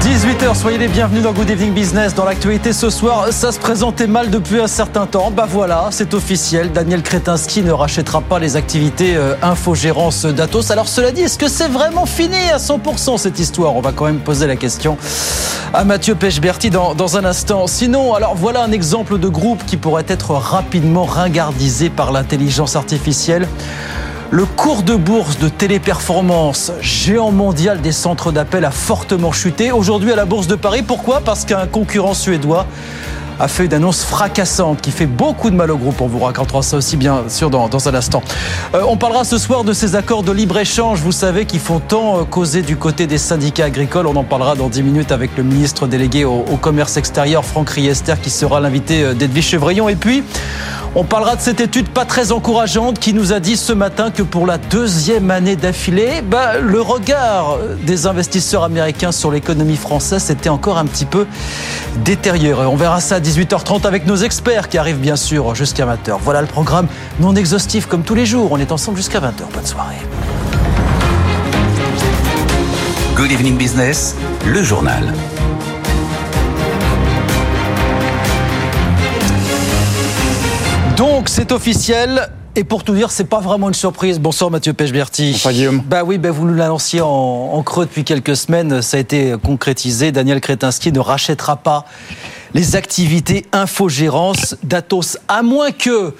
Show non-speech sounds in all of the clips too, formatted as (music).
18h, soyez les bienvenus dans Good Evening Business. Dans l'actualité ce soir, ça se présentait mal depuis un certain temps. Bah voilà, c'est officiel. Daniel Kretinsky ne rachètera pas les activités euh, infogérance d'Atos. Alors cela dit, est-ce que c'est vraiment fini à 100% cette histoire? On va quand même poser la question à Mathieu Pechberti dans, dans un instant. Sinon, alors voilà un exemple de groupe qui pourrait être rapidement ringardisé par l'intelligence artificielle. Le cours de bourse de Téléperformance, géant mondial des centres d'appel, a fortement chuté. Aujourd'hui à la Bourse de Paris, pourquoi? Parce qu'un concurrent suédois a fait une annonce fracassante qui fait beaucoup de mal au groupe. On vous racontera ça aussi bien sûr dans, un instant. Euh, on parlera ce soir de ces accords de libre-échange, vous savez, qui font tant euh, causer du côté des syndicats agricoles. On en parlera dans 10 minutes avec le ministre délégué au, au commerce extérieur, Franck Riester, qui sera l'invité euh, d'Edwige Chevrillon. Et puis, on parlera de cette étude pas très encourageante qui nous a dit ce matin que pour la deuxième année d'affilée, bah, le regard des investisseurs américains sur l'économie française était encore un petit peu détérioré. On verra ça à 18h30 avec nos experts qui arrivent bien sûr jusqu'à 20h. Voilà le programme non exhaustif comme tous les jours. On est ensemble jusqu'à 20h. Bonne soirée. Good Evening Business, le journal. Donc c'est officiel. Et pour tout dire, c'est pas vraiment une surprise. Bonsoir Mathieu Pechberti. Bonsoir Guillaume. Bah oui, bah vous nous l'annonciez en, en, creux depuis quelques semaines. Ça a été concrétisé. Daniel Kretinsky ne rachètera pas les activités infogérance d'Atos, à moins que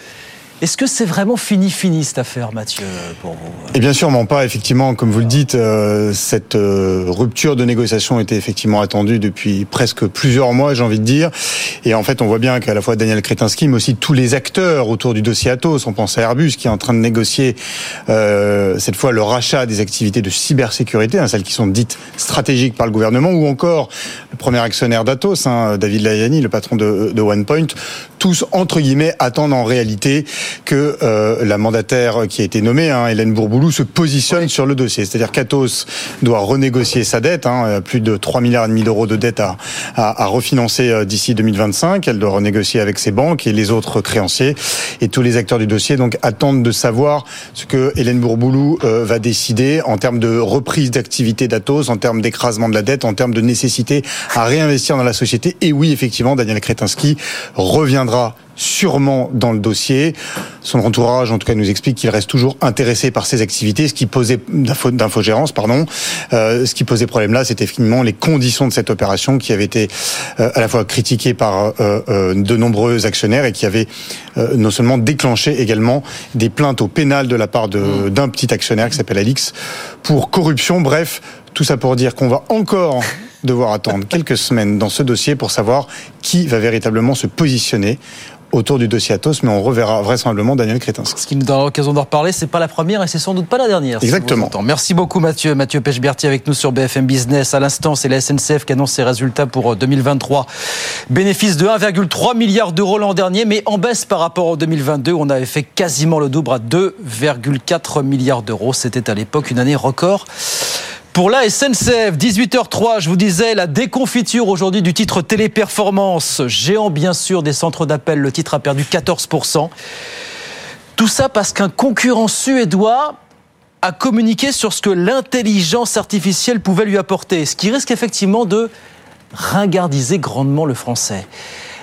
est-ce que c'est vraiment fini, fini cette affaire, Mathieu, pour vous? Et bien sûrement pas. Effectivement, comme vous le dites, euh, cette euh, rupture de négociation était effectivement attendue depuis presque plusieurs mois, j'ai envie de dire. Et en fait, on voit bien qu'à la fois Daniel Kretinsky, mais aussi tous les acteurs autour du dossier Atos, on pense à Airbus qui est en train de négocier euh, cette fois le rachat des activités de cybersécurité, hein, celles qui sont dites stratégiques par le gouvernement, ou encore le premier actionnaire d'Atos, hein, David Layani, le patron de, de OnePoint, tous entre guillemets attendent en réalité que euh, la mandataire qui a été nommée, hein, Hélène Bourboulou, se positionne sur le dossier. C'est-à-dire qu'Atos doit renégocier sa dette, hein, plus de 3 milliards et demi d'euros de dette à, à, à refinancer d'ici 2025. Elle doit renégocier avec ses banques et les autres créanciers. Et tous les acteurs du dossier donc attendent de savoir ce que Hélène Bourboulou euh, va décider en termes de reprise d'activité d'Atos, en termes d'écrasement de la dette, en termes de nécessité à réinvestir dans la société. Et oui, effectivement, Daniel Kretinsky reviendra sûrement dans le dossier. Son entourage, en tout cas, nous explique qu'il reste toujours intéressé par ces activités. Ce qui posait d'infogérance, pardon. Euh, ce qui posait problème là, c'était finalement les conditions de cette opération qui avait été euh, à la fois critiquée par euh, euh de nombreux actionnaires et qui avait euh, non seulement déclenché également des plaintes au pénal de la part d'un petit actionnaire qui s'appelle Alix pour corruption. Bref, tout ça pour dire qu'on va encore devoir attendre quelques semaines dans ce dossier pour savoir qui va véritablement se positionner autour du dossier Atos, mais on reverra vraisemblablement Daniel Kretinsky. Ce qui nous donne l'occasion d'en reparler, c'est pas la première et c'est sans doute pas la dernière. Exactement. Si Merci beaucoup Mathieu. Mathieu Pechberti avec nous sur BFM Business. À l'instant, c'est la SNCF qui annonce ses résultats pour 2023. Bénéfice de 1,3 milliard d'euros l'an dernier, mais en baisse par rapport au 2022 où on avait fait quasiment le double à 2,4 milliards d'euros. C'était à l'époque une année record. Pour la SNCF, 18h03, je vous disais, la déconfiture aujourd'hui du titre Téléperformance, géant bien sûr des centres d'appel, le titre a perdu 14%. Tout ça parce qu'un concurrent suédois a communiqué sur ce que l'intelligence artificielle pouvait lui apporter, ce qui risque effectivement de ringardiser grandement le français.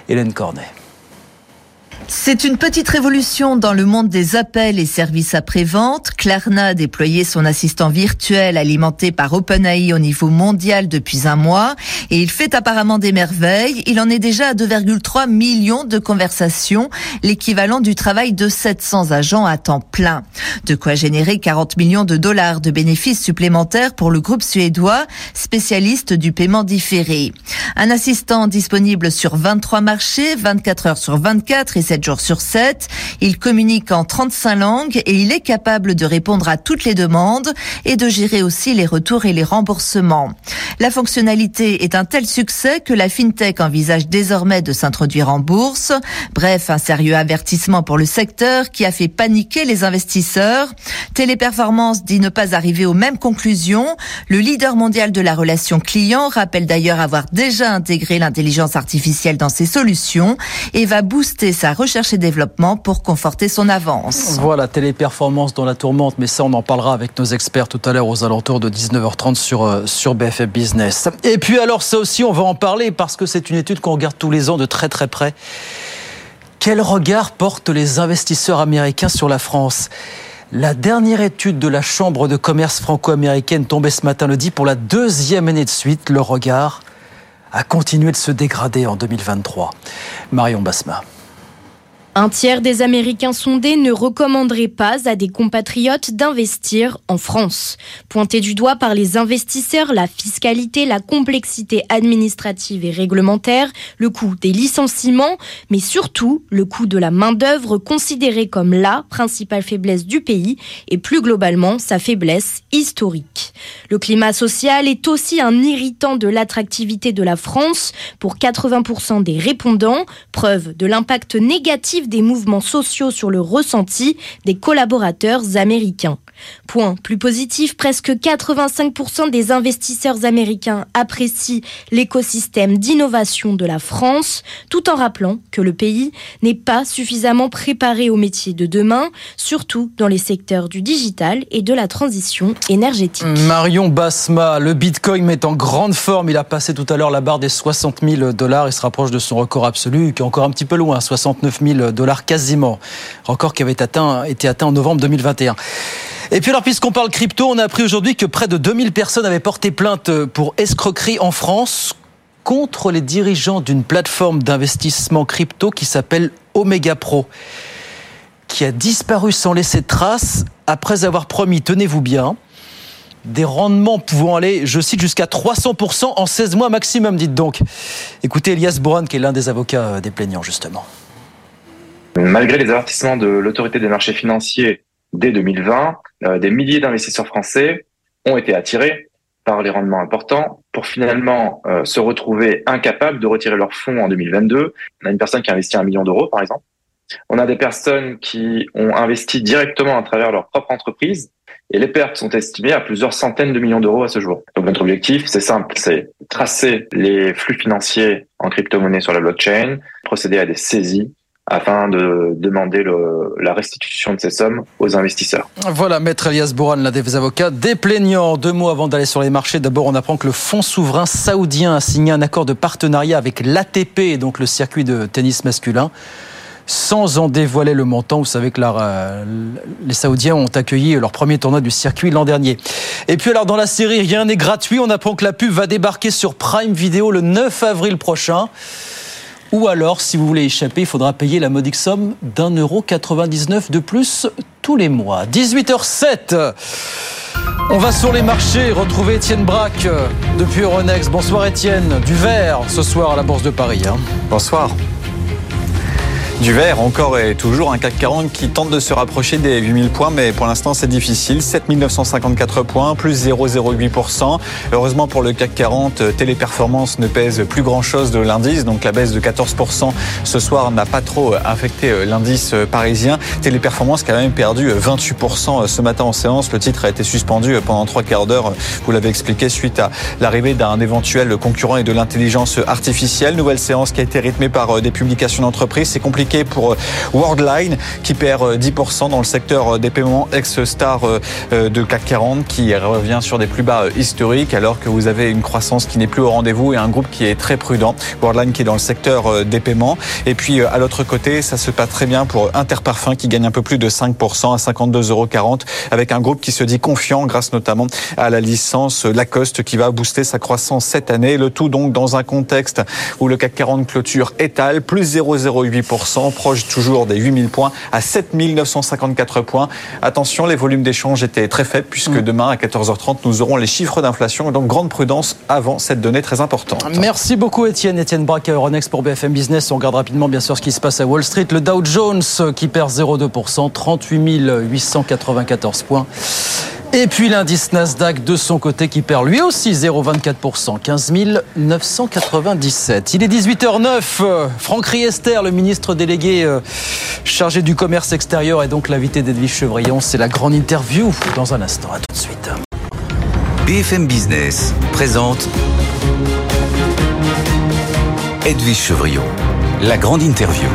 Hélène Cornet. C'est une petite révolution dans le monde des appels et services après-vente. Klarna a déployé son assistant virtuel alimenté par OpenAI au niveau mondial depuis un mois et il fait apparemment des merveilles. Il en est déjà à 2,3 millions de conversations, l'équivalent du travail de 700 agents à temps plein. De quoi générer 40 millions de dollars de bénéfices supplémentaires pour le groupe suédois, spécialiste du paiement différé. Un assistant disponible sur 23 marchés, 24 heures sur 24 et 7 jours sur 7. Il communique en 35 langues et il est capable de répondre à toutes les demandes et de gérer aussi les retours et les remboursements. La fonctionnalité est un tel succès que la FinTech envisage désormais de s'introduire en bourse. Bref, un sérieux avertissement pour le secteur qui a fait paniquer les investisseurs. Téléperformance dit ne pas arriver aux mêmes conclusions. Le leader mondial de la relation client rappelle d'ailleurs avoir déjà intégré l'intelligence artificielle dans ses solutions et va booster sa recherche et développement pour conforter son avance. Voilà, téléperformance dans la tourmente, mais ça on en parlera avec nos experts tout à l'heure aux alentours de 19h30 sur, euh, sur BFM Business. Et puis alors ça aussi on va en parler parce que c'est une étude qu'on regarde tous les ans de très très près. Quel regard portent les investisseurs américains sur la France? La dernière étude de la Chambre de commerce franco-américaine tombée ce matin le dit pour la deuxième année de suite, le regard a continué de se dégrader en 2023. Marion Basma. Un tiers des Américains sondés ne recommanderaient pas à des compatriotes d'investir en France. Pointé du doigt par les investisseurs, la fiscalité, la complexité administrative et réglementaire, le coût des licenciements, mais surtout le coût de la main-d'œuvre considéré comme la principale faiblesse du pays et plus globalement sa faiblesse historique. Le climat social est aussi un irritant de l'attractivité de la France pour 80% des répondants, preuve de l'impact négatif des mouvements sociaux sur le ressenti des collaborateurs américains. Point plus positif, presque 85% des investisseurs américains apprécient l'écosystème d'innovation de la France, tout en rappelant que le pays n'est pas suffisamment préparé aux métiers de demain, surtout dans les secteurs du digital et de la transition énergétique. Marion Basma, le Bitcoin est en grande forme. Il a passé tout à l'heure la barre des 60 000 dollars. Il se rapproche de son record absolu, qui est encore un petit peu loin, 69 000 dollars quasiment. Record qui avait été atteint en novembre 2021. Et puis alors, puisqu'on parle crypto, on a appris aujourd'hui que près de 2000 personnes avaient porté plainte pour escroquerie en France contre les dirigeants d'une plateforme d'investissement crypto qui s'appelle Omega Pro, qui a disparu sans laisser de traces après avoir promis, tenez-vous bien, des rendements pouvant aller, je cite, jusqu'à 300% en 16 mois maximum, dites donc. Écoutez Elias Boran, qui est l'un des avocats des plaignants, justement. Malgré les avertissements de l'autorité des marchés financiers dès 2020, euh, des milliers d'investisseurs français ont été attirés par les rendements importants pour finalement euh, se retrouver incapables de retirer leurs fonds en 2022. On a une personne qui a investi un million d'euros, par exemple. On a des personnes qui ont investi directement à travers leur propre entreprise et les pertes sont estimées à plusieurs centaines de millions d'euros à ce jour. Donc notre objectif, c'est simple, c'est tracer les flux financiers en crypto-monnaie sur la blockchain, procéder à des saisies afin de demander le, la restitution de ces sommes aux investisseurs. Voilà, maître Elias Bouran, l'un des avocats des plaignants. Deux mots avant d'aller sur les marchés. D'abord, on apprend que le fonds souverain saoudien a signé un accord de partenariat avec l'ATP, donc le circuit de tennis masculin. Sans en dévoiler le montant, vous savez que la, les Saoudiens ont accueilli leur premier tournoi du circuit l'an dernier. Et puis alors dans la série Rien n'est gratuit, on apprend que la pub va débarquer sur Prime Video le 9 avril prochain. Ou alors, si vous voulez échapper, il faudra payer la modique somme d'un euro 99 de plus tous les mois. 18h07. On va sur les marchés retrouver Étienne Braque depuis Euronext. Bonsoir Étienne, du vert ce soir à la Bourse de Paris. Hein. Bonsoir du vert encore et toujours un CAC 40 qui tente de se rapprocher des 8000 points mais pour l'instant c'est difficile. 7954 points plus 0,08% heureusement pour le CAC 40 téléperformance ne pèse plus grand chose de l'indice donc la baisse de 14% ce soir n'a pas trop affecté l'indice parisien. Téléperformance qui a même perdu 28% ce matin en séance. Le titre a été suspendu pendant trois quarts d'heure vous l'avez expliqué suite à l'arrivée d'un éventuel concurrent et de l'intelligence artificielle. Nouvelle séance qui a été rythmée par des publications d'entreprises. C'est compliqué pour euh, Worldline qui perd 10% euh, dans le secteur euh, des paiements ex-star de CAC 40 qui revient sur des plus bas historiques alors que vous avez une croissance qui n'est plus au rendez-vous et un groupe qui est très prudent. Worldline qui est dans le secteur des paiements. Et puis à l'autre côté, ça se passe très bien pour Interparfum qui gagne un peu plus de 5% à 52,40 euros avec un groupe qui se dit confiant grâce notamment à la licence Lacoste qui va booster sa croissance cette année. Le tout donc dans un contexte où le CAC 40 clôture étale plus 0,08% 2%, proche toujours des 8000 points à 7954 points. Attention, les volumes d'échange étaient très faibles puisque mm. demain à 14h30, nous aurons les chiffres d'inflation. Donc grande prudence avant cette donnée très importante. Merci beaucoup Étienne. Étienne Braque, Euronext pour BFM Business. On regarde rapidement bien sûr ce qui se passe à Wall Street. Le Dow Jones qui perd 0,2%, 38 894 points. Et puis l'indice Nasdaq de son côté qui perd lui aussi 0,24%, 15 997. Il est 18h09. Franck Riester, le ministre délégué euh, chargé du commerce extérieur, est donc l'invité d'Edwige Chevrillon. C'est la grande interview dans un instant. À tout de suite. BFM Business présente Edwige Chevrillon, la grande interview.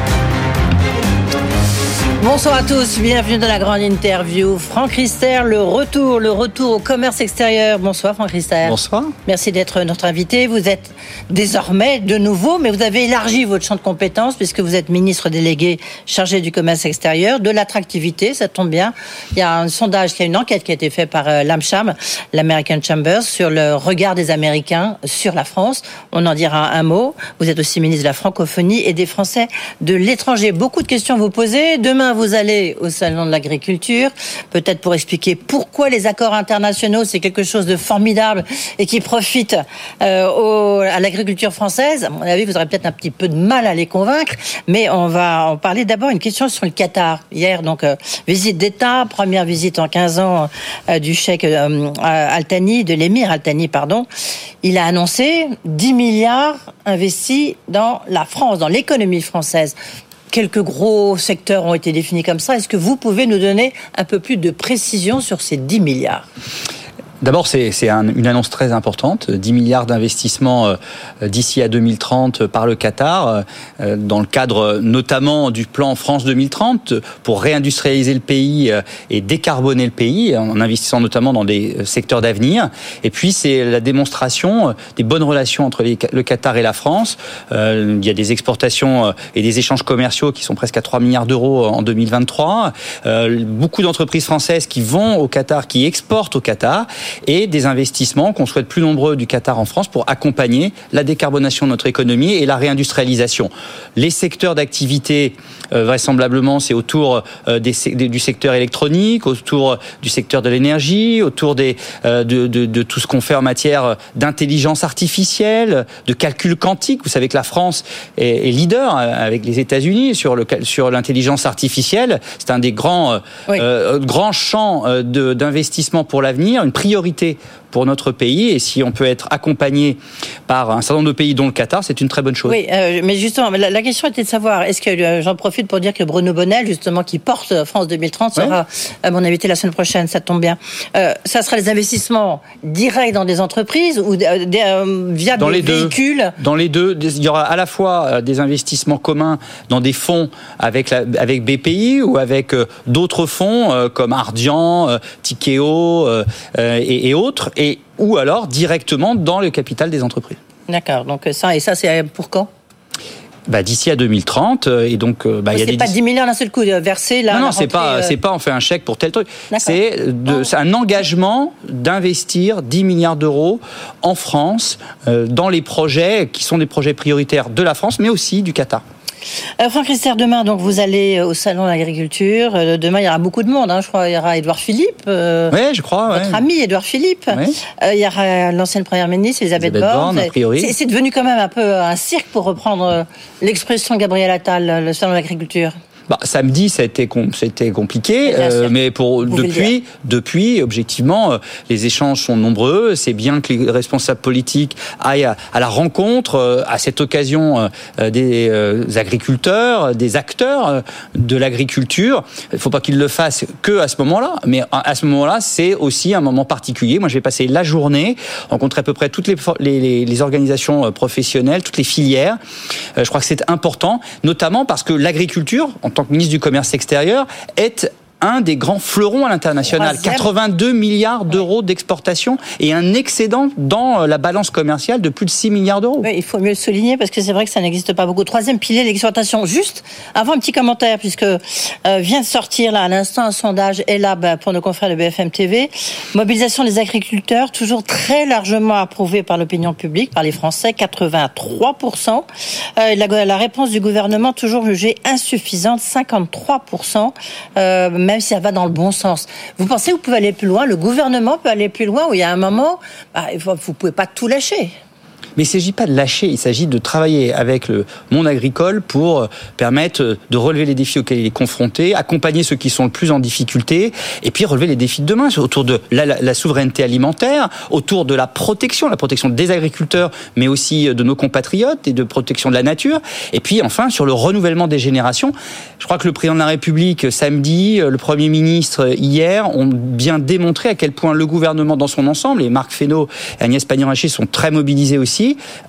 Bonsoir à tous, bienvenue dans la grande interview. Franck Rister, le retour, le retour au commerce extérieur. Bonsoir Franck Rister. Bonsoir. Merci d'être notre invité. Vous êtes désormais de nouveau, mais vous avez élargi votre champ de compétences puisque vous êtes ministre délégué chargé du commerce extérieur, de l'attractivité, ça tombe bien. Il y a un sondage, il y a une enquête qui a été faite par euh, l'AMCHAM, l'American Chambers, sur le regard des Américains sur la France. On en dira un mot. Vous êtes aussi ministre de la francophonie et des Français de l'étranger. Beaucoup de questions vous posez. Demain, vous allez au salon de l'agriculture, peut-être pour expliquer pourquoi les accords internationaux c'est quelque chose de formidable et qui profite euh, à l'agriculture française. À mon avis, vous aurez peut-être un petit peu de mal à les convaincre, mais on va en parler d'abord une question sur le Qatar. Hier, donc euh, visite d'État, première visite en 15 ans euh, du cheikh Altani, de l'émir Altani, pardon. Il a annoncé 10 milliards investis dans la France, dans l'économie française quelques gros secteurs ont été définis comme ça. Est-ce que vous pouvez nous donner un peu plus de précision sur ces 10 milliards? D'abord, c'est une annonce très importante, 10 milliards d'investissements euh, d'ici à 2030 par le Qatar, euh, dans le cadre notamment du plan France 2030 pour réindustrialiser le pays euh, et décarboner le pays, en investissant notamment dans des secteurs d'avenir. Et puis, c'est la démonstration des bonnes relations entre le Qatar et la France. Il y a des exportations et des échanges commerciaux qui sont presque à 3 milliards d'euros en 2023. Beaucoup d'entreprises françaises qui vont au Qatar, qui exportent au Qatar et des investissements qu'on souhaite plus nombreux du Qatar en France pour accompagner la décarbonation de notre économie et la réindustrialisation. Les secteurs d'activité, euh, vraisemblablement, c'est autour euh, des, du secteur électronique, autour du secteur de l'énergie, autour des, euh, de, de, de, tout ce qu'on fait en matière d'intelligence artificielle, de calcul quantique. Vous savez que la France est, est leader avec les États-Unis sur le sur l'intelligence artificielle. C'est un des grands grands champs d'investissement pour l'avenir, une priorité priorité pour notre pays. Et si on peut être accompagné par un certain nombre de pays, dont le Qatar, c'est une très bonne chose. Oui, euh, mais justement, la, question était de savoir, est-ce que euh, j'en profite pour dire que Bruno Bonnel, justement, qui porte France 2030, sera à mon invité la semaine prochaine, ça tombe bien. Euh, ça sera des investissements directs dans des entreprises ou via dans des les véhicules? Dans les deux, il y aura à la fois des investissements communs dans des fonds avec, la, avec BPI ou avec d'autres fonds comme Ardian, Tikeo et, et autres et ou alors directement dans le capital des entreprises. D'accord. Donc ça et ça c'est pour quand? Bah, d'ici à 2030 euh, et donc euh, bah, il y a des pas 10 milliards d'un seul coup euh, versé là non non c'est pas c'est pas on fait un chèque pour tel truc. C'est un engagement d'investir 10 milliards d'euros en France dans les projets qui sont des projets prioritaires de la France mais aussi du Qatar euh, Franck Rister, demain, donc vous allez au salon de l'agriculture. Euh, demain, il y aura beaucoup de monde. Hein. Je crois il y aura Édouard Philippe. Euh, oui, je crois. Votre ami Édouard Philippe. il y aura l'ancienne première ministre Elisabeth, Borne. C'est devenu quand même un peu un cirque pour reprendre l'expression Gabriel Attal, le salon de l'agriculture. Bah, samedi, ça a été, c'était compliqué, euh, mais pour depuis, depuis, objectivement, euh, les échanges sont nombreux. C'est bien que les responsables politiques aillent à, la rencontre, euh, à cette occasion, des agriculteurs, des acteurs de l'agriculture. Il ne faut pas qu'ils le fassent que à ce moment-là, mais à ce moment-là, c'est aussi un moment particulier. Moi, je vais passer la journée, rencontrer à peu près toutes les, les, les organisations professionnelles, toutes les filières. Je crois que c'est important, notamment parce que l'agriculture, en tant ministre du Commerce extérieur, est un des grands fleurons à l'international. 82 milliards d'euros d'exportation et un excédent dans la balance commerciale de plus de 6 milliards d'euros. il faut mieux le souligner parce que c'est vrai que ça n'existe pas beaucoup. Troisième pilier, l'exportation. Juste avant un petit commentaire, puisque euh, vient de sortir là à l'instant un sondage bah, pour nos confrères de BFM TV. Mobilisation des agriculteurs, toujours très largement approuvée par l'opinion publique, par les Français, 83%. Euh, la, la, réponse du gouvernement, toujours jugée insuffisante, 53%, euh, même si elle va dans le bon sens. Vous pensez que vous pouvez aller plus loin? Le gouvernement peut aller plus loin où il y a un moment, bah, vous ne pouvez pas tout lâcher mais il ne s'agit pas de lâcher, il s'agit de travailler avec le monde agricole pour euh, permettre de relever les défis auxquels il est confronté, accompagner ceux qui sont le plus en difficulté, et puis relever les défis de demain autour de la, souveraineté alimentaire, autour de la protection, la protection des agriculteurs, mais aussi euh, de nos compatriotes et de protection de la nature, et puis enfin sur le renouvellement des générations. Je crois que le président de la République samedi, euh, le Premier ministre hier ont bien démontré à quel point le gouvernement dans son ensemble, et Marc Fesneau et Agnès Pannier-Runacher sont très mobilisés aussi,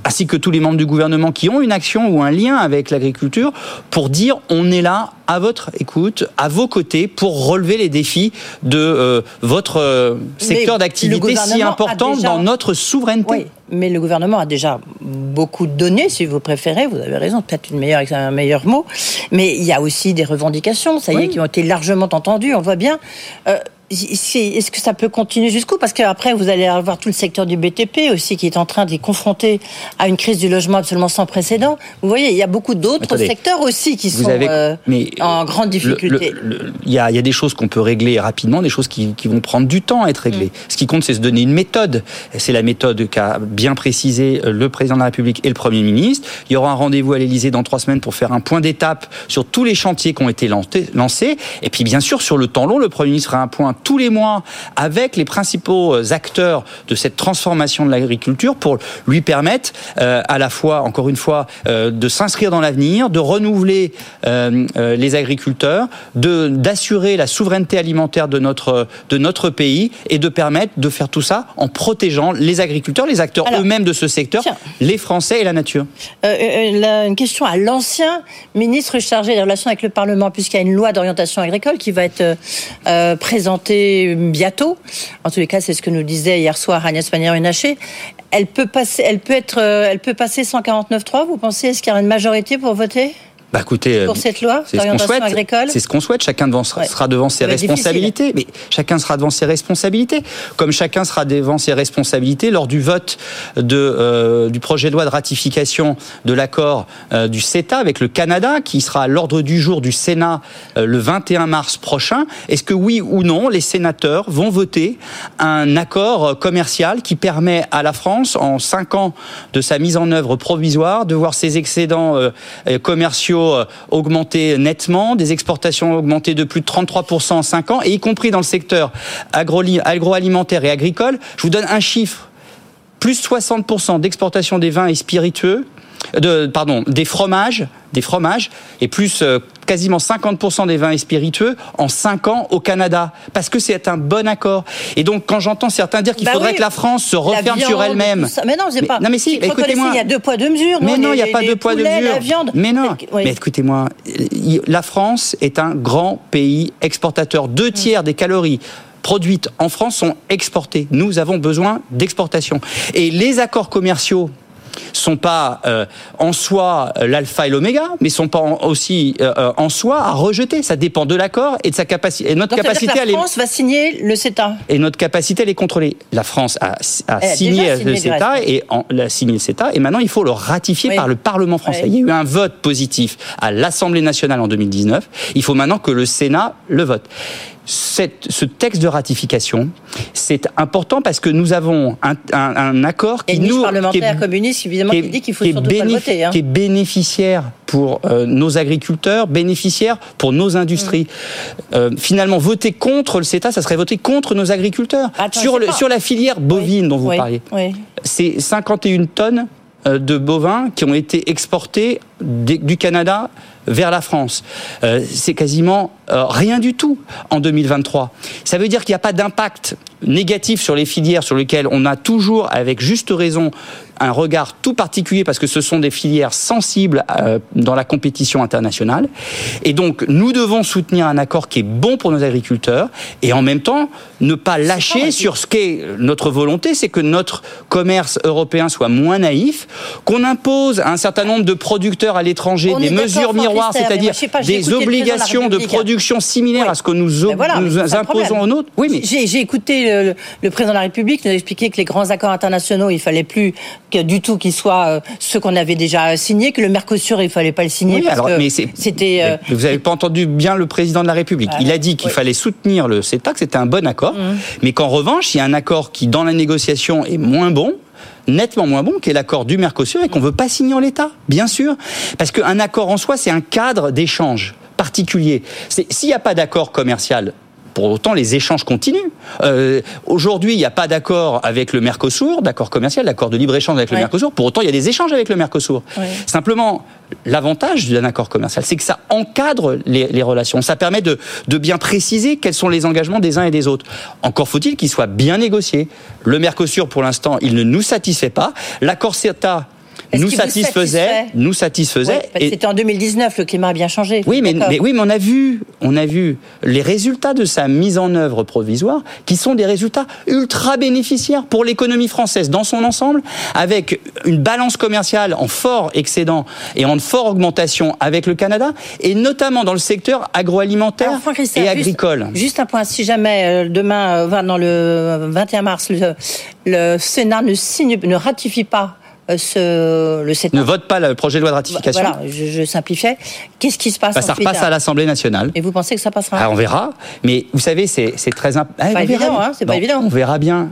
ainsi que tous les membres du gouvernement qui ont une action ou un lien avec l'agriculture, pour dire on est là à votre écoute, à vos côtés, pour relever les défis de euh, votre euh, secteur d'activité si important dans notre souveraineté. mais le gouvernement a déjà beaucoup donné, si vous préférez. Vous avez raison, peut-être une meilleure, un meilleur mot. Mais il y a aussi des revendications, ça y est, qui ont été largement entendues. On voit bien. Euh, est-ce que ça peut continuer jusqu'où? Parce qu'après, vous allez avoir tout le secteur du BTP aussi qui est en train d'être confronté à une crise du logement absolument sans précédent. Vous voyez, il y a beaucoup d'autres secteurs aussi qui sont euh, en grande difficulté. Il y, a, des choses qu'on peut régler rapidement, des choses qui, vont prendre du temps à être réglées. Mm. Ce qui compte, c'est se donner une méthode. C'est la méthode qu'a bien précisé euh, le président de la République et le Premier ministre. Il y aura un rendez-vous à l'Élysée dans trois semaines pour faire un point d'étape sur tous les chantiers qui ont été lancés. Et puis, bien sûr, sur le temps long, le Premier ministre fera un point tous les mois avec les principaux euh, acteurs de cette transformation de l'agriculture pour lui permettre euh, à la fois, encore une fois, euh, de s'inscrire dans l'avenir, de renouveler les agriculteurs, de d'assurer la souveraineté alimentaire de notre de notre pays et de permettre de faire tout ça en protégeant les agriculteurs, les acteurs eux-mêmes de ce secteur, les Français et la nature. une question à l'ancien ministre chargé des relations avec le Parlement, puisqu'il y a une loi d'orientation agricole qui va être présentée bientôt. En tous les cas, c'est ce que nous disait hier soir Agnès Pannier-Runacher. Elle peut passer, elle peut être, euh, elle peut passer 149.3. Vous pensez? Est-ce qu'il y aura une majorité pour voter? Bah écoutez, pour cette loi d'orientation agricole C'est ce qu'on souhaite. Chacun devant, sera devant ses responsabilités. Mais chacun sera devant ses responsabilités. Comme chacun sera devant ses responsabilités lors du vote de, euh, du projet de loi de ratification de l'accord euh, du CETA avec le Canada, qui sera à l'ordre du jour du Sénat euh, le 21 mars prochain. Est-ce que oui ou non, les sénateurs vont voter un accord commercial qui permet à la France, en cinq ans de sa mise en œuvre provisoire, de voir ses excédents commerciaux euh, augmenté nettement, des exportations augmentées de plus de 33% en 5 ans, et y compris dans le secteur agroalimentaire et agricole. Je vous donne un chiffre. Plus 60% d'exportation des vins et spiritueux, de, pardon, des fromages, des fromages, et plus euh, quasiment 50% des vins et spiritueux en 5 ans au Canada, parce que c'est un bon accord. Et donc, quand j'entends certains dire qu'il bah faudrait que la France se referme sur elle-même. Mais non, c'est pas. Non, mais si, écoutez-moi. Il y a deux poids, deux mesures. Mais non, il n'y a pas deux poids, deux mesures. Mais non. Mais écoutez-moi, la France est un grand pays exportateur. Deux mm. tiers des calories produites en France sont exportées. Nous avons besoin d'exportation. Et les accords commerciaux sont pas euh, en soi euh, l'alpha et l'oméga, mais sont pas aussi euh, en soi à rejeter. Ça dépend de l'accord et de sa capacité. Et notre capacité à la France va signer le CETA. Et notre capacité à les contrôler. La France a, signé, le CETA et en, a signé le CETA et maintenant il faut le ratifier par le Parlement français. Il y a eu un vote positif à l'Assemblée nationale en 2019. Il faut maintenant que le Sénat le vote cette, ce texte de ratification, c'est important parce que nous avons un, un, un accord qui nous parlementaire communiste évidemment qui, dit qu'il faut surtout pas le voter, hein. qui est bénéficiaire pour euh, nos agriculteurs, bénéficiaire pour nos industries. Mm. Euh, finalement, voter contre le CETA, ça serait voter contre nos agriculteurs. sur, le, sur la filière bovine dont vous parliez, c'est 51 tonnes euh, de bovins qui ont été exportés du Canada vers la France. Euh, c'est quasiment euh, rien du tout en 2023. Ça veut dire qu'il n'y a pas d'impact négatif sur les filières sur lesquelles on a toujours, avec juste raison, un regard tout particulier parce que ce sont des filières sensibles euh, dans la compétition internationale. Et donc, nous devons soutenir un accord qui est bon pour nos agriculteurs et en même temps ne pas lâcher sur ce qu'est notre volonté, c'est que notre commerce européen soit moins naïf, qu'on impose à un certain nombre de producteurs à l'étranger des mesures miroirs, c'est-à-dire des obligations de, production similaires à ce que nous, ben nous imposons aux nôtres. Oui, mais j'ai écouté le, président de la République nous expliquer que les grands accords internationaux, il fallait plus du tout qu'ils soient euh, ceux qu'on avait déjà signés, que le Mercosur, il fallait pas le signer parce alors, que c'était. Euh, vous n'avez pas entendu bien le président de la République. il a dit qu'il fallait soutenir le CETA, que c'était un bon accord, mmh. mais qu'en revanche, il y a un accord qui, dans la négociation, est moins bon nettement moins bon, qui est l'accord du Mercosur et qu'on veut pas signer en l'état, bien sûr, parce qu'un accord en soi, c'est un cadre d'échange particulier. S'il n'y a pas d'accord commercial pour autant, les échanges continuent. Euh, Aujourd'hui, il n'y a pas d'accord avec le Mercosur, d'accord commercial, d'accord de libre-échange avec le Mercosur. Pour autant, il y a des échanges avec le Mercosur. Simplement, l'avantage d'un accord commercial, c'est que ça encadre les, les relations. Ça permet de, de, bien préciser quels sont les engagements des uns et des autres. Encore faut-il qu'il soit bien négocié. Le Mercosur, pour l'instant, il ne nous satisfait pas. L'accord CETA nous satisfaisait, nous satisfaisait. C'était en 2019, le climat a bien changé. Oui, mais, oui, mais on a vu, on a vu les résultats de sa mise en œuvre provisoire, qui sont des résultats ultra bénéficiaires pour l'économie française dans son ensemble, avec une balance commerciale en fort excédent et en forte augmentation avec le Canada, et notamment dans le secteur agroalimentaire et agricole. Juste, un point, si jamais euh, demain, euh, dans le 21 mars, le, le Sénat ne signe, ne ratifie pas euh, ce, le Ne vote pas le projet de loi de ratification. Voilà, je, je simplifiais. Qu'est-ce qui se passe bah, Ça repasse à l'Assemblée nationale. Et vous pensez que ça passera ah, On verra. Mais vous savez, c'est très important. Ah, pas évident, hein, c'est pas évident. On verra bien.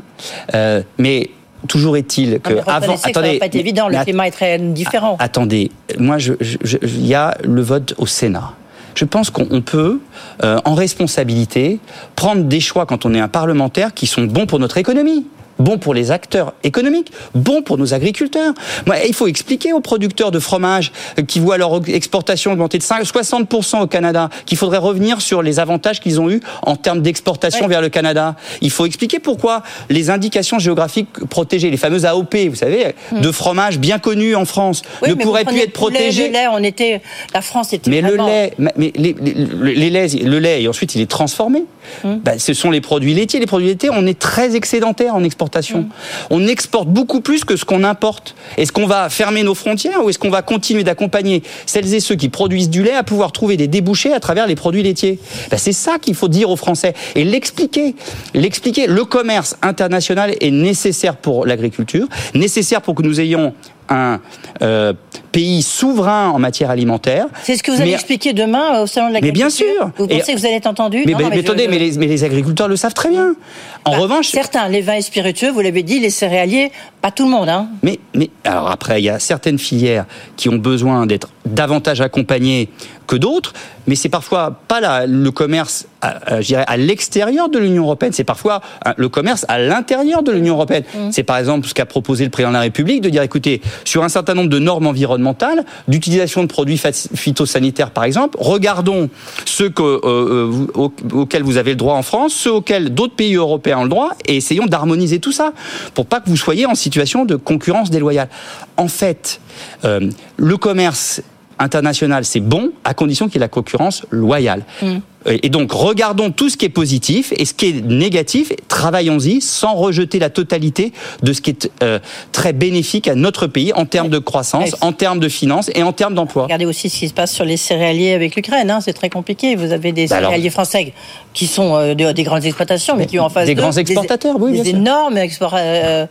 Euh, mais toujours est-il que avant, attendez, ça va pas être évident. Le climat est très différent. attendez, moi, il y a le vote au Sénat je pense qu'on peut, euh, en responsabilité, prendre des choix quand on est un parlementaire qui sont bons pour notre économie bon pour les acteurs économiques, bon pour nos agriculteurs. Il faut expliquer aux producteurs de fromage qui voient leur exportation augmenter de 60% au Canada qu'il faudrait revenir sur les avantages qu'ils ont eus en termes d'exportation vers le Canada. Il faut expliquer pourquoi les indications géographiques protégées, les fameuses AOP, vous savez, hmm. de fromage bien connues en France, ne pourraient plus être protégées. Le lait, on était, la France était mais le lait, mais les, les, laits, le lait et ensuite il est transformé. Hmm. Ben, ce sont les produits laitiers. Les produits laitiers, on est très excédentaire en exportation Mm. On exporte beaucoup plus que ce qu'on importe. Est-ce qu'on va fermer nos frontières ou est-ce qu'on va continuer d'accompagner celles et ceux qui produisent du lait à pouvoir trouver des débouchés à travers les produits laitiers? Ben, C'est ça qu'il faut dire aux Français et l'expliquer. L'expliquer. Le commerce international est nécessaire pour l'agriculture, nécessaire pour que nous ayons un euh, pays souverain en matière alimentaire. C'est ce que vous allez expliquer demain euh, au salon de l'agriculture. Mais bien sûr. Vous pensez que vous allez être entendu Mais, mais, attendez, mais, les, agriculteurs le savent très bien. En bah, revanche, certains, les vins et spiritueux, vous l'avez dit, les céréaliers, pas tout le monde. Hein. Mais, mais alors après, il y a certaines filières qui ont besoin d'être davantage accompagnées que d'autres, mais c'est parfois pas le commerce, à, à l'extérieur de l'Union européenne, c'est parfois hein, le commerce à l'intérieur de l'Union européenne. Mmh. C'est par exemple ce qu'a proposé le président de la République de dire, écoutez, sur un certain nombre de normes environnementales, d'utilisation de produits phytosanitaires par exemple, regardons ceux que, euh, euh auxquels vous avez le droit en France, ceux auxquels d'autres pays européens ont le droit, et essayons d'harmoniser tout ça pour pas que vous soyez en situation de concurrence déloyale. En fait, euh, le commerce international, c'est bon, à condition qu'il y ait la concurrence loyale. Mm. Et donc, regardons tout ce qui est positif et ce qui est négatif, travaillons-y sans rejeter la totalité de ce qui est euh, très bénéfique à notre pays en termes de croissance, en termes de finances et en termes d'emploi. Regardez aussi ce qui se passe sur les céréaliers avec l'Ukraine, hein, c'est très compliqué. Vous avez des bah céréaliers français qui sont euh, des, grandes exploitations, mais qui ont en face des grands exportateurs, des, oui, des énormes exportateurs.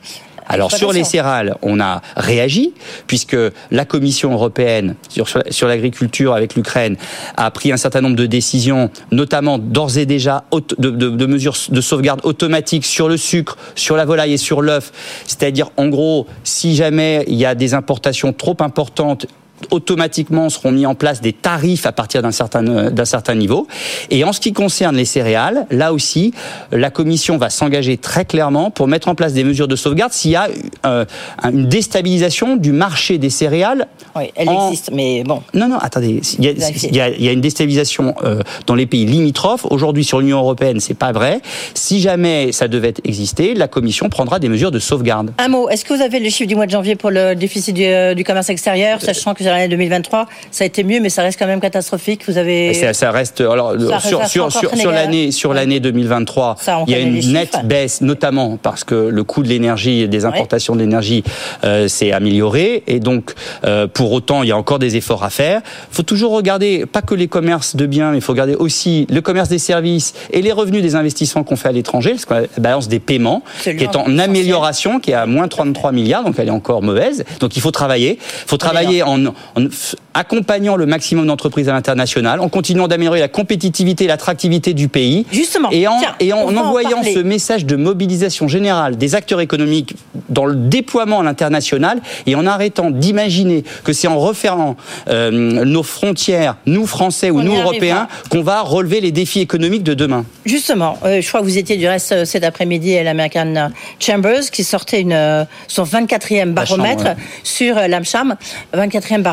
Alors sur les céréales, on a réagi puisque la Commission européenne sur, sur l'agriculture avec l'Ukraine a pris un certain nombre de décisions, notamment d'ores et déjà de, de, de, mesures de sauvegarde automatique sur le sucre, sur la volaille et sur l'œuf. C'est-à-dire en gros, si jamais il y a des importations trop importantes automatiquement seront mis en place des tarifs à partir d'un certain d'un certain niveau. Et en ce qui concerne les céréales, là aussi, la Commission va s'engager très clairement pour mettre en place des mesures de sauvegarde s'il y a euh, une déstabilisation du marché des céréales. Oui, elle existe, mais bon. Non, non, attendez. Il y a, il y a, il y a une déstabilisation euh, dans les pays limitrophes. Aujourd'hui, sur l'Union européenne, c'est pas vrai. Si jamais ça devait exister, la Commission prendra des mesures de sauvegarde. Un mot. Est-ce que vous avez le chiffre du mois de janvier pour le déficit du, euh, du commerce extérieur, sachant que l'année 2023, ça a été mieux, mais ça reste quand même catastrophique. Vous avez. Ça, ça reste. Alors, Ça sur, sur, sur, l'année sur l'année 2023, Ça, on il y a une nette chiffres. baisse, notamment parce que le coût de l'énergie et des importations d'énergie euh, s'est amélioré, et donc euh, pour autant, il y a encore des efforts à faire. Il faut toujours regarder pas que les commerces de biens, mais il faut regarder aussi le commerce des services et les revenus des investissements qu'on fait à l'étranger, parce que la balance des paiements qui est en amélioration, qui est à moins 33 milliards, donc elle est encore mauvaise. Donc il faut travailler. Il faut travailler en, en accompagnant le maximum d'entreprises à l'international, en continuant d'améliorer la compétitivité et l'attractivité du pays. Justement. Et en, Tiens, et en en envoyant parler. ce message de mobilisation générale des acteurs économiques dans le déploiement à l'international et en arrêtant d'imaginer que c'est en refermant euh, nos frontières, nous Français ou On nous. Européens, qu'on va relever les défis économiques de demain. Justement, euh, je crois que vous étiez du reste euh, cet après-midi à l'American Chambers qui sortait une, euh, son 24e baromètre ouais. sur euh, l'AMCHAM, 24e baromètre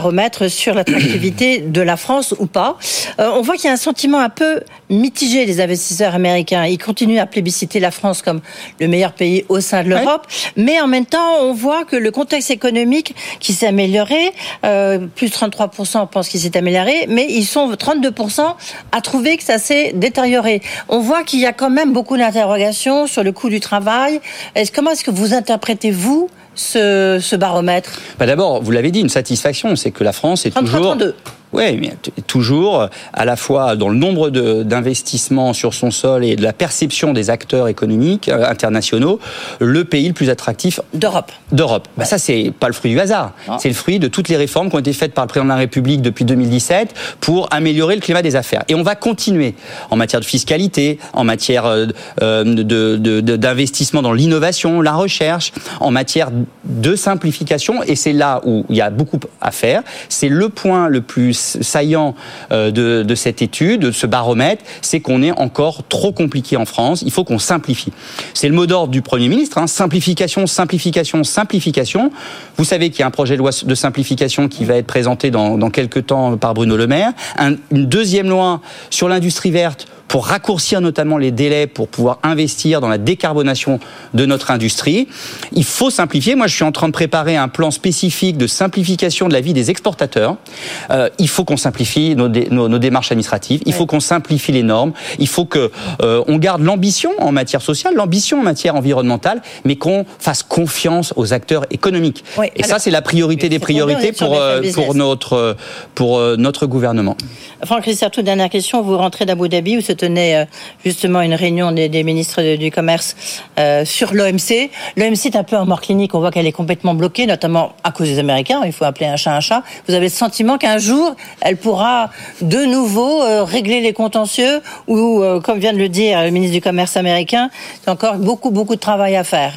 sur l'attractivité (clears throat) de la France ou pas. Euh, on voit qu'il y a un sentiment un peu mitigé des investisseurs américains. Ils continuent à plébisciter la France comme le meilleur pays au sein de l'Europe, mais en même temps, on voit que le contexte économique qui s'est amélioré, euh, plus 33% pensent qu'il s'est amélioré, mais ils sont 32% à trouver que ça s'est détérioré. On voit qu'il y a quand même beaucoup d'interrogations sur le coût du travail. Comment est-ce que vous interprétez, vous, ce, ce baromètre Bah D'abord, vous l'avez dit, une satisfaction, c'est que la France est 33, toujours... 32. Oui, mais toujours à la fois dans le nombre d'investissements sur son sol et de la perception des acteurs économiques euh, internationaux, le pays le plus attractif d'Europe. D'Europe. Bah ça, c'est pas le fruit du hasard. C'est le fruit de toutes les réformes qui ont été faites par le président de la République depuis 2017 pour améliorer le climat des affaires. Et on va continuer en matière de fiscalité, en matière euh, euh, de- de- de- d'investissement dans l'innovation, la recherche, en matière de simplification. Et c'est là où il y a beaucoup à faire. C'est le point le plus saillant euh, de, cette étude, de ce baromètre, c'est qu'on est encore trop compliqué en France. Il faut qu'on simplifie. C'est le mot d'ordre du Premier ministre. hein. Simplification, simplification, simplification. Vous savez qu'il y a un projet de loi de simplification qui va être présenté dans, quelques temps par Bruno Le Maire. Un- une deuxième loi sur l'industrie verte pour raccourcir notamment les délais pour pouvoir investir dans la décarbonation de notre industrie. Il faut simplifier. Moi, je suis en train de préparer un plan spécifique de simplification de la vie des exportateurs. Euh, il faut qu'on simplifie nos, dé- nos- nos démarches administratives. Il faut qu'on simplifie les normes. Il faut que euh, on garde l'ambition en matière sociale, l'ambition en matière environnementale, mais qu'on fasse confiance aux acteurs économiques. Et ça, c'est la priorité des priorités pour euh, pour notre pour notre gouvernement. Franck Richard, toute dernière question. Vous rentrez d'Abu Dhabi où se tenait euh, justement une réunion des, ministres du commerce euh, sur l'OMC. L'OMC est un peu en mort clinique. On voit qu'elle est complètement bloquée, notamment à cause des Américains. Il faut appeler un chat un chat. Vous avez le sentiment qu'un jour, elle pourra de nouveau euh, régler les contentieux ou, comme vient de le dire le ministre du Commerce américain, c'est encore beaucoup, beaucoup de travail à faire.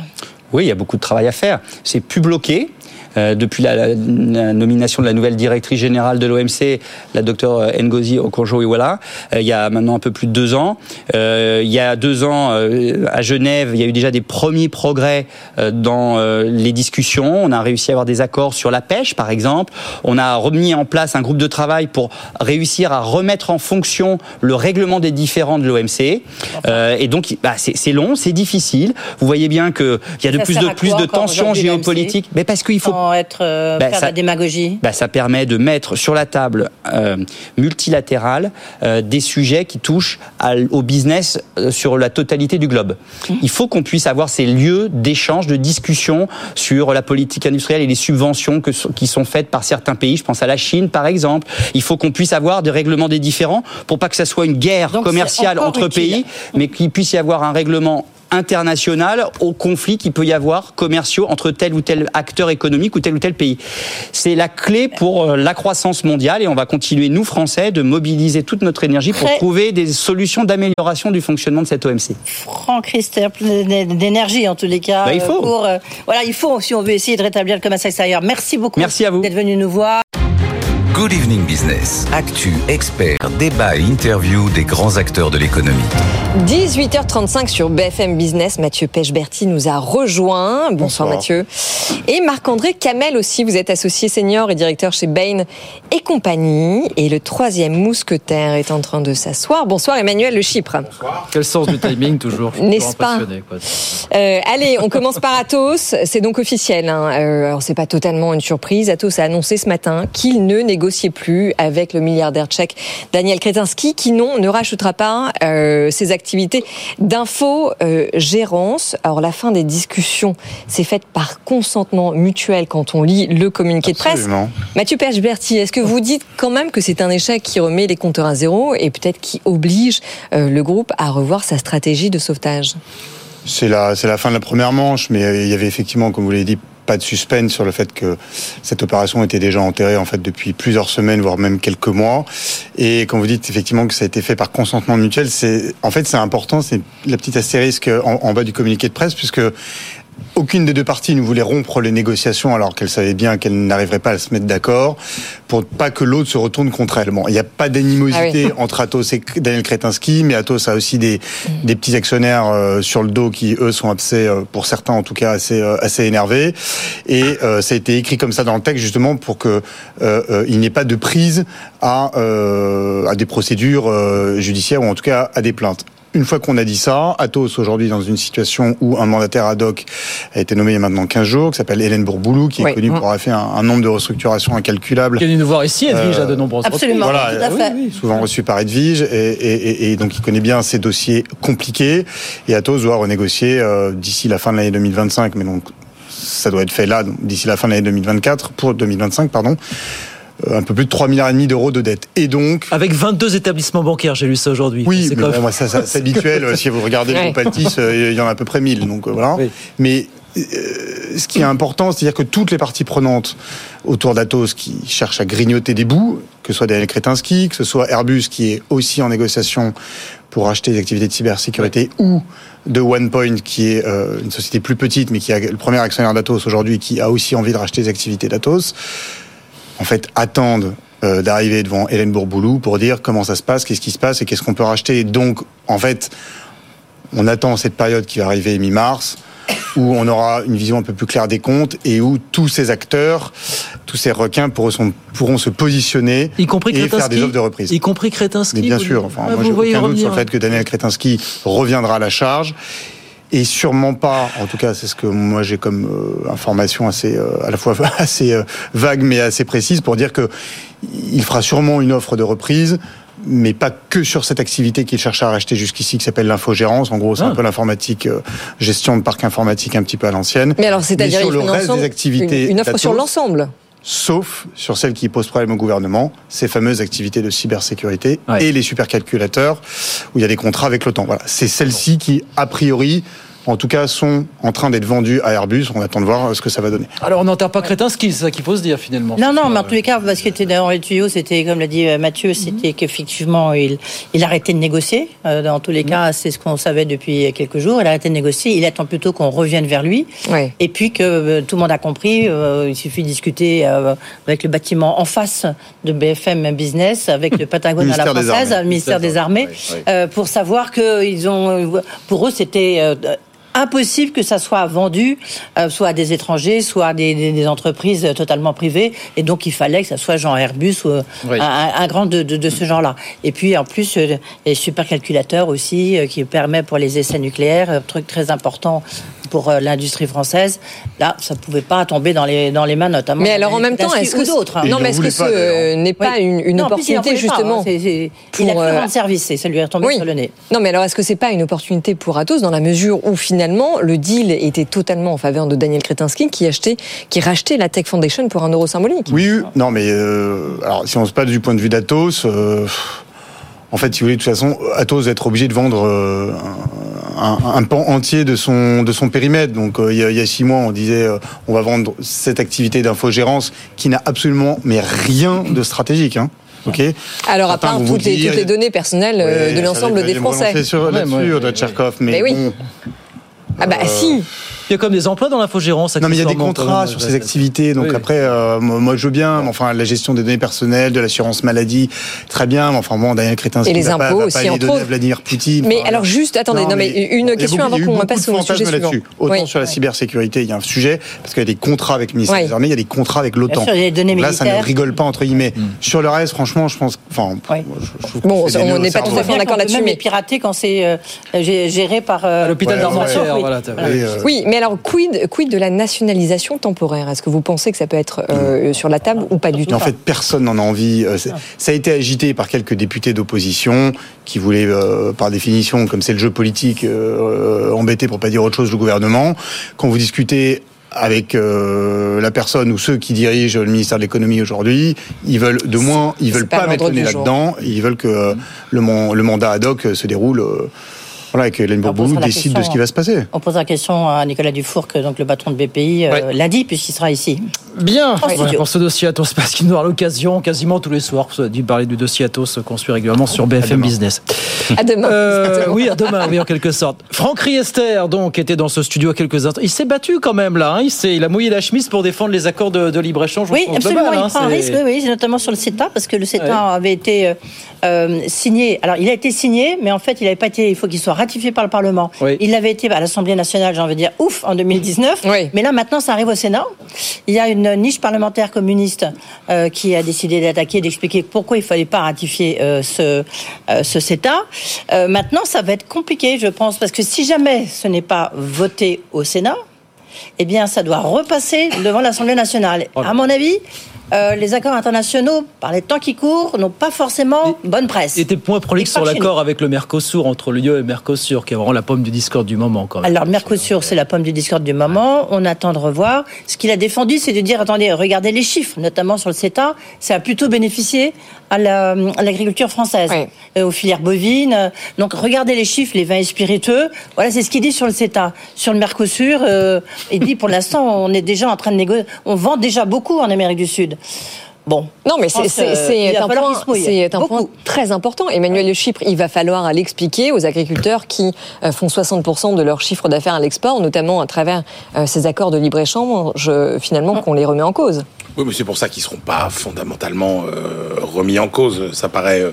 Oui, il y a beaucoup de travail à faire. C'est plus bloqué. Euh, depuis la, la- la nomination de la nouvelle directrice générale de l'OMC, la docteure Ngozi Okonjo-Iweala, euh, il y a maintenant un peu plus de deux ans. Euh, il y a deux ans, euh, à Genève, il y a eu déjà des premiers progrès euh, dans euh, les discussions. On a réussi à avoir des accords sur la pêche, par exemple. On a remis en place un groupe de travail pour réussir à remettre en fonction le règlement des différends de l'OMC. Euh, et donc, bah, c'est long, c'est difficile. Vous voyez bien qu'il y a de Ça plus de plus de tensions géopolitiques. Mais parce qu'il faut Sans être euh, Bah, faire ça- la démagogie. bah, ça permet de mettre sur la table euh, multilatérale euh, des sujets qui touchent à au business euh, sur la totalité du globe. Il faut qu'on puisse avoir ces lieux d'échange, de discussion sur la politique industrielle et les subventions que, qui sont faites par certains pays. Je pense à la Chine, par exemple. Il faut qu'on puisse avoir des règlements des différends pour pas que ça soit une guerre Donc, commerciale entre utile. pays, mais qu'il puisse y avoir un règlement international au conflit qu'il peut y avoir commerciaux entre tel ou tel acteur économique ou tel ou tel pays. C'est la clé pour euh, la croissance mondiale et on va continuer, nous Français, de mobiliser toute notre énergie pour trouver des solutions d'amélioration du fonctionnement de cette OMC. Franck Rister, plein d'énergie en tous les cas. Bah, il faut. euh, Pour, euh, voilà, il faut si on veut essayer de rétablir le commerce extérieur. Merci beaucoup. Merci à vous. D'être venu nous voir. Good Evening Business. Actu, expert, débat et interview des grands acteurs de l'économie. 18h35 sur BFM Business. Mathieu Pechberti nous a rejoint. Bonsoir, Mathieu. Et Marc-André Camel aussi. Vous êtes associé senior et directeur chez Bain et compagnie. Et le troisième mousquetaire est en train de s'asseoir. Bonsoir Emmanuel Le Chypre. Bonsoir. Quel sens du timing toujours? N'est-ce pas? euh, Allez, on commence par Atos. C'est donc officiel. Hein. Euh, alors c'est pas totalement une surprise. Atos a annoncé ce matin qu'il ne plus avec le milliardaire tchèque Daniel Kretinsky, qui non ne rachètera pas euh, ses activités d'info-gérance. Alors la fin des discussions s'est faite par consentement mutuel quand on lit le communiqué Absolument. de presse. Mathieu Perche-Berti, est-ce que vous dites quand même que c'est un échec qui remet les compteurs à zéro et peut-être qui oblige euh, le groupe à revoir sa stratégie de sauvetage? C'est la, c'est la fin de la première manche, mais euh, il y avait effectivement, comme vous l'avez dit, pas de suspense sur le fait que cette opération était déjà enterrée en fait depuis plusieurs semaines, voire même quelques mois. Et quand vous dites effectivement que ça a été fait par consentement mutuel, c'est en fait c'est important, c'est la petite astérisque en, en bas du communiqué de presse, puisque aucune des deux parties ne voulait rompre les négociations alors qu'elle savait bien qu'elle n'arriverait pas à se mettre d'accord pour pas que l'autre se retourne contre elle. Bon, il n'y a pas d'animosité Ah oui. entre Atos et Daniel Kretinsky, mais Atos a aussi des, des petits actionnaires euh, sur le dos qui, eux, sont assez, euh, pour certains en tout cas, assez, euh, assez énervés. Et euh, ça a été écrit comme ça dans le texte justement pour que euh, il n'y ait pas de prise à, euh, à des procédures euh, judiciaires ou en tout cas à des plaintes. Une fois qu'on a dit ça, Atos aujourd'hui dans une situation où un mandataire ad hoc a été nommé il y a maintenant 15 jours, qui s'appelle Hélène Bourboulou, qui Oui. est connue pour avoir fait un, un nombre de restructurations incalculables. Qui est venu nous voir ici, Edwige, Euh, à de nombreuses absolument. Voilà, tout à fait. oui, oui, souvent reçu par Edwige, et, et, et, et donc il connaît bien ces dossiers compliqués. Et Atos doit renégocier euh, d'ici la fin de l'année 2025, mais donc ça doit être fait là, d'ici la fin de l'année 2024, pour 2025, pardon, euh, un peu plus de 3 milliards et demi d'euros de dettes. Et donc, Avec 22 établissements bancaires, j'ai lu ça aujourd'hui. oui, C'est bon, moi, ça, ça, c'est habituel. euh, (laughs) Si vous regardez le groupe Altis, euh, il y en a à peu près 1000. Donc euh, voilà. Oui. Mais euh, ce qui est important, c'est-à-dire que toutes les parties prenantes autour d'Atos qui cherchent à grignoter des bouts, que ce soit Daniel Kretinsky, que ce soit Airbus qui est aussi en négociation pour acheter des activités de cybersécurité, ou de OnePoint qui est euh, une société plus petite mais qui est le premier actionnaire d'Atos aujourd'hui qui a aussi envie de racheter des activités d'Atos, en fait attendent euh, d'arriver devant Hélène Bourboulou pour dire comment ça se passe, qu'est-ce qui se passe et qu'est-ce qu'on peut racheter. Donc, en fait, on attend cette période qui va arriver mi-mars où on aura une vision un peu plus claire des comptes et où tous ces acteurs, tous ces requins pourront, sont- pourront se positionner Y compris et faire des offres de reprise. Y compris Kretinsky Mais bien sûr, enfin, Ah, moi j'ai aucun doute sur le fait que Daniel Kretinsky reviendra à la charge. Et sûrement pas, en tout cas c'est ce que moi j'ai comme euh, information assez euh, à la fois (laughs) assez euh, vague mais assez précise pour dire que il fera sûrement une offre de reprise mais pas que sur cette activité qu'il cherche à racheter jusqu'ici qui s'appelle l'infogérance. En gros, c'est Ah. un peu l'informatique, euh, gestion de parc informatique un petit peu à l'ancienne. Mais alors, c'est-à-dire sur le reste des activités une, une offre sur l'ensemble. Sauf sur celles qui posent problème au gouvernement, ces fameuses activités de cybersécurité Ouais. et les supercalculateurs où il y a des contrats avec l'OTAN. Voilà, c'est celles-ci qui, a priori, en tout cas, sont en train d'être vendues à Airbus. On attend de voir ce que ça va donner. Alors on n'enterre pas c'est ça qu'il faut se dire finalement. Non, non, mais en tous les cas, parce que était dans les tuyaux, c'était, comme l'a dit euh, Mathieu, c'était qu'effectivement, il, il arrêtait de négocier. Euh, Dans tous les cas, c'est ce qu'on savait depuis quelques jours. Il arrêtait de négocier. Il attend plutôt qu'on revienne vers lui. Et puis que euh, tout le monde a compris, euh, il suffit de discuter euh, avec le bâtiment en face de BFM Business, avec le Patagone (laughs) à la française, le ministère des Armées, euh, pour savoir que ils ont, euh, pour eux, c'était euh, impossible que ça soit vendu euh, soit à des étrangers, soit à des, des- des entreprises totalement privées. Et donc, il fallait que ça soit genre Airbus ou euh, Oui. un, un grand de, de, de ce genre-là. Et puis, en plus, euh, les supercalculateurs aussi, euh, qui permet pour les essais nucléaires, euh, truc très important pour euh, l'industrie française. Là, ça ne pouvait pas tomber dans les, dans les mains, notamment. Mais alors en même temps, est-ce que d'autres hein. Non, mais est-ce que ce n'est pas Oui. une, Non, plus, en opportunité pas, justement hein. Il a pour, euh, rendre service et ça lui est retombé Oui. sur le nez. Non, mais alors est-ce que c'est pas une opportunité pour Atos dans la mesure où finalement le deal était totalement en faveur de Daniel Kretinsky qui achetait, qui rachetait la Tech Foundation pour un euro symbolique Oui, oui. non, mais euh, alors si on se passe du point de vue d'Atos, euh, en fait, si vous voulez, de toute façon, Atos va être obligé de vendre euh, un, un pan entier de son de son périmètre. Donc, euh, il, y a, il y a six mois, on disait, euh, on va vendre cette activité d'infogérance qui n'a absolument mais rien de stratégique. Hein. Ok. Alors à Certains part vont vous toutes les, dire- toutes les données personnelles Ouais, de l'ensemble des Français. sur Ouais, là-dessus, ouais, de Tcherkov, mais, Mais oui. bon, Ah bah Euh, si Il y a comme des emplois dans l'infogérance. Non, mais il y a des contrats sur ces activités. Donc Oui. après, euh, moi je veux bien. mais Enfin, la gestion des données personnelles, de l'assurance maladie, très bien. Mais enfin bon, Daniel Crétin, Et les va pas, impôts va aussi, pas les à. Vladimir Poutine. Mais Enfin, alors juste, attendez, non, mais une question beaucoup- avant qu'on passe au sujet suivant. là-dessus. Autant Oui. sur la cybersécurité, il y a un sujet parce qu'il y a des contrats avec le ministère Oui. des Armées, il y a des contrats avec l'OTAN. Là, ça ne rigole pas entre guillemets. Mm. Sur le reste, franchement, je pense. Enfin, Bon, on n'est pas tout à fait en accord Même là-dessus, mais piraté quand c'est euh, gé- géré par euh, À l'hôpital euh, Oui, mais alors quid, quid de la nationalisation temporaire? Est-ce que vous pensez que ça peut être euh, sur la table ou pas du tout en fait, personne n'en a envie. Euh, Ça a été agité par quelques députés d'opposition qui voulaient, euh, par définition, comme c'est le jeu politique, euh, embêter pour pas dire autre chose le gouvernement. Quand vous discutez avec euh, la personne ou ceux qui dirigent le ministère de l'économie aujourd'hui, ils veulent de moins, ils veulent pas pas, mettre le nez là-dedans. Ils veulent que euh, le, man- le mandat ad hoc se déroule. euh, voilà, et que Hélène On Bourbou posera la décide de ce qui va se passer. On pose la question à Nicolas Dufourc, donc le patron de BPI, euh, Ouais. lundi, puisqu'il sera ici. Bien, studio. pour ce dossier Atos, parce qu'il nous aura l'occasion quasiment tous les soirs d'y parler du dossier Atos qu'on suit régulièrement sur BFM. Business. (laughs) À demain. Euh, (laughs) oui, à demain, oui, en quelque sorte. Franck Riester, donc, était dans ce studio à quelques instants. Il s'est battu quand même, là. hein. Il, s'est- il a mouillé la chemise pour défendre les accords de, de libre-échange. Oui, absolument. il hein. prend un risque, oui, oui, notamment sur le CETA, parce que le CETA Ouais. avait été euh, euh, signé. Alors, il a été signé, mais en fait, il n'avait pas été. Il faut qu'il soit ratifié par le Parlement. Oui. Il l'avait été à l'Assemblée nationale, j'ai envie de dire, ouf, en 2019. Oui. Mais là, maintenant, ça arrive au Sénat. Il y a une niche parlementaire communiste euh, qui a décidé d'attaquer, d'expliquer pourquoi il fallait pas ratifier euh, ce, euh, ce CETA. Maintenant, ça va être compliqué, je pense, parce que si jamais ce n'est pas voté au Sénat, eh bien, ça doit repasser devant l'Assemblée nationale. Oh. À mon avis, euh, les accords internationaux, par les temps qui courent, n'ont pas forcément bonne presse. Il était point prolixe Et sur l'accord avec le Mercosur, entre l'UE et le Mercosur, qui est vraiment la pomme du discord du moment, quand même. Alors, le Mercosur, c'est la pomme du discorde du moment. On attend de revoir. Ce qu'il a défendu, c'est de dire, attendez, regardez les chiffres, notamment sur le CETA. Ça a plutôt bénéficié à la- à l'agriculture française, euh, aux filières bovines. Donc, regardez les chiffres, les vins et spiritueux. Voilà, c'est ce qu'il dit sur le CETA. Sur le Mercosur, euh, il dit, pour l'instant, on est déjà en train de négocier. On vend déjà beaucoup en Amérique du Sud. Bon. Non, mais c'est un, point, un point très important. Emmanuel Le Chypre, il va falloir l'expliquer aux agriculteurs qui euh, font 60% de leur chiffre d'affaires à l'export, notamment à travers euh, ces accords de libre-échange, finalement, qu'on les remet en cause. Oui, mais c'est pour ça qu'ils seront pas fondamentalement euh, remis en cause. Ça paraît, euh,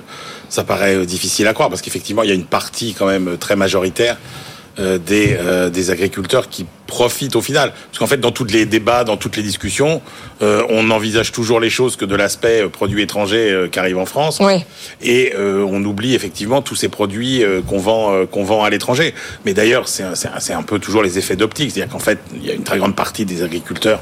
ça paraît euh, difficile à croire parce qu'effectivement, il y a une partie quand même très majoritaire euh, des, des agriculteurs qui profitent au final. Parce qu'en fait, dans tous les débats, dans toutes les discussions, euh, on envisage toujours les choses que de l'aspect euh, produits étrangers euh, qui arrivent en France. Oui. Et on oublie effectivement tous ces produits qu'on vend, qu'on vend à l'étranger. Mais d'ailleurs, un, c'est un peu toujours les effets d'optique. C'est-à-dire qu'en fait, il y a une très grande partie des agriculteurs.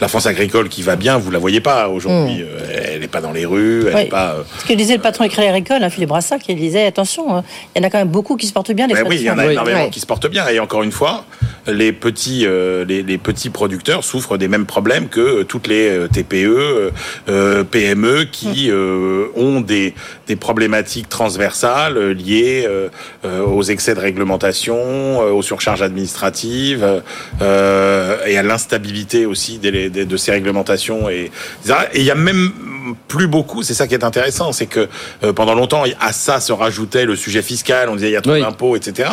La France agricole qui va bien, vous la voyez pas aujourd'hui. Euh, Elle n'est pas dans les rues, elle Oui. n'est pas. euh, Ce que disait le patron du Crédit Agricole, hein, Philippe Brassac, il disait attention, hein, il y en a quand même beaucoup qui se portent bien. Ben oui, il y en a énormément qui se portent bien. Et encore une fois, les petits, euh, les, les petits producteurs souffrent des mêmes problèmes que toutes les TPE, euh, PME qui euh, ont des, des problématiques transversales liées aux excès de réglementation, aux surcharges administratives et à l'instabilité aussi des, des- de ces réglementations. Et il y a même plus beaucoup, c'est ça qui est intéressant, c'est que euh, pendant longtemps, à ça se rajoutait le sujet fiscal, on disait il y a trop Oui. d'impôts, etc.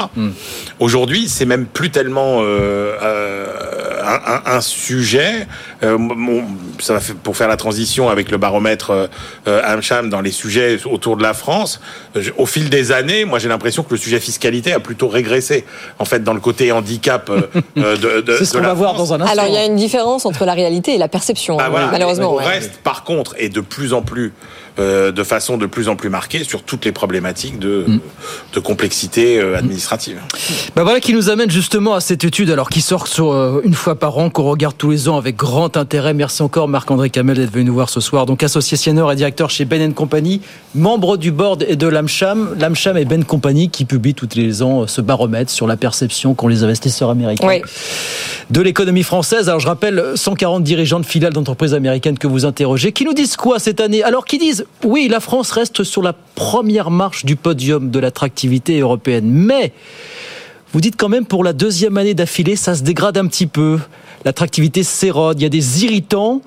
Aujourd'hui, c'est même plus tellement euh, euh, un, un- un sujet. Euh, mon- ça pour faire la transition avec le baromètre euh, euh, AmCham dans les sujets autour de la France. je- au fil des années, moi j'ai l'impression que le sujet fiscalité a plutôt régressé. En fait, dans le côté handicap euh, (laughs) de, de, C'est ce de qu'on la va voir France. dans un instant. Alors, il y a une différence entre la réalité et la perception, Bah hein, voilà. malheureusement. Ouais. reste, par contre, est de plus en plus, euh, de façon de plus en plus marquée sur toutes les problématiques de, Mm. de complexité euh, administrative. Bah voilà qui nous amène justement à cette étude, alors qui sort sur euh, une fois par an, qu'on regarde tous les ans avec grand intérêt. Merci encore Marc-André Camel d'être venu nous voir ce soir. Donc associé senior et directeur chez Ben Company, membre du board et de l'AMCHAM. L'AMCHAM et Ben Company qui publient tous les ans ce baromètre sur la perception qu'ont les investisseurs américains Oui. de l'économie française. Alors je rappelle 140 dirigeants de filiales d'entreprises américaines que vous interrogez, qui nous disent quoi cette année? Alors qui disent oui, la France reste sur la première marche du podium de l'attractivité européenne, mais vous dites quand même pour la deuxième année d'affilée, ça se dégrade un petit peu. L'attractivité s'érode, il y a des irritants.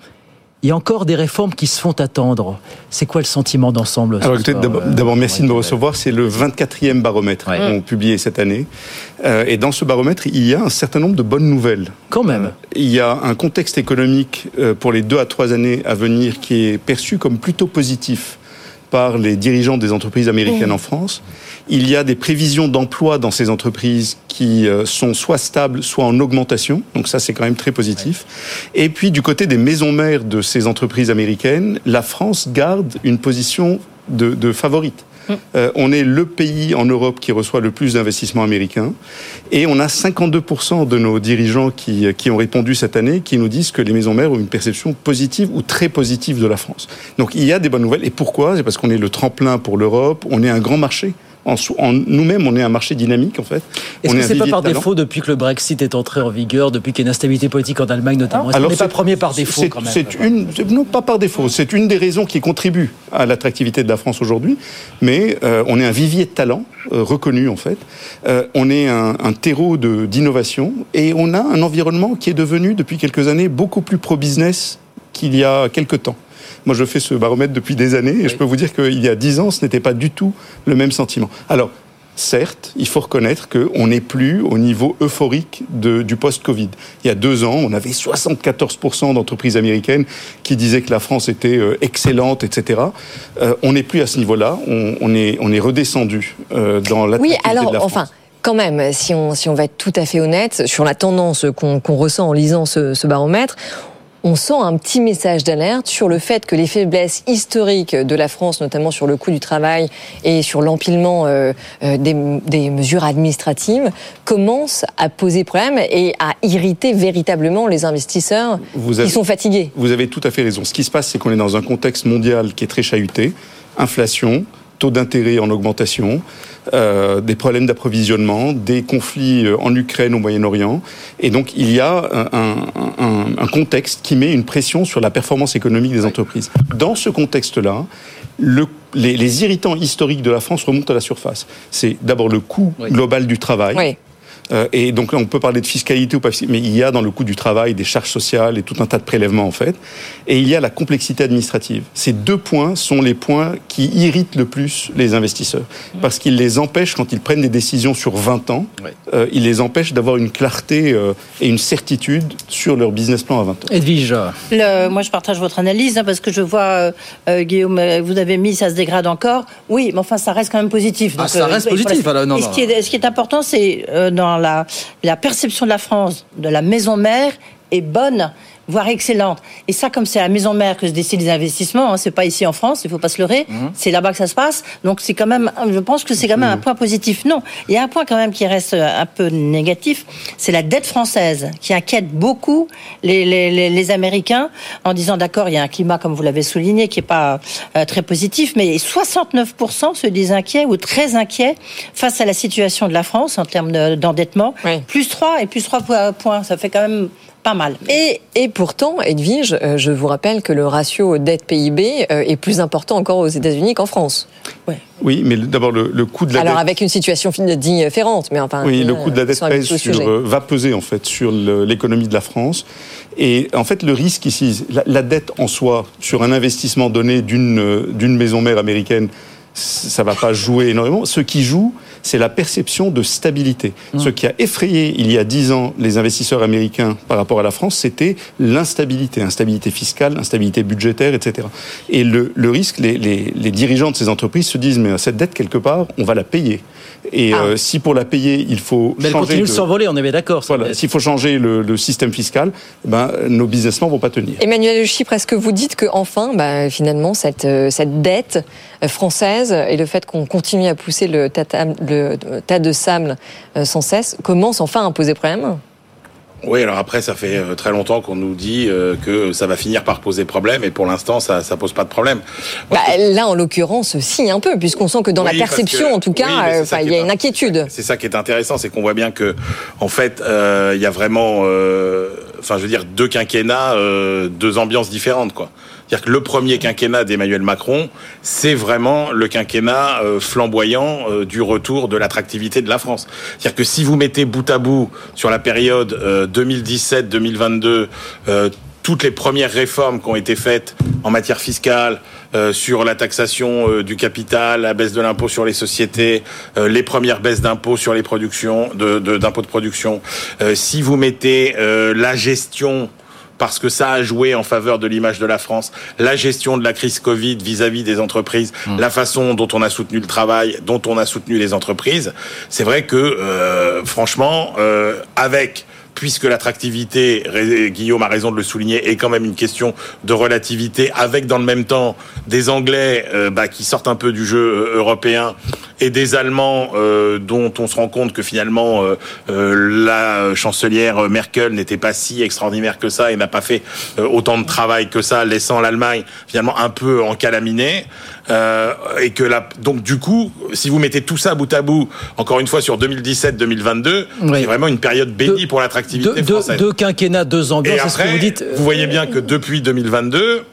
Il y a encore des réformes qui se font attendre. C'est quoi le sentiment d'ensemble Alors, d'abord, merci de me recevoir. C'est le 24e baromètre qu'on publié cette année. et dans ce baromètre, il y a un certain nombre de bonnes nouvelles. Quand même. il y a un contexte économique pour les deux à trois années à venir qui est perçu comme plutôt positif par les dirigeants des entreprises américaines en France. Il y a des prévisions d'emploi dans ces entreprises qui euh, sont soit stables, soit en augmentation. Donc ça, c'est quand même très positif. Et puis, du côté des maisons mères de ces entreprises américaines, la France garde une position de, de favorite. Euh, on est le pays en Europe qui reçoit le plus d'investissements américains. Et on a 52% de nos dirigeants qui, qui ont répondu cette année qui nous disent que les maisons mères ont une perception positive ou très positive de la France. Donc il y a des bonnes nouvelles. Et pourquoi? C'est parce qu'on est le tremplin pour l'Europe, on est un grand marché en, nous-mêmes, on est un marché dynamique en fait. Est-ce que c'est pas par défaut depuis que le Brexit est entré en vigueur, depuis qu'il y a une instabilité politique en Allemagne notamment? Qu'on n'est pas premier par défaut quand même? C'est une, non pas par défaut, c'est une des raisons qui contribue à l'attractivité de la France aujourd'hui. Mais euh, on est un vivier de talent euh, reconnu en fait. Euh, on est un, un terreau d'innovation et on a un environnement qui est devenu depuis quelques années beaucoup plus pro-business qu'il y a quelques temps. Moi, je fais ce baromètre depuis des années et je peux vous dire qu'il y a dix ans, ce n'était pas du tout le même sentiment. Alors, certes, il faut reconnaître qu'on n'est plus au niveau euphorique du post-Covid. Il y a deux ans, on avait 74% d'entreprises américaines qui disaient que la France était euh, excellente, etc. Euh, on n'est plus à ce niveau-là. On, est, on est redescendu euh, dans la Oui, alors, de la enfin. Quand même, si on, si on va être tout à fait honnête sur la tendance qu'on ressent en lisant ce, ce baromètre, on sent un petit message d'alerte sur le fait que les faiblesses historiques de la France, notamment sur le coût du travail et sur l'empilement euh, euh, des, mesures administratives, commencent à poser problème et à irriter véritablement les investisseurs qui sont fatigués. Vous avez tout à fait raison. Ce qui se passe, c'est qu'on est dans un contexte mondial qui est très chahuté. Inflation, taux d'intérêt en augmentation, euh, des problèmes d'approvisionnement, des conflits euh, en Ukraine, au Moyen-Orient. Et donc, il y a un, un, un, contexte qui met une pression sur la performance économique des entreprises. Dans ce contexte-là, le, les, les, irritants historiques de la France remontent à la surface. C'est d'abord le coût global du travail. Oui. Euh, et donc là, on peut parler de fiscalité ou pas, mais il y a dans le coût du travail des charges sociales et tout un tas de prélèvements en fait. Et il y a la complexité administrative. Ces deux points sont les points qui irritent le plus les investisseurs mmh. parce qu'ils les empêchent quand ils prennent des décisions sur 20 ans, euh, ils les empêchent d'avoir une clarté euh, et une certitude sur leur business plan à 20 ans. Edwige, le, moi je partage votre analyse hein, parce que je vois Guillaume, vous avez mis ça se dégrade encore. Oui, mais enfin ça reste quand même positif. ah, ça reste positif. Alors, non, Ce, qui est, ce qui est important, c'est dans la, perception de la France, de la maison mère, est bonne voire excellente. Et ça, comme c'est à la maison mère que se décident les investissements, hein, c'est pas ici en France, il faut pas se leurrer, mhm. c'est là-bas que ça se passe. Donc c'est quand même, je pense que c'est quand même un point positif. Non, il y a un point quand même qui reste un peu négatif, c'est la dette française qui inquiète beaucoup les, les, les, Américains en disant d'accord, il y a un climat comme vous l'avez souligné qui est pas euh, très positif, mais 69% se disent inquiets ou très inquiets face à la situation de la France en termes d'endettement. Plus 3 et plus 3 points, ça fait quand même pas mal. Et, et pourtant, Edwige, euh, je vous rappelle que le ratio dette-PIB euh, est plus important encore aux États-Unis qu'en France. Ouais. Oui, mais d'abord le, le, coût de la Alors avec une situation différente, mais enfin. Oui, le coût de la dette pèse sur, euh, va peser en fait sur l'économie de la France. Et en fait, le risque ici, la, la dette en soi sur un investissement donné d'une d'une maison mère américaine, ça va pas jouer énormément. Ce qui joue, c'est la perception de stabilité. Mmh. Ce qui a effrayé il y a dix ans les investisseurs américains par rapport à la France, c'était l'instabilité, instabilité fiscale, instabilité budgétaire, etc. Et le, le risque, les, les, les, dirigeants de ces entreprises se disent, mais cette dette, quelque part, on va la payer. Et ah. euh, si pour la payer, il faut mais elle continue de s'envoler, on est bien d'accord. Voilà, s'il faut changer le, le, système fiscal, ben, nos businessmen vont pas tenir. Emmanuel de Chypre, est-ce que vous dites que enfin, ben, finalement, cette, euh, cette dette euh, française et le fait qu'on continue à pousser le, tas de sable sans cesse, commence enfin à poser problème? Oui, alors après, ça fait euh, très longtemps qu'on nous dit euh, que ça va finir par poser problème, et pour l'instant, ça ne pose pas de problème. Bah, là, en l'occurrence, si, un peu, puisqu'on sent que dans la perception, en tout cas, il y a une inquiétude. C'est ça qui est intéressant, c'est qu'on voit bien que, en fait, il y a vraiment, enfin, je veux dire, deux quinquennats, deux ambiances différentes, quoi. C'est-à-dire que le premier quinquennat d'Emmanuel Macron, c'est vraiment le quinquennat euh, flamboyant euh, du retour de l'attractivité de la France. C'est-à-dire que si vous mettez bout à bout sur la période 2017-2022 euh, toutes les premières réformes qui ont été faites en matière fiscale, sur la taxation du capital, la baisse de l'impôt sur les sociétés, les premières baisses d'impôts sur les productions, de, d'impôts de, production. si vous mettez la gestion parce que ça a joué en faveur de l'image de la France, la gestion de la crise Covid vis-à-vis des entreprises, mmh. la façon dont on a soutenu le travail, dont on a soutenu les entreprises, c'est vrai que franchement, avec puisque l'attractivité, Guillaume a raison de le souligner, est quand même une question de relativité, avec dans le même temps des Anglais euh, bah, qui sortent un peu du jeu euh, européen et des Allemands euh, dont on se rend compte que finalement la chancelière Merkel n'était pas si extraordinaire que ça et n'a pas fait autant de travail que ça, laissant l'Allemagne finalement un peu en calaminé. et que la, donc du coup, si vous mettez tout ça bout à bout, encore une fois sur 2017-2022, c'est vraiment une période bénie pour l'attractivité deux, deux, quinquennats, deux ambiances, ce que vous dites. Vous voyez bien que depuis 2022,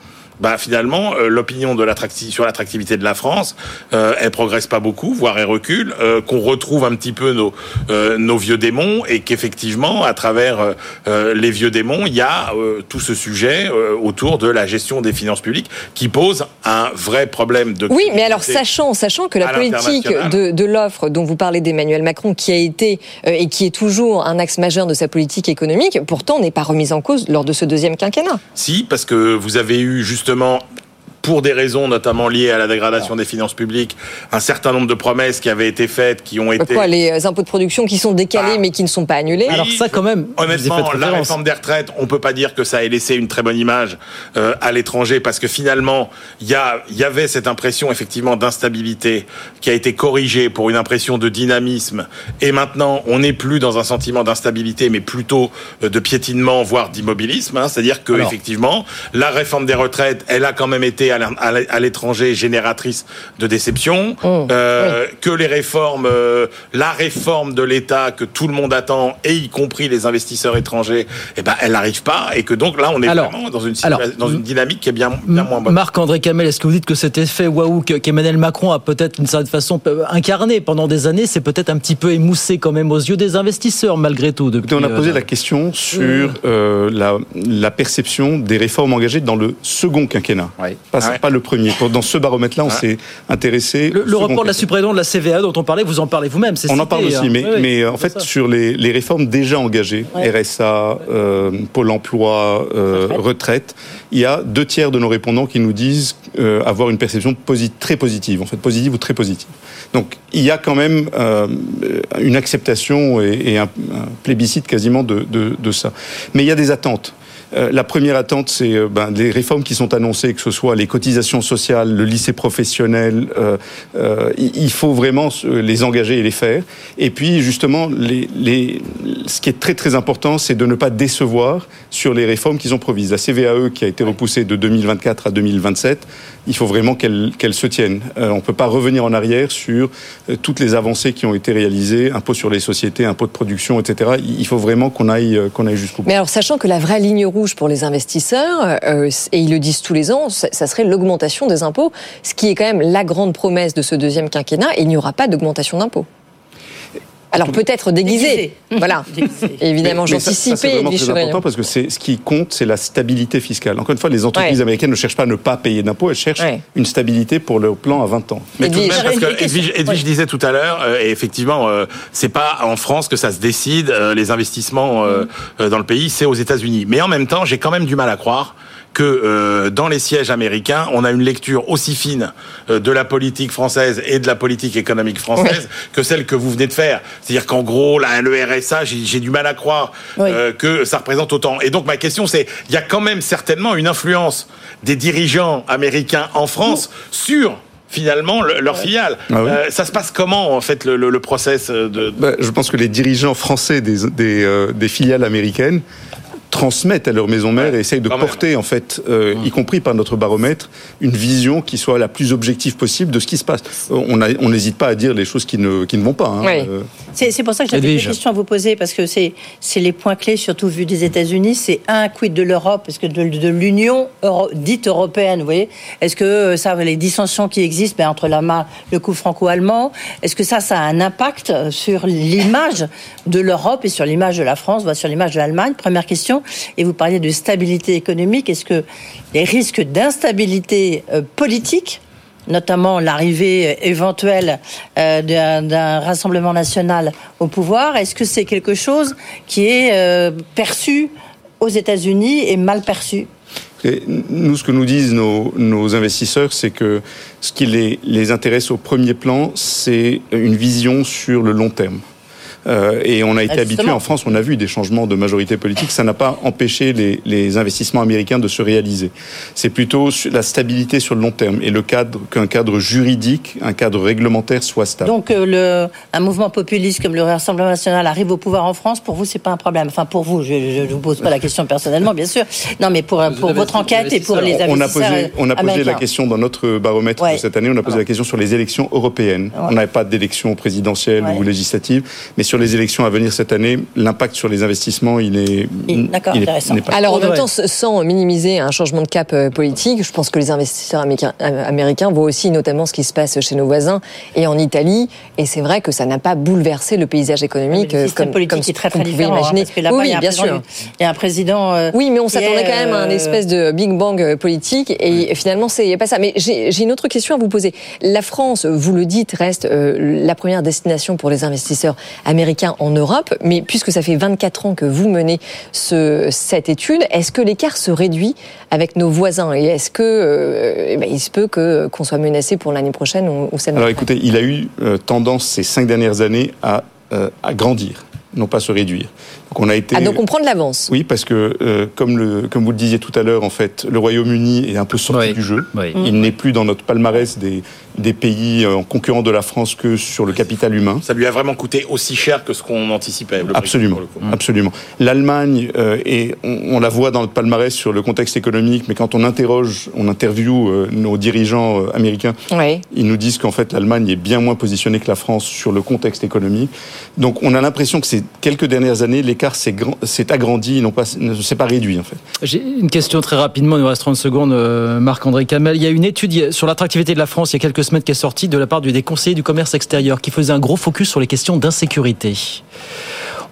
bah finalement euh, l'opinion de sur l'attractivité de la France, euh, elle progresse pas beaucoup, voire elle recule, euh, qu'on retrouve un petit peu nos euh, nos vieux démons et qu'effectivement à travers les vieux démons, il y a tout ce sujet autour de la gestion des finances publiques qui pose un vrai problème de Oui, mais alors sachant sachant que la politique de, de l'offre dont vous parlez d'Emmanuel Macron qui a été et qui est toujours un axe majeur de sa politique économique, pourtant n'est pas remise en cause lors de ce deuxième quinquennat. Si, parce que vous avez eu justement justement pour des raisons notamment liées à la dégradation des finances publiques, un certain nombre de promesses qui avaient été faites, qui ont été... Quoi, les impôts de production qui sont décalés ah. mais qui ne sont pas annulés Alors ça quand même... Honnêtement, la réforme des retraites, on peut pas dire que ça ait laissé une très bonne image euh, à l'étranger parce que finalement, il y, y avait cette impression effectivement d'instabilité qui a été corrigée pour une impression de dynamisme et maintenant on n'est plus dans un sentiment d'instabilité mais plutôt euh, de piétinement voire d'immobilisme. Hein, C'est-à-dire que effectivement, la réforme des retraites, elle a quand même été à l'étranger génératrice de déception, oh, euh, que les réformes, euh, la réforme de l'État que tout le monde attend, et y compris les investisseurs étrangers, eh ben, elle n'arrive pas, et que donc là, on est vraiment dans une, dans une dynamique qui est bien, bien moins bonne. Marc-André Camel, est-ce que vous dites que cet effet waouh qu'Emmanuel Macron a peut-être d'une certaine façon incarné pendant des années, c'est peut-être un petit peu émoussé quand même aux yeux des investisseurs, malgré tout depuis, On a posé euh, la question sur la, la, perception des réformes engagées dans le second quinquennat. Oui. Pas le premier. Dans ce baromètre-là, on s'est intéressé. Le, rapport de la suprésidente de la CVA dont on parlait, vous en parlez vous-même. On en parle aussi, hein. mais, mais en fait, sur les, les, réformes déjà engagées, RSA, euh, Pôle emploi, euh, retraite, il y a deux tiers de nos répondants qui nous disent euh, avoir une perception très positive, en fait, positive ou très positive. Donc, il y a quand même une acceptation et, un, plébiscite quasiment de, de, de ça. Mais il y a des attentes. Euh, la première attente, c'est euh, ben, les réformes qui sont annoncées, que ce soit les cotisations sociales, le lycée professionnel. Euh, il faut vraiment les engager et les faire. Et puis, justement, les, les, ce qui est très très important, c'est de ne pas décevoir sur les réformes qu'ils ont provises. La CVAE, qui a été repoussée de 2024 à 2027, il faut vraiment qu'elle qu'elle se tienne. on ne peut pas revenir en arrière sur toutes les avancées qui ont été réalisées, impôt sur les sociétés, impôt de production, etc. Il faut vraiment qu'on aille, qu'on aille jusqu'au bout. Mais alors, sachant que la vraie ligne rouge pour les investisseurs, euh, et ils le disent tous les ans, ça serait l'augmentation des impôts, ce qui est quand même la grande promesse de ce deuxième quinquennat, il n'y aura pas d'augmentation d'impôts. Alors peut-être déguisé. Voilà. (laughs) Évidemment, j'anticipais. C'est vraiment très important parce que c'est ce qui compte, c'est la stabilité fiscale. Encore une fois, les entreprises américaines ne cherchent pas à ne pas payer d'impôts, elles cherchent une stabilité pour leur plan à 20 ans. Mais tout de même, parce que Edwige, disait tout à l'heure, euh, et effectivement, euh, c'est pas en France que ça se décide euh, les investissements mm. dans le pays, c'est aux États-Unis. Mais en même temps, j'ai quand même du mal à croire que euh, dans les sièges américains, on a une lecture aussi fine euh, de la politique française et de la politique économique française que celle que vous venez de faire. C'est-à-dire qu'en gros, là, le RSA, j'ai du mal à croire euh, que ça représente autant. Et donc ma question, c'est, il y a quand même certainement une influence des dirigeants américains en France sur finalement leur filiale. Ah ça se passe comment en fait le, le, process de... Bah, je pense que les dirigeants français des, des, des filiales américaines transmettent à leur maison mère et essayent de porter, en fait, euh, y compris par notre baromètre, une vision qui soit la plus objective possible de ce qui se passe. On n'hésite pas à dire les choses qui ne, qui ne vont pas. Hein. Euh. C'est pour ça que j'avais des questions à vous poser, parce que c'est les points clés, surtout vu des États-Unis. C'est un, quid de l'Europe, est-ce que de, de l'Union dite européenne, vous voyez Est-ce que euh, ça, les dissensions qui existent ben, entre la, le coup franco-allemand, est-ce que ça, ça a un impact sur l'image de l'Europe et sur l'image de la France, sur l'image de l'Allemagne? Première question. Et vous parliez de stabilité économique. Est-ce que les risques d'instabilité euh, politique notamment l'arrivée éventuelle euh, d'un rassemblement national au pouvoir, est-ce que c'est quelque chose qui est euh, perçu aux États-Unis et mal perçu? Nous, ce que nous disent nos, nos investisseurs, c'est que ce qui les, les intéresse au premier plan, c'est une vision sur le long terme. Euh, et on a été ah, habitué en France, on a vu des changements de majorité politique, ça n'a pas empêché les, les, investissements américains de se réaliser. C'est plutôt la stabilité sur le long terme et le cadre qu'un cadre juridique, un cadre réglementaire soit stable. Donc euh, le, un mouvement populiste comme le Rassemblement national arrive au pouvoir en France, pour vous c'est pas un problème? Enfin pour vous, je ne vous pose pas la question personnellement, bien sûr. Non, mais pour, pour votre enquête et pour les investisseurs on a posé, on a posé la question dans notre baromètre de cette année. On a posé la question sur les élections européennes. On n'avait pas d'élections présidentielles ou législatives, mais sur les élections à venir cette année, l'impact sur les investissements, il est. D'accord, intéressant. Pas... Alors, en même temps, sans minimiser un changement de cap euh, politique, je pense que les investisseurs euh, américains voient aussi notamment ce qui se passe chez nos voisins et en Italie. Et c'est vrai que ça n'a pas bouleversé le paysage économique le comme, politique comme est très, très différent, hein, imaginer. parce que là oui, il y a bien sûr. Il y a un président. Euh, oui, mais on s'attendait quand même à un espèce de Big Bang politique et finalement, c'est pas ça. Mais j'ai une autre question à vous poser. La France, vous le dites, reste la première destination pour les investisseurs américains en Europe, mais puisque ça fait 24 ans que vous menez ce, cette étude, est-ce que l'écart se réduit avec nos voisins et est-ce que euh, eh ben, il se peut que qu'on soit menacé pour l'année prochaine ou, ou Alors écoutez, il a eu euh, tendance ces cinq dernières années à, euh, à grandir, non pas se réduire. Donc on a été. Ah donc on prend de l'avance. Oui, parce que euh, comme le comme vous le disiez tout à l'heure, en fait, le Royaume-Uni est un peu sorti du jeu. Il n'est plus dans notre palmarès des des pays euh, en concurrent de la France que sur le capital humain. Ça lui a vraiment coûté aussi cher que ce qu'on anticipait. absolument, absolument. L'Allemagne euh, et on, la voit dans le palmarès sur le contexte économique, mais quand on interroge, on interviewe euh, nos dirigeants américains, ils nous disent qu'en fait l'Allemagne est bien moins positionnée que la France sur le contexte économique. Donc on a l'impression que ces quelques dernières années, l'écart agrandi, non pas, réduit en fait. J'ai une question très rapidement, il nous reste 30 secondes, Marc-André Kamel. Il y a une étude sur l'attractivité de la France il y a quelques semaine qui est sortie de la part des conseillers du commerce extérieur qui faisait un gros focus sur les questions d'insécurité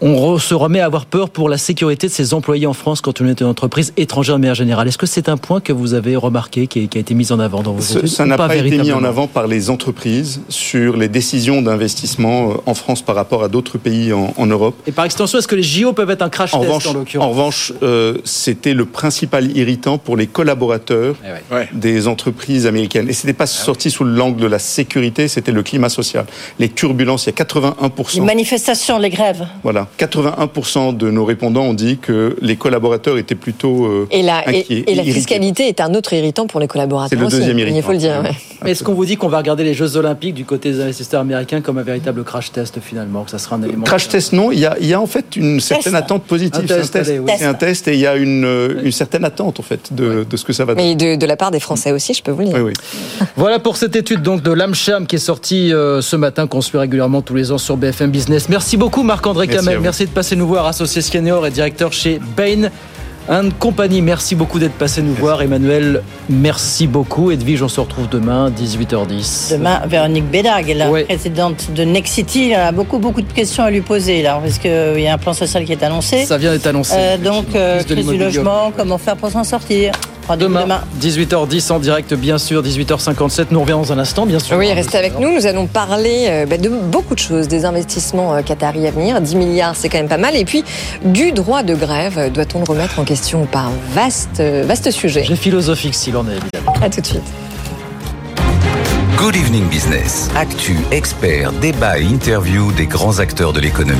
on se remet à avoir peur pour la sécurité de ses employés en France quand on est une entreprise étrangère de manière générale. Est-ce que c'est un point que vous avez remarqué, qui a été mis en avant dans vos études Ça n'a pas, été mis en avant par les entreprises sur les décisions d'investissement euh, en France par rapport à d'autres pays en, Europe. Et par extension, est-ce que les JO peuvent être un crash en test revanche, en l'occurrence En revanche, euh, c'était le principal irritant pour les collaborateurs eh des entreprises américaines. Et ce n'était pas ah sorti sous l'angle de la sécurité, c'était le climat social. Les turbulences, il y a 81%. Les manifestations, les grèves. Voilà. 81% de nos répondants ont dit que les collaborateurs étaient plutôt euh, et la, Et, la fiscalité est un autre irritant pour les collaborateurs. C'est le deuxième irritant. Il faut le dire. Mais est-ce qu'on vous dit qu'on va regarder les Jeux Olympiques du côté des investisseurs américains comme un véritable crash test finalement, que ça sera un élément Crash test, non. Il y a, il y a en fait une certaine attente positive. C'est un test. C'est un test et il y a une, une certaine attente en fait de, de ce que ça va donner. Mais de, de, la part des Français aussi, je peux vous le dire. Oui, oui. voilà pour cette étude donc de l'AMCHAM qui est sortie euh, ce matin, qu'on suit régulièrement tous les ans sur BFM Business. Merci beaucoup Marc-André Merci de passer nous voir, associé senior et directeur chez Bain Compagnie. Merci beaucoup d'être passé nous voir. Emmanuel, merci beaucoup. Edwige, on se retrouve demain, 18h10. Demain, Véronique Bédag, la présidente de Nexity, a beaucoup, beaucoup de questions à lui poser, là, parce qu'il y a un plan social qui est annoncé. Ça vient d'être annoncé. Euh, donc, euh, crise du logement, comment faire pour s'en sortir Demain, demain, 18h10 en direct, bien sûr, 18h57. Nous revenons dans un instant, bien sûr. Oui, restez avec nous. Nous allons parler euh, bah, de beaucoup de choses, des investissements euh, qataris à venir. 10 milliards, c'est quand même pas mal. Et puis, du droit de grève, doit-on le remettre en question Par vaste, euh, vaste sujet. J'ai philosophique s'il en est, évidemment. À tout de suite. Good Evening Business. Actu, expert, débat et interview des grands acteurs de l'économie.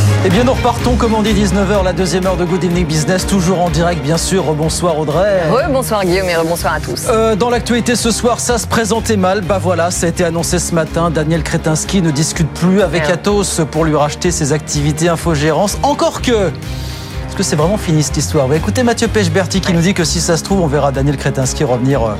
Eh bien, nous repartons, comme on dit, 19h, la deuxième heure de Good Evening Business, toujours en direct, bien sûr. Bonsoir Audrey. bonsoir Guillaume et bonsoir à tous. Euh, dans l'actualité ce soir, ça se présentait mal. Bah voilà, ça a été annoncé ce matin. Daniel Kretinsky ne discute plus avec Atos pour lui racheter ses activités infogérance. Encore que. Est-ce que c'est vraiment fini cette histoire? Écoutez Mathieu Pechberti qui nous dit que si ça se trouve, on verra Daniel Kretinsky revenir. Euh,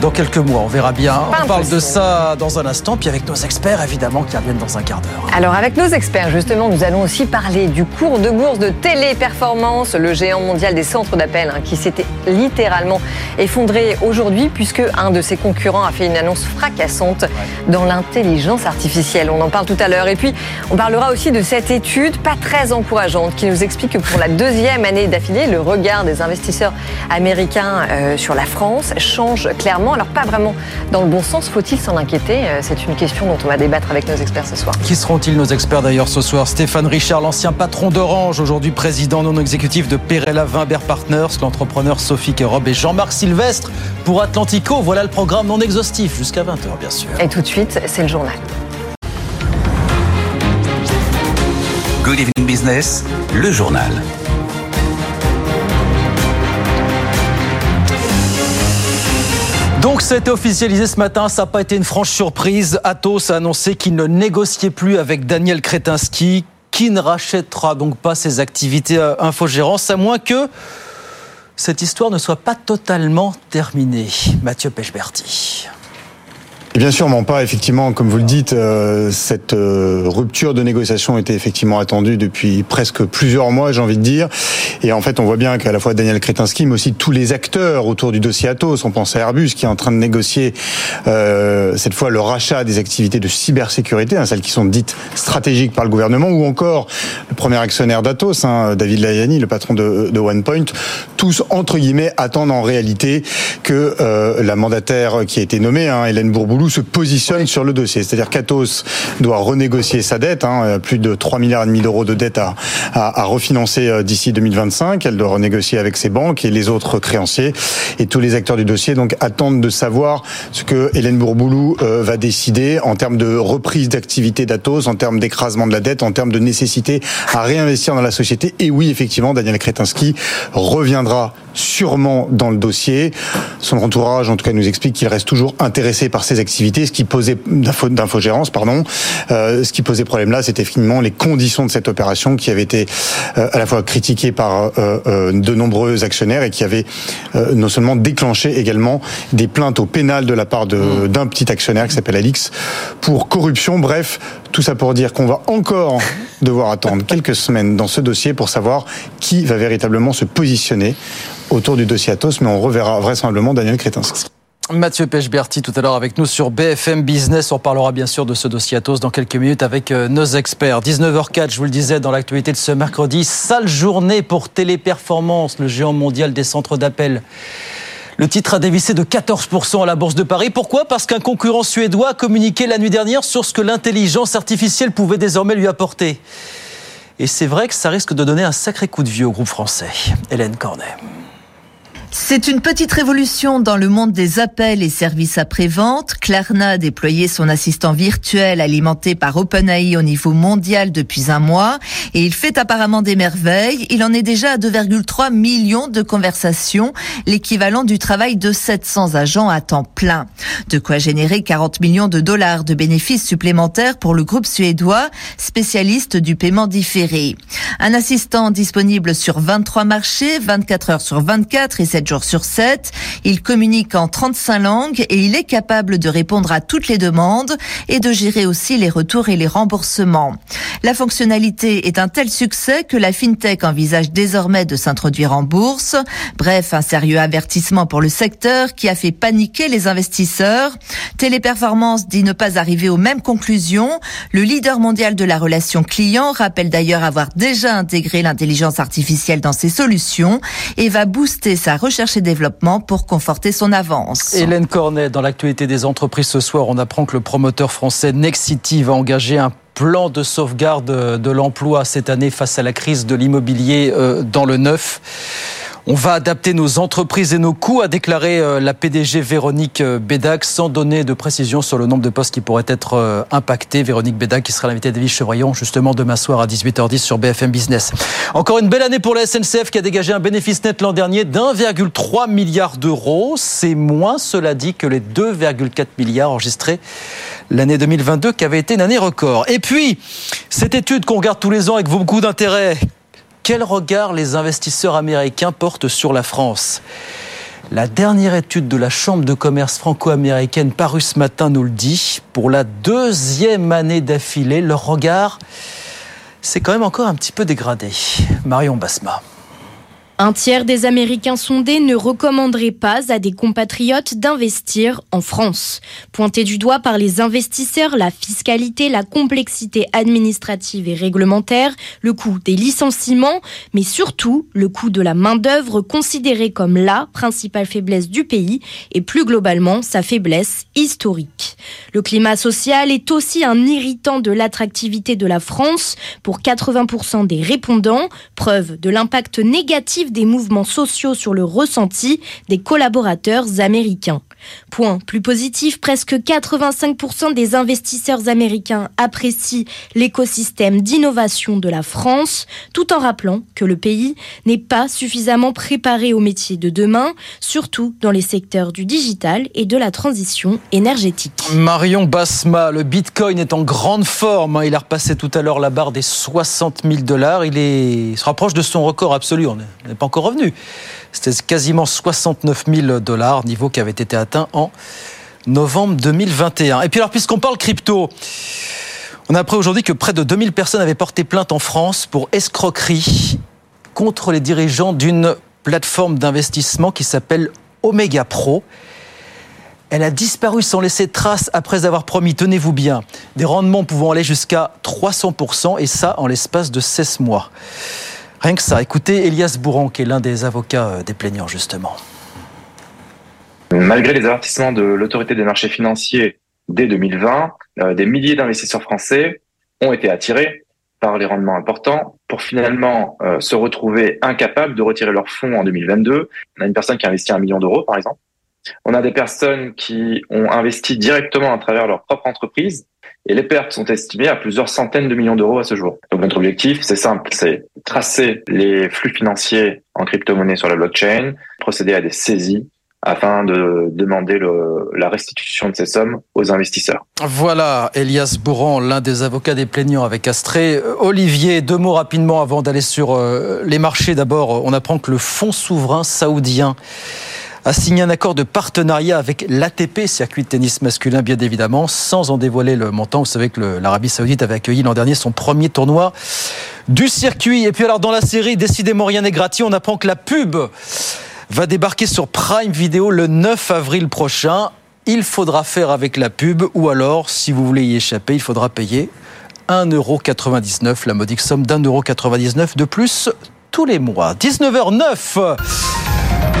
dans quelques mois. On verra bien. on parle de ça dans un instant, puis avec nos experts évidemment qui reviennent dans un quart d'heure. Alors avec nos experts justement, nous allons aussi parler du cours de bourse de Téléperformance, le géant mondial des centres d'appel hein, qui s'était littéralement effondré aujourd'hui puisque un de ses concurrents a fait une annonce fracassante dans l'intelligence artificielle. On en parle tout à l'heure. Et puis on parlera aussi de cette étude pas très encourageante qui nous explique que pour la deuxième année d'affilée, le regard des investisseurs américains euh, sur la France change clairement. Alors pas vraiment dans le bon sens. Faut-il s'en inquiéter? Euh, C'est une question dont on va débattre avec nos experts ce soir. Qui seront-ils nos experts d'ailleurs ce soir? Stéphane Richard, l'ancien patron d'Orange, aujourd'hui président non exécutif de Perella Wimbert Partners, l'entrepreneur Sophie Kerob et Jean-Marc Sylvestre pour Atlantico. Voilà le programme non exhaustif jusqu'à 20h bien sûr. Et tout de suite, c'est le journal. Good Evening Business, le journal. Donc c'était officialisé ce matin, ça n'a pas été une franche surprise. Atos a annoncé qu'il ne négociait plus avec Daniel Kretinsky, qui ne rachètera donc pas ses activités infogérance, à moins que cette histoire ne soit pas totalement terminée. Mathieu Pechberti. Et bien sûrement pas. Effectivement, comme vous le dites, euh, cette euh, rupture de négociation était effectivement attendue depuis presque plusieurs mois, j'ai envie de dire. Et en fait, on voit bien qu'à la fois Daniel Kretinsky, mais aussi tous les acteurs autour du dossier Atos, on pense à Airbus qui est en train de négocier euh, cette fois le rachat des activités de cybersécurité, hein, celles qui sont dites stratégiques par le gouvernement, ou encore le premier actionnaire d'Atos, hein, David Layani, le patron de, de OnePoint. Tous entre guillemets attendent en réalité que la mandataire qui a été nommée, hein, Hélène Bourboulou se positionne sur le dossier. C'est-à-dire qu'Atos doit renégocier sa dette, hein, plus de 3 milliards et demi d'euros de dette à, à, à refinancer euh, d'ici 2025. Elle doit renégocier avec ses banques et les autres créanciers. Et tous les acteurs du dossier donc attendent de savoir ce que Hélène Bourboulou euh, va décider en termes de reprise d'activité d'Atos, en termes d'écrasement de la dette, en termes de nécessité à réinvestir dans la société. Et oui, effectivement, Daniel Kretinsky reviendra sûrement dans le dossier. Son entourage, en tout cas, nous explique qu'il reste toujours intéressé par ces activités. Ce qui posait d'infogérance, pardon. Euh, ce qui posait problème là, c'était finalement les conditions de cette opération qui avait été euh, à la fois critiquée par euh, euh de nombreux actionnaires et qui avait euh, non seulement déclenché également des plaintes au pénal de la part Mmh. d'un petit actionnaire qui s'appelle Alix pour corruption. Bref, tout ça pour dire qu'on va encore (laughs) devoir attendre quelques semaines dans ce dossier pour savoir qui va véritablement se positionner autour du dossier Atos, mais on reverra vraisemblablement Daniel Kretinsky. Mathieu Pechberti tout à l'heure avec nous sur BFM Business. On parlera bien sûr de ce dossier Atos dans quelques minutes avec euh, nos experts. 19h04, je vous le disais dans l'actualité de ce mercredi, sale journée pour Téléperformance, le géant mondial des centres d'appel. Le titre a dévissé de 14% à la Bourse de Paris. Pourquoi? Parce qu'un concurrent suédois a communiqué la nuit dernière sur ce que l'intelligence artificielle pouvait désormais lui apporter. Et c'est vrai que ça risque de donner un sacré coup de vieux au groupe français. Hélène Cornet. C'est une petite révolution dans le monde des appels et services après-vente. Klarna a déployé son assistant virtuel alimenté par OpenAI au niveau mondial depuis un mois et il fait apparemment des merveilles. Il en est déjà à 2,3 millions de conversations, l'équivalent du travail de 700 agents à temps plein. De quoi générer 40 millions de dollars de bénéfices supplémentaires pour le groupe suédois, spécialiste du paiement différé. Un assistant disponible sur 23 marchés, 24 heures sur 24 et 7 jours sur 7. Il communique en 35 langues et il est capable de répondre à toutes les demandes et de gérer aussi les retours et les remboursements. La fonctionnalité est un tel succès que la FinTech envisage désormais de s'introduire en bourse. Bref, un sérieux avertissement pour le secteur qui a fait paniquer les investisseurs. Téléperformance dit ne pas arriver aux mêmes conclusions. Le leader mondial de la relation client rappelle d'ailleurs avoir déjà intégré l'intelligence artificielle dans ses solutions et va booster sa recherche développement pour conforter son avance. Hélène Cornet, dans l'actualité des entreprises ce soir, on apprend que le promoteur français Nexity va engager un plan de sauvegarde de l'emploi cette année face à la crise de l'immobilier euh, dans le neuf. On va adapter nos entreprises et nos coûts, a déclaré euh, la PDG Véronique euh, Bédac, sans donner de précision sur le nombre de postes qui pourraient être impactés. Véronique Bédac, qui sera l'invitée d'Evie Chevrillon, justement demain soir à 18h10 sur BFM Business. Encore une belle année pour la SNCF qui a dégagé un bénéfice net l'an dernier d'1,3 milliard d'euros. C'est moins, cela dit, que les 2,4 milliards enregistrés l'année 2022 qui avait été une année record. Et puis, cette étude qu'on regarde tous les ans avec beaucoup d'intérêt, quel regard les investisseurs américains portent sur la France? La dernière étude de la Chambre de commerce franco-américaine parue ce matin nous le dit. Pour la deuxième année d'affilée, leur regard s'est quand même encore un petit peu dégradé. Marion Basma. Un tiers des Américains sondés ne recommanderaient pas à des compatriotes d'investir en France. Pointé du doigt par les investisseurs, la fiscalité, la complexité administrative et réglementaire, le coût des licenciements, mais surtout le coût de la main-d'œuvre considéré comme la principale faiblesse du pays et plus globalement sa faiblesse historique. Le climat social est aussi un irritant de l'attractivité de la France pour 80% des répondants, preuve de l'impact négatif des mouvements sociaux sur le ressenti des collaborateurs américains. Point plus positif, presque 85% des investisseurs américains apprécient l'écosystème d'innovation de la France, tout en rappelant que le pays n'est pas suffisamment préparé aux métiers de demain, surtout dans les secteurs du digital et de la transition énergétique. Marion Basma, le Bitcoin est en grande forme. Hein. Il a repassé tout à l'heure la barre des 60 000 dollars. Il, se rapproche de son record absolu. Pas encore revenu. C'était quasiment 69 000 dollars, niveau qui avait été atteint en novembre 2021. Et puis alors, puisqu'on parle crypto, on a appris aujourd'hui que près de 2000 personnes avaient porté plainte en France pour escroquerie contre les dirigeants d'une plateforme d'investissement qui s'appelle Omega Pro. Elle a disparu sans laisser trace après avoir promis, tenez-vous bien, des rendements pouvant aller jusqu'à 300%, et ça en l'espace de 16 mois. Rien que ça. Écoutez Elias Bourran, qui est l'un des avocats euh, des plaignants, justement. Malgré les avertissements de l'autorité des marchés financiers dès 2020, euh, des milliers d'investisseurs français ont été attirés par les rendements importants pour finalement euh, se retrouver incapables de retirer leurs fonds en 2022. On a une personne qui a investi un million d'euros, par exemple. On a des personnes qui ont investi directement à travers leur propre entreprise et les pertes sont estimées à plusieurs centaines de millions d'euros à ce jour. Donc notre objectif, c'est simple, c'est tracer les flux financiers en crypto-monnaie sur la blockchain, procéder à des saisies afin de demander la restitution de ces sommes aux investisseurs. Voilà, Elias Bourran, l'un des avocats des plaignants avec Astré. Olivier, deux mots rapidement avant d'aller sur euh, les marchés. D'abord, on apprend que le fonds souverain saoudien a signé un accord de partenariat avec l'ATP, circuit de tennis masculin bien évidemment, sans en dévoiler le montant. Vous savez que l'Arabie saoudite avait accueilli l'an dernier son premier tournoi du circuit. Et puis alors dans la série, décidément rien n'est gratuit, on apprend que la pub va débarquer sur Prime Video le 9 avril prochain. Il faudra faire avec la pub ou alors, si vous voulez y échapper, il faudra payer 1,99€, la modique somme d'1,99€ de plus tous les mois. 19h09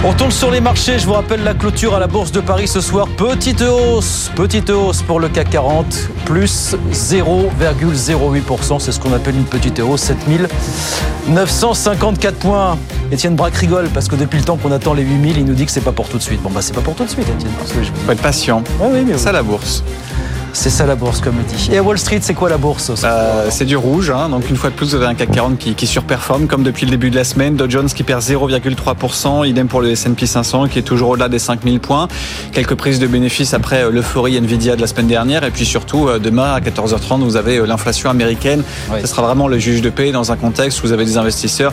on tourne sur les marchés. Je vous rappelle la clôture à la Bourse de Paris ce soir. Petite hausse, petite hausse pour le CAC 40, plus 0,08%. C'est ce qu'on appelle une petite hausse, 7954 points. Étienne Braque rigole parce que depuis le temps qu'on attend les 8000, il nous dit que c'est pas pour tout de suite. Bon, bah, c'est pas pour tout de suite, Étienne. Faut être patient. Ah oui, mais ça, la bourse. C'est ça la bourse, comme dit. Et à Wall Street, c'est quoi la bourse euh, C'est du rouge. Hein. donc une fois de plus, vous avez un CAC 40 qui, qui, surperforme, comme depuis le début de la semaine. Dow Jones qui perd 0,3%. Idem pour le S&P 500 qui est toujours au-delà des 5000 points. Quelques prises de bénéfices après euh, l'euphorie Nvidia de la semaine dernière. Et puis surtout, euh, demain à 14h30, vous avez l'inflation américaine. Ce sera vraiment le juge de paix dans un contexte où vous avez des investisseurs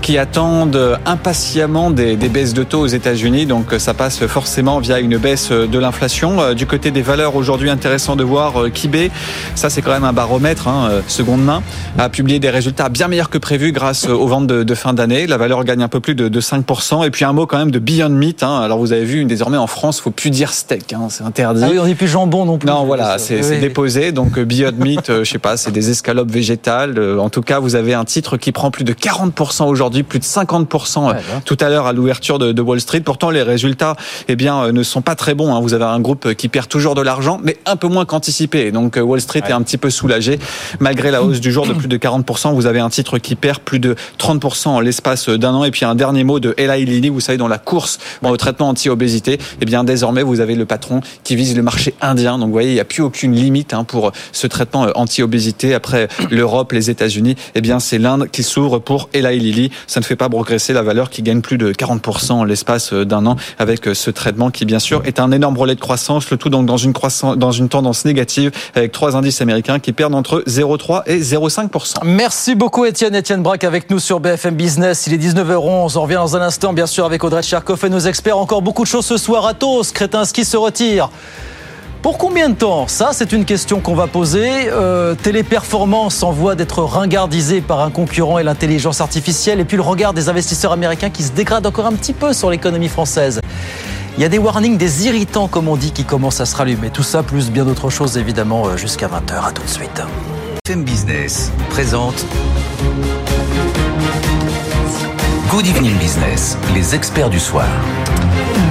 qui attendent impatiemment des, des baisses de taux aux États-Unis. Donc ça passe forcément via une baisse de l'inflation. Du côté des valeurs aujourd'hui, intéressant de voir Kibé, ça c'est quand même un baromètre, hein, seconde main, a publié des résultats bien meilleurs que prévu grâce aux ventes de, de fin d'année. La valeur gagne un peu plus de, de 5%. Et puis un mot quand même de Beyond Meat. Hein. Alors vous avez vu, désormais en France, faut plus dire steak, hein, c'est interdit. Ah oui, on dit plus jambon non plus. Non, voilà, c'est oui. déposé. Donc Beyond Meat, je sais pas, c'est des escalopes végétales. En tout cas, vous avez un titre qui prend plus de 40% aujourd'hui, plus de 50% ouais, tout à l'heure à l'ouverture de, de, Wall Street. Pourtant, les résultats, eh bien, ne sont pas très bons. Hein. Vous avez un groupe qui perd toujours de l'argent, mais un peu moins qu'anticipé. Donc Wall Street ouais. est un petit peu soulagé. Malgré la hausse du jour de plus de 40%, vous avez un titre qui perd plus de 30% en l'espace d'un an. Et puis un dernier mot de Eli Lilly, vous savez, dans la course au traitement anti-obésité, eh bien désormais vous avez le patron qui vise le marché indien. Donc vous voyez, il n'y a plus aucune limite hein, pour ce traitement anti-obésité. Après l'Europe, les États-Unis, eh bien c'est l'Inde qui s'ouvre pour Eli Lilly. Ça ne fait pas progresser la valeur qui gagne plus de 40% en l'espace d'un an avec ce traitement qui bien sûr est un énorme relais de croissance. Le tout donc dans une croissance, dans une tendance négative avec trois indices américains qui perdent entre 0,3 et 0,5%. Merci beaucoup Étienne. Étienne Braque avec nous sur BFM Business. Il est 19h11. On revient dans un instant, bien sûr, avec Audrey Tcherkov et nos experts. Encore beaucoup de choses ce soir. Atos, Kretinsky se retire. Pour combien de temps? Ça, c'est une question qu'on va poser. Euh, Téléperformance en voie d'être ringardisé par un concurrent et l'intelligence artificielle. Et puis le regard des investisseurs américains qui se dégrade encore un petit peu sur l'économie française. Il y a des warnings, des irritants, comme on dit, qui commencent à se rallumer. Tout ça, plus bien d'autres choses, évidemment, euh, jusqu'à 20h. À tout de suite. FM Business présente Good Evening Business, les experts du soir.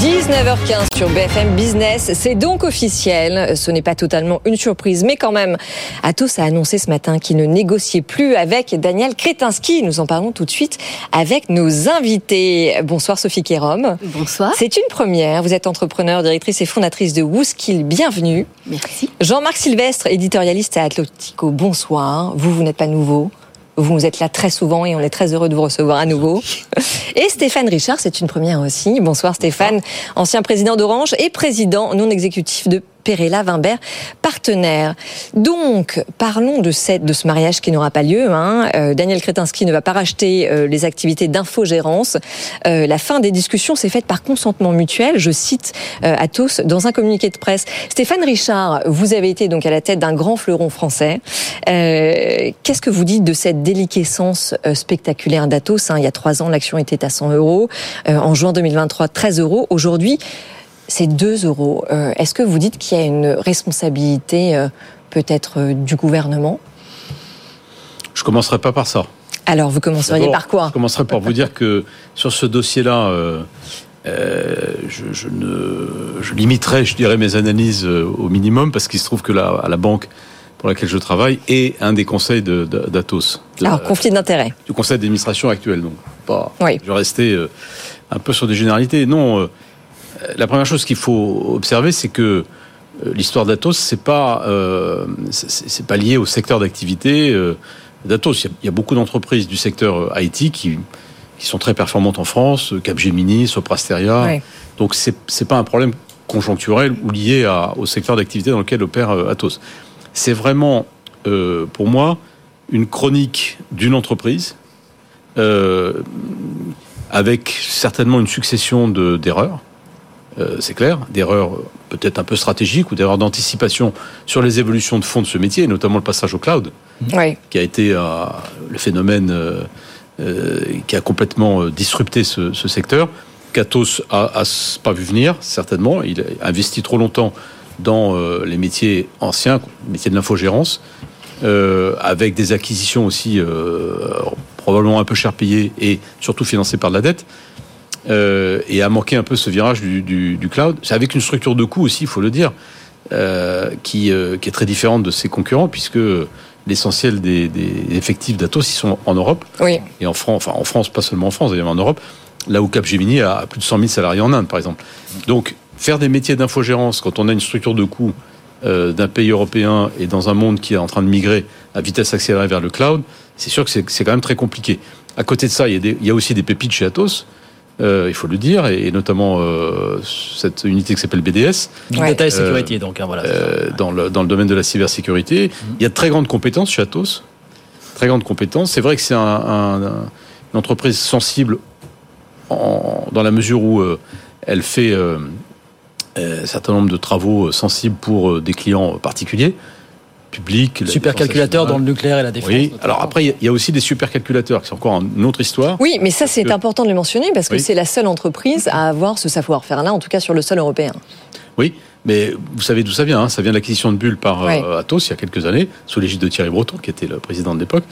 19h15 sur BFM Business, c'est donc officiel. Ce n'est pas totalement une surprise, mais quand même, Atos a annoncé ce matin qu'il ne négociait plus avec Daniel Kretinsky. Nous en parlons tout de suite avec nos invités. Bonsoir Sophie Kérom. Bonsoir. C'est une première. Vous êtes entrepreneur, directrice et fondatrice de Wooskill. Bienvenue. Merci. Jean-Marc Sylvestre, éditorialiste à Atlantico. Bonsoir. Vous, vous n'êtes pas nouveau. Vous êtes là très souvent et on est très heureux de vous recevoir à nouveau. (laughs) Et Stéphane Richard, c'est une première aussi. Bonsoir Stéphane, ancien président d'Orange et président non exécutif de Perella Vimbert, partenaire. Donc, parlons de, cette, de ce mariage qui n'aura pas lieu. Hein. Euh, Daniel Kretinsky ne va pas racheter euh, les activités d'infogérance. Euh, la fin des discussions s'est faite par consentement mutuel. Je cite Atos dans un communiqué de presse. Stéphane Richard, vous avez été donc à la tête d'un grand fleuron français. Qu'est-ce que vous dites de cette déliquescence spectaculaire d'Atos hein? Il y a trois ans, l'action était à 100 euros. en juin 2023, 13 euros. Aujourd'hui, c'est 2 euros. Euh, est-ce que vous dites qu'il y a une responsabilité euh, peut-être euh, du gouvernement? Je commencerai pas par ça. Alors, vous commenceriez par quoi? Je commencerai par vous dire que sur ce dossier-là, je, ne, je limiterai, je dirais, mes analyses au minimum parce qu'il se trouve que à la banque pour laquelle je travaille est un des conseils d'Atos. Alors, conflit d'intérêt. Du conseil d'administration actuel, donc pas. Oui. Je vais rester un peu sur des généralités. Non la première chose qu'il faut observer, c'est que euh, l'histoire d'Atos, c'est pas euh, c'est pas lié au secteur d'activité euh, d'Atos. Il, y, a beaucoup d'entreprises du secteur IT qui qui sont très performantes en France, Capgemini, Soprasteria. Donc c'est c'est pas un problème conjoncturel ou lié à, au secteur d'activité dans lequel opère Atos. C'est vraiment pour moi une chronique d'une entreprise avec certainement une succession d'erreurs. Euh, c'est clair, d'erreurs peut-être un peu stratégiques ou d'erreurs d'anticipation sur les évolutions de fond de ce métier, notamment le passage au cloud, qui a été euh, le phénomène euh, qui a complètement disrupté ce, secteur. Katos a, pas vu venir, certainement. Il a investi trop longtemps dans les métiers anciens, les métiers de l'infogérance, avec des acquisitions aussi probablement un peu cher payées et surtout financées par de la dette. Euh, et a manqué un peu ce virage du, du, du cloud. C'est avec une structure de coût aussi, il faut le dire, euh, qui, euh, qui, est très différente de ses concurrents, puisque l'essentiel des, des, effectifs d'Atos, ils sont en Europe. Oui. Et en France, enfin en France, pas seulement en France, d'ailleurs en Europe, là où Capgemini a plus de 100 000 salariés en Inde, par exemple. Donc, faire des métiers d'infogérance quand on a une structure de coût d'un pays européen et dans un monde qui est en train de migrer à vitesse accélérée vers le cloud, c'est sûr que c'est quand même très compliqué. À côté de ça, il y a, des, il y a aussi des pépites chez Atos. Euh, il faut le dire, et, notamment euh, cette unité qui s'appelle BDS. Big Data et Sécurité, donc. Hein, voilà. Euh, dans, le, dans le domaine de la cybersécurité. Mhm. Il y a de très grandes compétences chez Atos. Très grandes compétences. C'est vrai que c'est un, une entreprise sensible en, dans la mesure où elle fait un certain nombre de travaux sensibles pour des clients particuliers public. Supercalculateur dans le nucléaire et la défense. Oui, alors après, il y a aussi des supercalculateurs, qui sont encore une autre histoire. Oui, mais ça, c'est important de le mentionner parce que c'est la seule entreprise à avoir ce savoir-faire-là, en tout cas sur le sol européen. Oui, mais vous savez d'où ça vient. Hein ça vient de l'acquisition de Bull par euh, Atos il y a quelques années, sous l'égide de Thierry Breton, qui était le président de l'époque.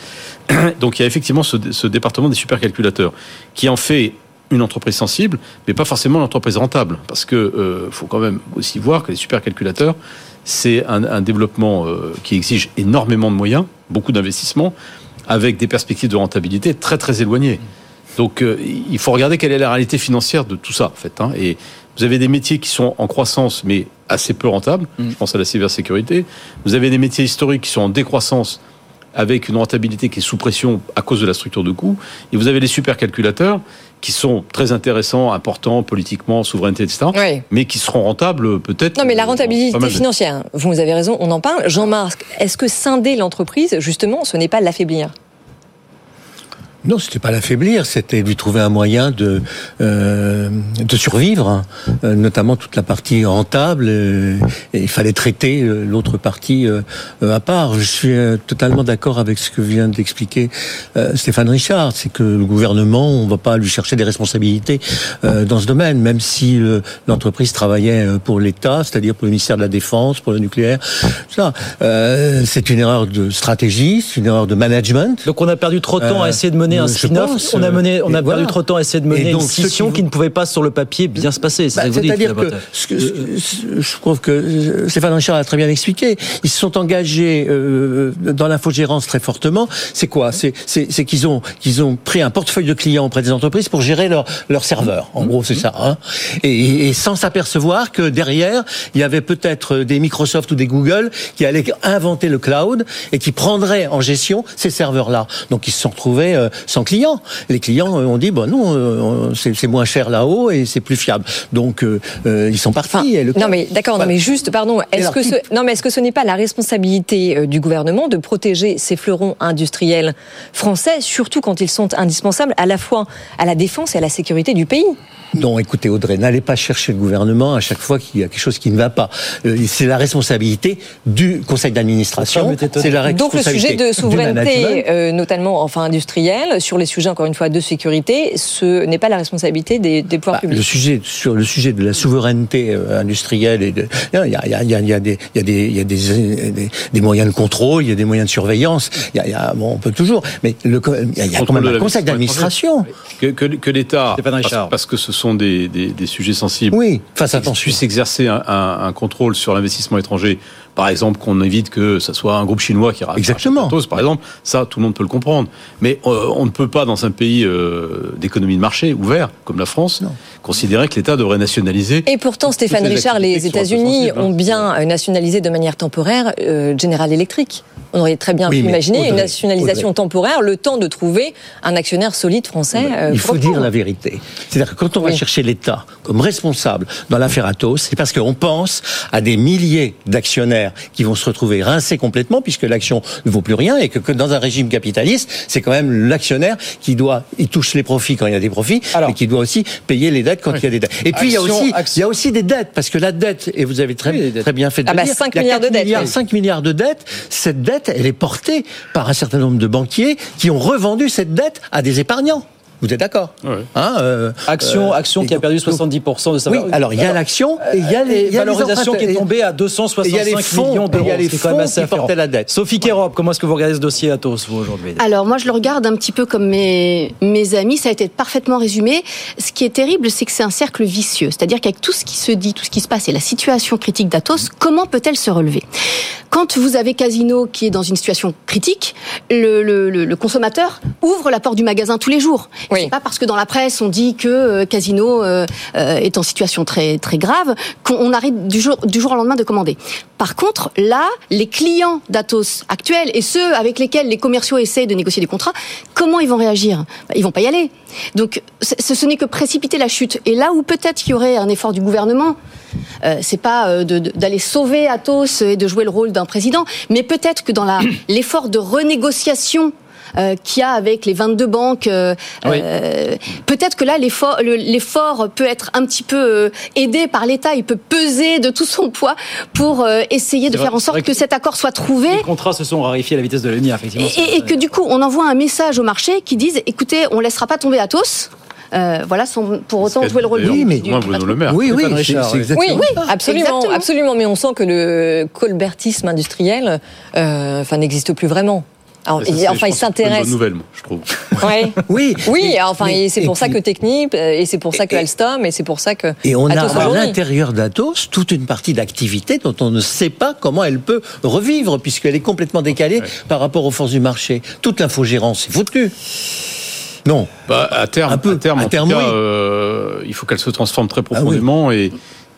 (clears throat) Donc il y a effectivement ce, ce département des supercalculateurs qui en fait une entreprise sensible, mais pas forcément une entreprise rentable. Parce que euh, faut quand même aussi voir que les supercalculateurs, c'est un, développement euh, qui exige énormément de moyens, beaucoup d'investissements, avec des perspectives de rentabilité très très éloignées. Donc euh, il faut regarder quelle est la réalité financière de tout ça, en fait. Hein. Et vous avez des métiers qui sont en croissance, mais assez peu rentables. Mm. Je pense à la cybersécurité. Vous avez des métiers historiques qui sont en décroissance, avec une rentabilité qui est sous pression à cause de la structure de coûts. Et vous avez les supercalculateurs qui sont très intéressants, importants politiquement, souveraineté, etc., mais qui seront rentables peut-être. Non, mais la rentabilité financière, vous avez raison, on en parle. Jean-Marc, est-ce que scinder l'entreprise, justement, ce n'est pas l'affaiblir? Non, c'était pas l'affaiblir, c'était lui trouver un moyen de euh, de survivre, hein. euh, notamment toute la partie rentable. Euh, et il fallait traiter l'autre partie à part. Je suis totalement d'accord avec ce que vient d'expliquer Stéphane Richard, c'est que le gouvernement, on va pas lui chercher des responsabilités dans ce domaine, même si l'entreprise travaillait pour l'État, c'est-à-dire pour le ministère de la Défense, pour le nucléaire. Ça, c'est une erreur de stratégie, c'est une erreur de management. Donc on a perdu trop de temps à essayer de mener un spin-off. On a mené, on a perdu trop de temps à essayer de mener une scission qui... ne pouvait pas sur le papier bien se passer. C'est à dire que, je trouve que Stéphane Richard a très bien expliqué. Ils se sont engagés euh, dans l'infogérance très fortement. C'est quoi? C'est qu'ils ont qu'ils ont pris un portefeuille de clients auprès des entreprises pour gérer leurs leur serveurs. En gros, c'est ça. Hein et, et, sans s'apercevoir que derrière, il y avait peut-être des Microsoft ou des Google qui allaient inventer le cloud et qui prendraient en gestion ces serveurs-là. Donc ils se sont retrouvés euh, sans clients. Les clients ont dit bon non, euh, c'est moins cher là-haut et c'est plus fiable. Donc euh, euh, ils sont partis. non mais d'accord, non mais juste pardon. Est-ce que ce, non mais est-ce que ce n'est pas la responsabilité du gouvernement de protéger ces fleurons industriels français, surtout quand ils sont indispensables à la fois à la défense et à la sécurité du pays? Non, écoutez Audrey, n'allez pas chercher le gouvernement à chaque fois qu'il y a quelque chose qui ne va pas. Euh, c'est la responsabilité du conseil d'administration. C'est la Donc le sujet de souveraineté, euh, notamment enfin industrielle, sur les sujets encore une fois de sécurité, ce n'est pas la responsabilité des, pouvoirs bah, publics. Le sujet sur le sujet de la souveraineté euh, industrielle et de, il y a, des, moyens de contrôle, il y a des moyens de surveillance. Il y a, il y a bon, on peut toujours, mais le, il y a, quand même un conseil d'administration. Que, que, que l'État, parce, parce que ce sont des, des, sujets sensibles. Oui, face à puisse exercer un, un, contrôle sur l'investissement étranger. Par exemple, qu'on évite que ce soit un groupe chinois qui rachète Exactement. par exemple, ça, tout le monde peut le comprendre. Mais euh, on ne peut pas, dans un pays euh, d'économie de marché ouvert comme la France, considérer que l'État devrait nationaliser. Et pourtant, Stéphane Richard, les États-Unis ont bien euh, nationalisé de manière temporaire General Electric. On aurait très bien pu imaginer une nationalisation temporaire, le temps de trouver un actionnaire solide français. Il faut dire la vérité. C'est-à-dire que quand on va chercher l'État comme responsable dans l'affaire Atos, c'est parce qu'on pense à des milliers d'actionnaires qui vont se retrouver rincés complètement puisque l'action ne vaut plus rien et que, dans un régime capitaliste, c'est quand même l'actionnaire qui doit, il touche les profits quand il y a des profits, mais qui doit aussi payer les dettes quand il y a des dettes. Et puis il y a aussi, il y a aussi des dettes parce que la dette, et vous avez très, très bien fait de ah bah dire, 5 milliards de dettes. 5 milliards de dettes. Cette dette, elle est portée par un certain nombre de banquiers qui ont revendu cette dette à des épargnants. Vous êtes d'accord hein, euh, Action, euh, Action qui a perdu 70% de sa valeur. Oui, alors il y a l'action et il y a les valorisations qui est tombée à 265 millions d'euros. Il y a les fonds qui portaient la dette. Sophie Kérop, comment est-ce que vous regardez ce dossier Atos vous aujourd'hui? Alors moi je le regarde un petit peu comme mes mes amis. Ça a été parfaitement résumé. Ce qui est terrible, c'est que c'est un cercle vicieux. C'est-à-dire qu'avec tout ce qui se dit, tout ce qui se passe et la situation critique d'Atos, comment peut-elle se relever? Quand vous avez Casino qui est dans une situation critique, le, le, le consommateur ouvre la porte du magasin tous les jours. Oui. C'est pas parce que dans la presse on dit que euh, Casino euh, euh, est en situation très très grave qu'on arrête du jour du jour au lendemain de commander. Par contre, là, les clients d'Atos actuels et ceux avec lesquels les commerciaux essaient de négocier des contrats, comment ils vont réagir? Bah, Ils vont pas y aller. Donc, ce, n'est que précipiter la chute. Et là où peut-être il y aurait un effort du gouvernement, euh, c'est pas d'aller sauver Atos et de jouer le rôle d'un président, mais peut-être que dans (clears throat) l'effort de renégociation euh, qu'il y a avec les 22 banques. Euh, euh, peut-être que là, l'effort peut être un petit peu aidé par l'État. Il peut peser de tout son poids pour essayer de faire en sorte que, cet accord soit trouvé. Les contrats se sont raréfiés à la vitesse de la effectivement. Et, que du coup, on envoie un message au marché qui dise écoutez, on laissera pas tomber Atos. Euh, voilà, sans pour autant jouer le rôle du, oui, Le Maire. Oui, oui, oui, oui, absolument, absolument. Mais on sent que le colbertisme industriel, euh, enfin, n'existe plus vraiment. Alors, enfin, il s'intéresse. C'est une bonne nouvelle, moi, je trouve. (laughs) Ouais. oui. Oui, enfin, c'est pour ça que Technip, et c'est pour ça que Alstom, et c'est pour ça que. Et on a à l'intérieur d'Atos toute une partie d'activité dont on ne sait pas comment elle peut revivre, puisqu'elle est complètement décalée par rapport aux forces du marché. Toute l'infogérance est foutue. Non. Bah, à terme, un peu, à terme, en terme, tout cas, euh, il faut qu'elle se transforme très ah profondément et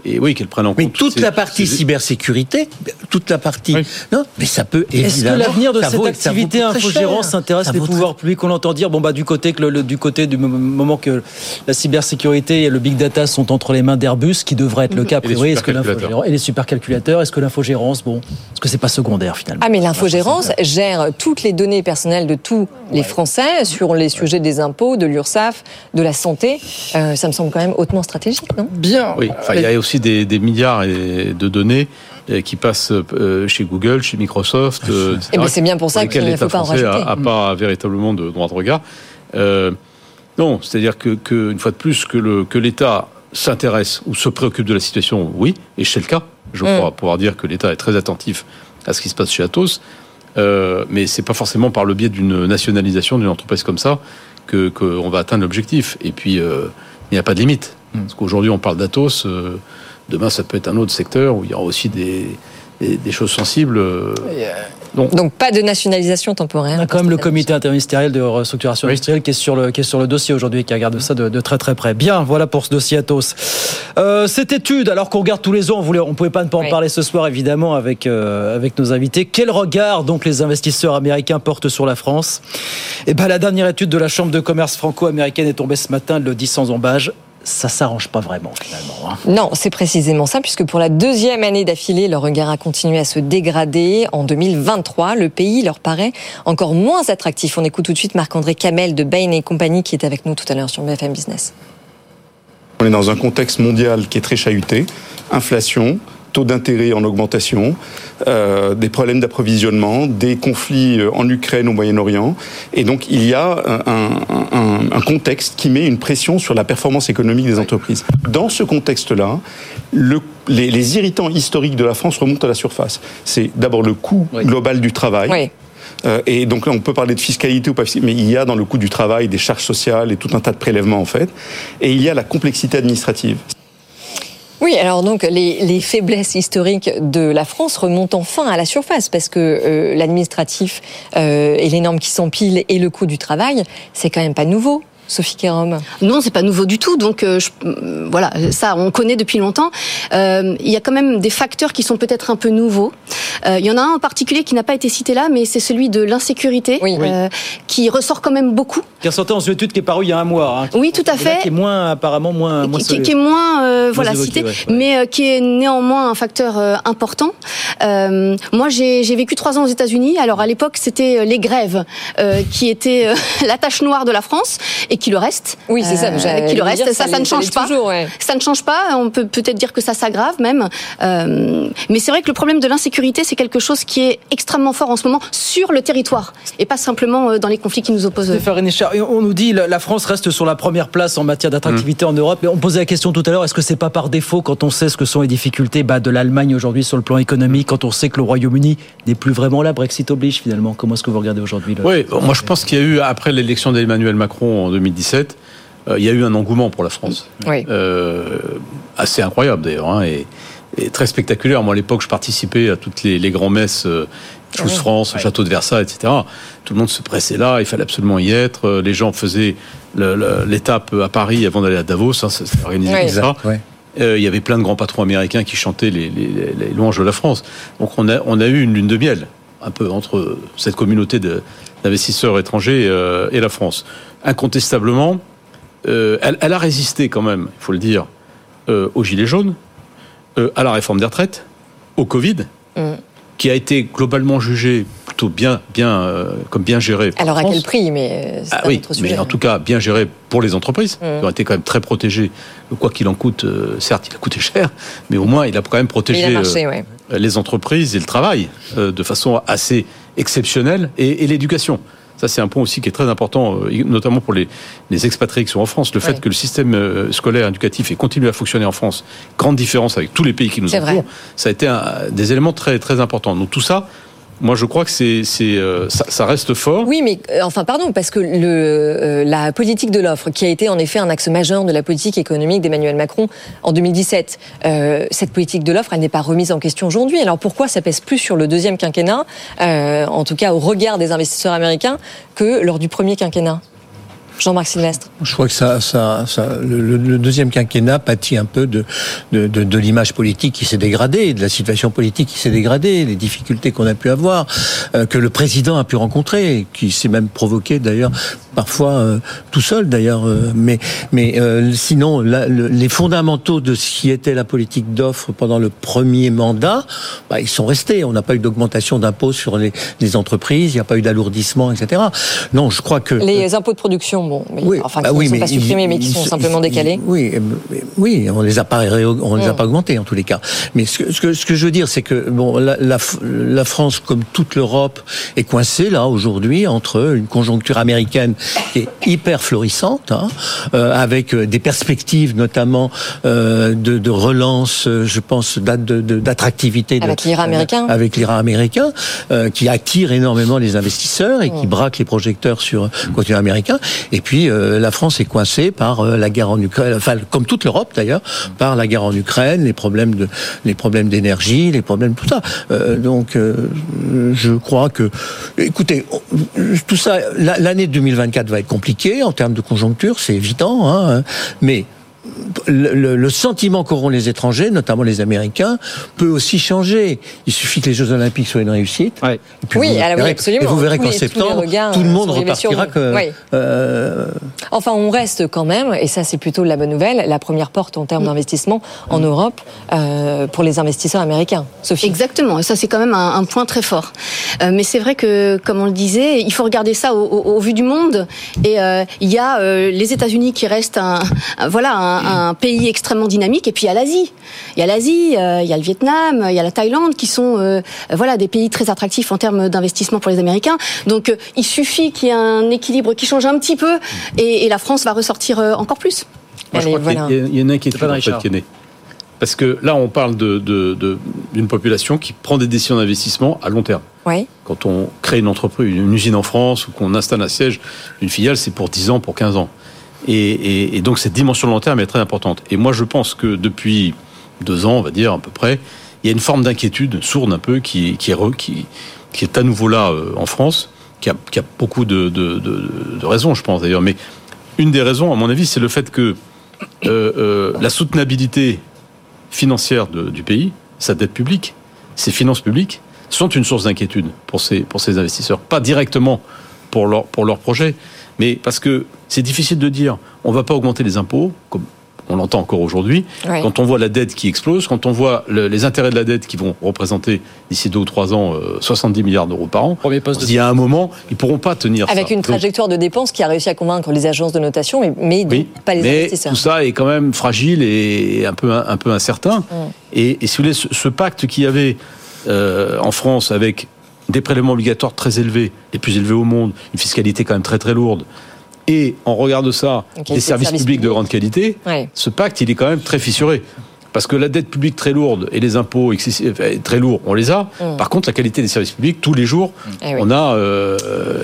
et oui, qu'elle prenne en compte. Mais toute la partie cybersécurité, toute la partie. Non, mais ça peut évidemment. Est-ce que l'avenir de cette activité infogérance intéresse les pouvoirs publics On entend dire, bon, bah, du côté, que le, du côté du moment que la cybersécurité et le big data sont entre les mains d'Airbus, qui devrait être le cas a priori, est-ce que l'infogérance, et les supercalculateurs, est-ce que l'infogérance, bon, est-ce que c'est pas secondaire finalement? Ah, mais l'infogérance gère toutes les données personnelles de tous les Français sur les sujets des impôts, de l'URSSAF, de la santé. Euh, ça me semble quand même hautement stratégique, non? Bien. Oui, enfin, il y a aussi des, des milliards de données euh, qui passent euh, chez Google, chez Microsoft. Et eh ben c'est bien pour ça qu'il ne faut pas en rajouter. À, pas véritablement de droit de regard. Euh, non, c'est-à-dire que, que, une fois de plus que le que l'État s'intéresse ou se préoccupe de la situation, oui, et c'est le cas. Je mm. crois pouvoir dire que l'État est très attentif à ce qui se passe chez Atos, euh, mais c'est pas forcément par le biais d'une nationalisation d'une entreprise comme ça que qu'on va atteindre l'objectif. Et puis euh, il n'y a pas de limite. Mm. Parce qu'aujourd'hui on parle d'Atos. Euh, Demain, ça peut être un autre secteur où il y aura aussi des, des, choses sensibles. Euh, donc, Donc, pas de nationalisation temporaire. On a quand même le comité interministériel de restructuration industrielle qui est sur le qui est sur le dossier aujourd'hui, qui regarde ça de, très très près. Bien, voilà pour ce dossier Atos. Euh, cette étude, alors qu'on regarde tous les ans, on voulait, on pouvait pas ne pas en parler ce soir évidemment avec euh, avec nos invités. Quel regard donc les investisseurs américains portent sur la France? Et eh ben la dernière étude de la Chambre de commerce franco-américaine est tombée ce matin, le dit sans embâge ça s'arrange pas vraiment finalement. Hein. Non, c'est précisément ça, puisque pour la deuxième année d'affilée, leur regard a continué à se dégrader. En 2023, le pays leur paraît encore moins attractif. On écoute tout de suite Marc-André Camel de Bain et compagnie qui est avec nous tout à l'heure sur BFM Business. On est dans un contexte mondial qui est très chahuté. Inflation, taux d'intérêt en augmentation, euh, des problèmes d'approvisionnement, des conflits euh, en Ukraine, au Moyen-Orient. Et donc, il y a un, un, contexte qui met une pression sur la performance économique des entreprises. Dans ce contexte-là, le, les, les, irritants historiques de la France remontent à la surface. C'est d'abord le coût global du travail. Oui. Euh, et donc là, on peut parler de fiscalité ou pas, mais il y a dans le coût du travail des charges sociales et tout un tas de prélèvements en fait. Et il y a la complexité administrative. Oui, alors donc les, faiblesses historiques de la France remontent enfin à la surface parce que euh, l'administratif euh, et les normes qui s'empilent et le coût du travail, c'est quand même pas nouveau. Sophie Kérom Non, c'est pas nouveau du tout. Donc euh, euh, voilà, ça on connaît depuis longtemps. Euh, il y a quand même des facteurs qui sont peut-être un peu nouveaux. il y en a un en particulier qui n'a pas été cité là, mais c'est celui de l'insécurité, qui ressort quand même beaucoup. Qui est sorti en étude qui est paru il y a un mois. Hein, oui, tout à fait. Qui est moins apparemment moins, moins qui, qui, est moins voilà cité, mais qui est néanmoins un facteur important. moi, j'ai vécu trois ans aux États-Unis. Alors à l'époque, c'était les grèves qui étaient (laughs) la tâche noire de la France et qui le reste. Oui, c'est ça. Euh, qui le reste. Ça, ça, ne change pas. Ça ne change pas. On peut peut-être dire que ça s'aggrave même. Euh, mais c'est vrai que le problème de l'insécurité, c'est quelque chose qui est extrêmement fort en ce moment sur le territoire et pas simplement euh, dans les conflits qui nous opposent. On nous dit la France reste sur la première place en matière d'attractivité en Europe. Mais on posait la question tout à l'heure est-ce que c'est pas par défaut quand on sait ce que sont les difficultés bah, de l'Allemagne aujourd'hui sur le plan économique, quand on sait que le Royaume-Uni n'est plus vraiment là, Brexit oblige finalement? Comment est-ce que vous regardez aujourd'hui Oui, moi je pense qu'il y a eu après l'élection d'Emmanuel Macron en 2017 2017, euh, il y a eu un engouement pour la France. Euh, assez incroyable d'ailleurs, hein, et, très spectaculaire. Moi, à l'époque, je participais à toutes les, les grands-messes. Euh, Choose France, Château de Versailles, etc. Tout le monde se pressait là, il fallait absolument y être. Les gens faisaient l'étape à Paris avant d'aller à Davos, hein, c'était organisé comme ça. il y avait plein de grands patrons américains qui chantaient les, les, louanges de la France. Donc on a, on a eu une lune de miel, un peu entre cette communauté d'investisseurs étrangers et la France incontestablement, euh, elle, a résisté quand même, il faut le dire, euh, aux Gilets jaunes, euh, à la réforme des retraites, au Covid, mm. qui a été globalement jugé plutôt bien, bien, comme bien géré. Alors à quel prix Mais ah, oui, mais en tout cas bien géré pour les entreprises, mm. qui ont été quand même très protégées. Quoi qu'il en coûte, certes, il a coûté cher, mais au moins il a quand même protégé les entreprises et le travail de façon assez exceptionnelle et l'éducation. Ça, c'est un point aussi qui est très important, euh, notamment pour les, expatriés qui sont en France. Le fait que le système euh, scolaire éducatif ait continué à fonctionner en France, grande différence avec tous les pays qui nous entourent, ça a été des éléments très, très importants. Donc tout ça, moi, je crois que c'est, euh, ça, reste fort. Oui, mais euh, enfin, pardon, parce que euh, la politique de l'offre, qui a été en effet un axe majeur de la politique économique d'Emmanuel Macron en 2017, cette politique de l'offre, elle n'est pas remise en question aujourd'hui. Alors pourquoi ça pèse plus sur le deuxième quinquennat, en tout cas au regard des investisseurs américains, que lors du premier quinquennat? Jean-Marc Sylvestre Je crois que ça, ça, ça le, le, deuxième quinquennat pâtit un peu de, de, de, de l'image politique qui s'est dégradée, de la situation politique qui s'est dégradée, les difficultés qu'on a pu avoir, euh, que le président a pu rencontrer, qui s'est même provoqué d'ailleurs parfois euh, tout seul d'ailleurs. Euh, mais mais euh, sinon, la, le, les fondamentaux de ce qui était la politique d'offre pendant le premier mandat, bah, ils sont restés. On n'a pas eu d'augmentation d'impôts sur les, les, entreprises, il n'y a pas eu d'alourdissement, etc. Non, je crois que les impôts de production, bon, mais, oui, enfin, qui bah, oui, ne sont pas supprimés, mais qui sont simplement décalés. Oui, oui, on les a pas on les a mm. pas augmentés en tous les cas. Mais ce que ce que, ce que je veux dire, c'est que bon, la, la, la France, comme toute l'Europe, est coincée là aujourd'hui entre une conjoncture américaine qui est hyper florissante, hein, euh, avec des perspectives notamment euh, de, de, relance, je pense, d'attractivité. Avec l'IRA américain. Avec l'IRA américain, euh, qui attire énormément les investisseurs et qui mm. braque les projecteurs sur le continent américain. Et puis euh, la France est coincée par euh, la guerre en Ukraine, enfin comme toute l'Europe d'ailleurs, par la guerre en Ukraine, les problèmes de les problèmes d'énergie, les problèmes tout ça. Euh, donc je crois que, écoutez, tout ça, l'année 2024 va être compliqué en termes de conjoncture, c'est évident, hein, mais le, le, sentiment qu'auront les étrangers, notamment les Américains, peut aussi changer. Il suffit que les Jeux Olympiques soient une réussite. Ouais. Et puis oui, vous, alors, verrez, absolument. Et vous verrez qu'en septembre, tout le monde repartira que. Oui. Euh... Enfin, on reste quand même, et ça c'est plutôt la bonne nouvelle, la première porte en termes mm. d'investissement en. Europe euh, pour les investisseurs américains. Sophie. Exactement, et ça c'est quand même un, un, point très fort. Euh, mais c'est vrai que, comme on le disait, il faut regarder ça au, au, au vu du monde. Et euh, il y a euh, les États-Unis qui restent un, un voilà un, un pays extrêmement dynamique. Et puis il y a l'Asie. Il y a l'Asie, euh, il y a le Vietnam, il y a la Thaïlande, qui sont euh, voilà des pays très attractifs en termes d'investissement pour les Américains. Donc euh, il suffit qu'il y ait un équilibre qui change un petit peu, et, et la France va ressortir encore plus. Moi, Allez, voilà. Il y, y a une inquiétude en fait, qui est. Parce que là, on parle d'une de, de, de, population qui prend des décisions d'investissement à long terme. Quand on crée une entreprise, une usine en France ou qu'on installe un siège, une filiale, c'est pour 10 ans, pour 15 ans. Et, donc cette dimension long terme est très importante. Et moi, je pense que depuis deux ans, on va dire à peu près, il y a une forme d'inquiétude sourde un peu qui, est, qui, est à nouveau là euh, en France, qui a, qui a beaucoup de, de, de, de, raisons, je pense d'ailleurs. Mais une des raisons, à mon avis, c'est le fait que euh, euh, la soutenabilité financière du pays, sa dette publique, ses finances publiques, sont une source d'inquiétude pour ces, pour ces investisseurs. Pas directement pour leur, pour leur projet, mais parce que c'est difficile de dire on ne va pas augmenter les impôts, comme on l'entend encore aujourd'hui. Ouais. Quand on voit la dette qui explose, quand on voit le, les intérêts de la dette qui vont représenter d'ici deux ou trois ans euh, 70 milliards d'euros par an, Premier poste on se dit à un moment, ils pourront pas tenir Avec ça. une trajectoire Donc, de dépenses qui a réussi à convaincre les agences de notation, mais, mais oui, pas les mais investisseurs. Tout ça est quand même fragile et un peu, un peu incertain. Mm. Et, et si vous voulez, ce, ce pacte qu'il y avait euh, en France avec des prélèvements obligatoires très élevés, les plus élevés au monde, une fiscalité quand même très très lourde, et en regard de ça, des services publics de grande qualité, Ouais. ce pacte, il est quand même très fissuré. Parce que la dette publique très lourde et les impôts excessifs, euh, très lourds, on les a. Mm. Par contre, la qualité des services publics, tous les jours, Eh oui. on a. euh, euh,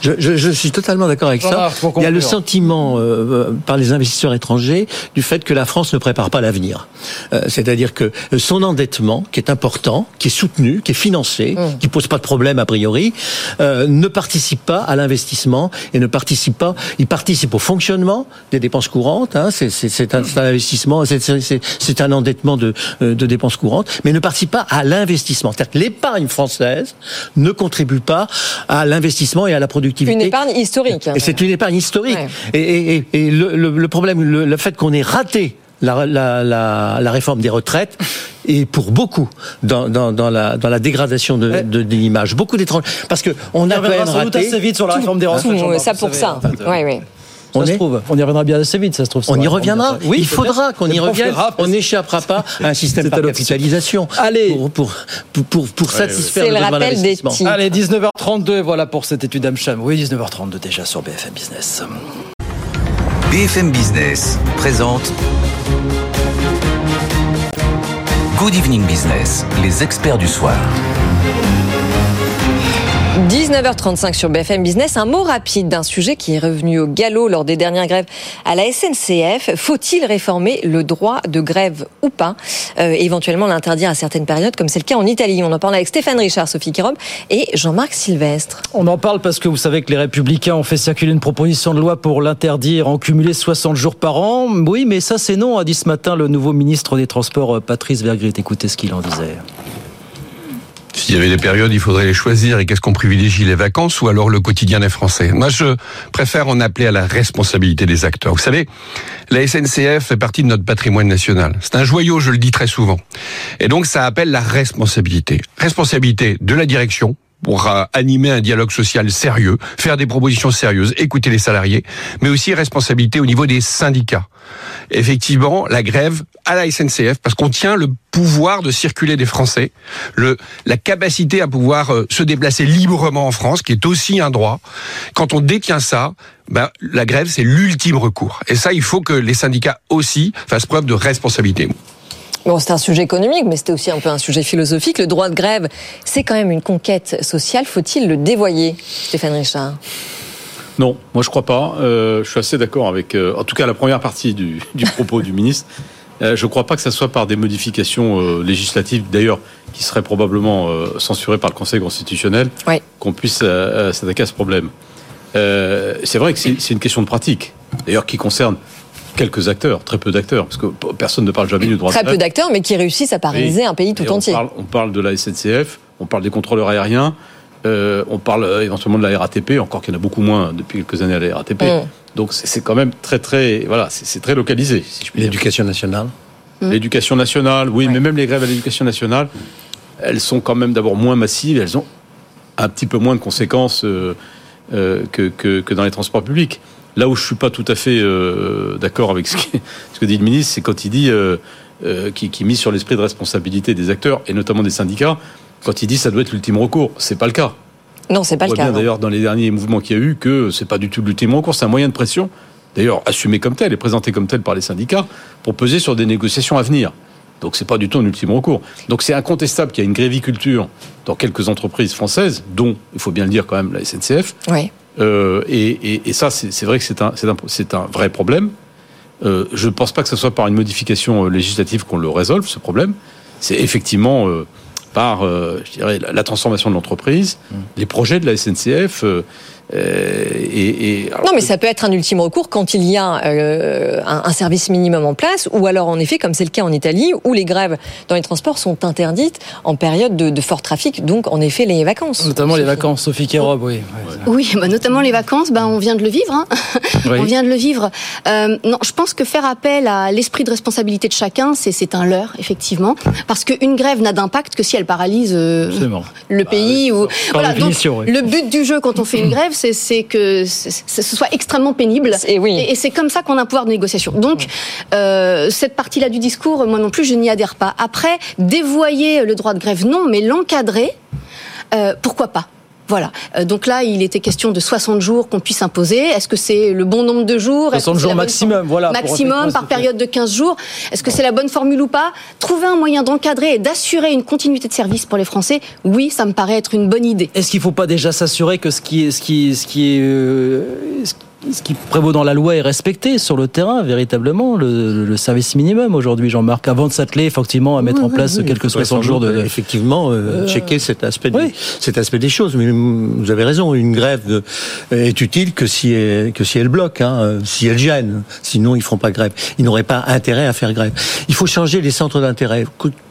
Je, je, je suis totalement d'accord avec ça. Il y a le sentiment euh, par les investisseurs étrangers du fait que la France ne prépare pas l'avenir. Euh, C'est-à-dire que son endettement, qui est important, qui est soutenu, qui est financé, Mm. qui pose pas de problème a priori, euh, ne participe pas à l'investissement et ne participe pas. Il participe au fonctionnement des dépenses courantes. Hein, c'est un, investissement, c'est un endettement de, euh, de dépenses courantes, mais ne participe pas à l'investissement. C'est-à-dire que l'épargne française ne contribue pas à l'investissement et à la productivité. Une épargne historique. hein. Et c'est une épargne historique. Ouais. Et, et- et le, le- le problème, le, le fait qu'on ait raté la, la- la- la réforme des retraites est pour beaucoup dans, dans- dans la, dans la dégradation de, de, de l'image. Beaucoup d'étrangers. Parce que on a quand même sans doute raté. assez vite sur la Tout- réforme des retraites. Jean-Marc, ça pour savez, ça. en fait. Oui, oui. On ça se est- trouve, on y reviendra bien assez vite, ça se trouve. On y reviendra. Oui, Il faudra qu'on y revienne. On n'échappera pas à un système par l'option. capitalisation. Allez. Pour, pour, pour, pour, pour satisfaire C'est le besoin rappel des d'investissement. titres. Allez, 19h32, voilà pour cette étude Amcham. Oui, 19h32 déjà sur BFM Business. BFM Business présente Good Evening Business, les experts du soir. 19h35 sur BFM Business, un mot rapide d'un sujet qui est revenu au galop lors des dernières grèves à la SNCF. Faut-il réformer le droit de grève ou pas? Euh, Éventuellement l'interdire à certaines périodes, comme c'est le cas en Italie. On en parle avec Stéphane Richard, Sophie Kérob et Jean-Marc Sylvestre. On en parle parce que vous savez que les Républicains ont fait circuler une proposition de loi pour l'interdire en cumulé 60 jours par an. Oui, mais ça c'est non, a dit ce matin le nouveau ministre des Transports, euh, Patrice Vergrit. Écoutez ce qu'il en disait. S'il y avait des périodes, il faudrait les choisir. Et qu'est-ce qu'on privilégie, les vacances ou alors le quotidien des Français? Moi, je préfère en appeler à la responsabilité des acteurs. Vous savez, la SNCF fait partie de notre patrimoine national. C'est un joyau, je le dis très souvent. Et donc, ça appelle la responsabilité. Responsabilité de la direction, pour euh, animer un dialogue social sérieux, faire des propositions sérieuses, écouter les salariés, mais aussi responsabilité au niveau des syndicats. Effectivement, la grève à la SNCF, parce qu'on tient le pouvoir de circuler des Français, le, la capacité à pouvoir euh, se déplacer librement en France, qui est aussi un droit. Quand on détient ça, ben, la grève, c'est l'ultime recours. Et ça, il faut que les syndicats aussi fassent preuve de responsabilité. Bon, c'est un sujet économique, mais c'était aussi un peu un sujet philosophique. Le droit de grève, c'est quand même une conquête sociale. Faut-il le dévoyer, Stéphane Richard? Non, moi je crois pas. Euh, je suis assez d'accord avec, euh, en tout cas, la première partie du, du propos du ministre. Euh, je ne crois pas que ça soit par des modifications législatives, d'ailleurs, qui seraient probablement censurées par le Conseil constitutionnel, qu'on puisse s'attaquer à ce problème. c'est vrai que c'est une question de pratique, d'ailleurs, qui concerne quelques acteurs, très peu d'acteurs, parce que personne ne parle jamais du droit très de Très peu d'acteurs, mais qui réussissent à paralyser un pays tout on entier. Parle, on parle de la SNCF, on parle des contrôleurs aériens, euh, on parle éventuellement de la RATP, encore qu'il y en a beaucoup moins depuis quelques années à la RATP. Mm. Donc c'est quand même très très voilà, c'est très localisé. Si L'éducation nationale. Mm. L'éducation nationale, oui, ouais. mais même les grèves à l'éducation nationale, elles sont quand même d'abord moins massives, elles ont un petit peu moins de conséquences euh, euh, que, que, que, dans les transports publics. Là où je suis pas tout à fait euh, d'accord avec ce, qui, (laughs) ce, que dit le ministre, c'est quand il dit qui, qui mise sur l'esprit de responsabilité des acteurs et notamment des syndicats quand il dit ça doit être l'ultime recours. C'est pas le cas. Non, c'est pas On le voit cas. d'ailleurs dans les derniers mouvements qu'il y a eu que c'est pas du tout l'ultime recours, c'est un moyen de pression, d'ailleurs assumé comme tel et présenté comme tel par les syndicats, pour peser sur des négociations à venir. Donc c'est pas du tout un ultime recours. Donc c'est incontestable qu'il y a une gréviculture dans quelques entreprises françaises, dont il faut bien le dire quand même la SNCF. Oui. Euh, et, et, et, ça, c'est vrai que c'est un, un, un, vrai problème. Euh, je ne pense pas que ce soit par une modification législative qu'on le résolve ce problème. C'est effectivement euh, par, euh, je dirais, la, la transformation de l'entreprise, mmh. les projets de la SNCF. Euh, et, et, alors, non, mais ça peut être un ultime recours quand il y a euh, un, un, service minimum en place, ou alors en effet, comme c'est le cas en Italie, où les grèves dans les transports sont interdites en période de, de fort trafic, donc en effet les vacances. Notamment les vacances, Sophie Kérob, oui. Oui, bah, notamment les vacances, bah, on vient de le vivre. Hein. Oui. on vient de le vivre. Euh, non, je pense que faire appel à l'esprit de responsabilité de chacun, c'est un leurre, effectivement, parce qu'une grève n'a d'impact que si elle paralyse euh, le bah, pays. oui, ou voilà, donc, oui. le but du jeu quand on fait une (clears throat) grève, c'est que ce soit extrêmement pénible. Et, oui. et, et c'est comme ça qu'on a un pouvoir de négociation. Donc, euh, cette partie-là du discours, moi non plus, je n'y adhère pas. Après, dévoyer le droit de grève, non, mais l'encadrer, euh, pourquoi pas? Voilà. Euh, donc là, il était question de 60 jours qu'on puisse imposer. Est-ce que c'est le bon nombre de jours? 60 jours maximum, voilà. Maximum par période de 15 jours. Est-ce que c'est la bonne formule ou pas? Trouver un moyen d'encadrer et d'assurer une continuité de service pour les Français, oui, ça me paraît être une bonne idée. Est-ce qu'il ne faut pas déjà s'assurer que ce qui est, ce qui est, ce qui est, euh, ce ce qui prévaut dans la loi est respecté sur le terrain, véritablement, le, le service minimum aujourd'hui, Jean-Marc, avant de s'atteler effectivement à mettre oui, en place oui, quelques 60 jours de... Effectivement, euh, checker cet aspect, oui. cet aspect des choses. Mais vous avez raison, une grève de, est utile que si elle, que si elle bloque, hein, si elle gêne. Sinon, ils ne feront pas grève. Ils n'auraient pas intérêt à faire grève. Il faut changer les centres d'intérêt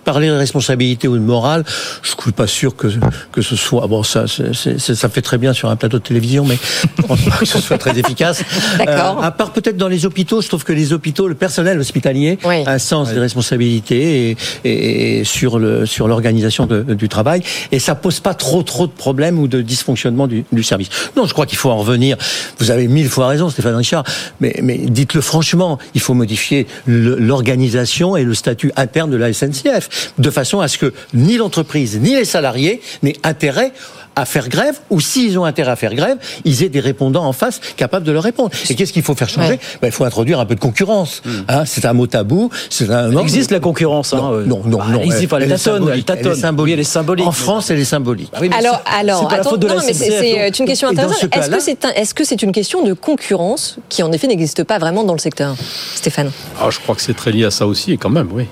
parler de responsabilité ou de morale, je ne suis pas sûr que, que ce soit. Bon, ça, c est, c est, ça fait très bien sur un plateau de télévision, mais (laughs) je pense pas que ce soit très efficace. (laughs) D'accord. Euh, à part peut-être dans les hôpitaux, je trouve que les hôpitaux, le personnel hospitalier, oui. a un sens oui. des responsabilités et, et, et sur le sur l'organisation du travail, et ça pose pas trop trop de problèmes ou de dysfonctionnement du, du service. Non, je crois qu'il faut en revenir. Vous avez mille fois raison, Stéphane Richard, mais, mais dites-le franchement, il faut modifier l'organisation et le statut interne de la SNCF de façon à ce que ni l'entreprise ni les salariés n'aient intérêt à faire grève ou s'ils ont intérêt à faire grève, ils aient des répondants en face capables de leur répondre. Et qu'est-ce qu'il faut faire changer ben, Il faut introduire un peu de concurrence. Hmm. Hein, c'est un mot tabou. C'est un Il existe la concurrence. Non, hein, non, non. Bah, non, elle existe, elle, est tâtonne, symbolique, elle tâtonne. Elle est symbolique. Oui, elle est symbolique. En France, elle est symbolique. Bah oui, mais alors, c'est- alors, c'est pas la attends, faute de la non, mais c'est SNCF, c'est, donc. une question intéressante. ce Est-ce que c'est un- est-ce que c'est une question de concurrence qui en effet n'existe pas vraiment dans le secteur, Stéphane? Ah, je crois que c'est très lié à ça aussi, et quand même, oui.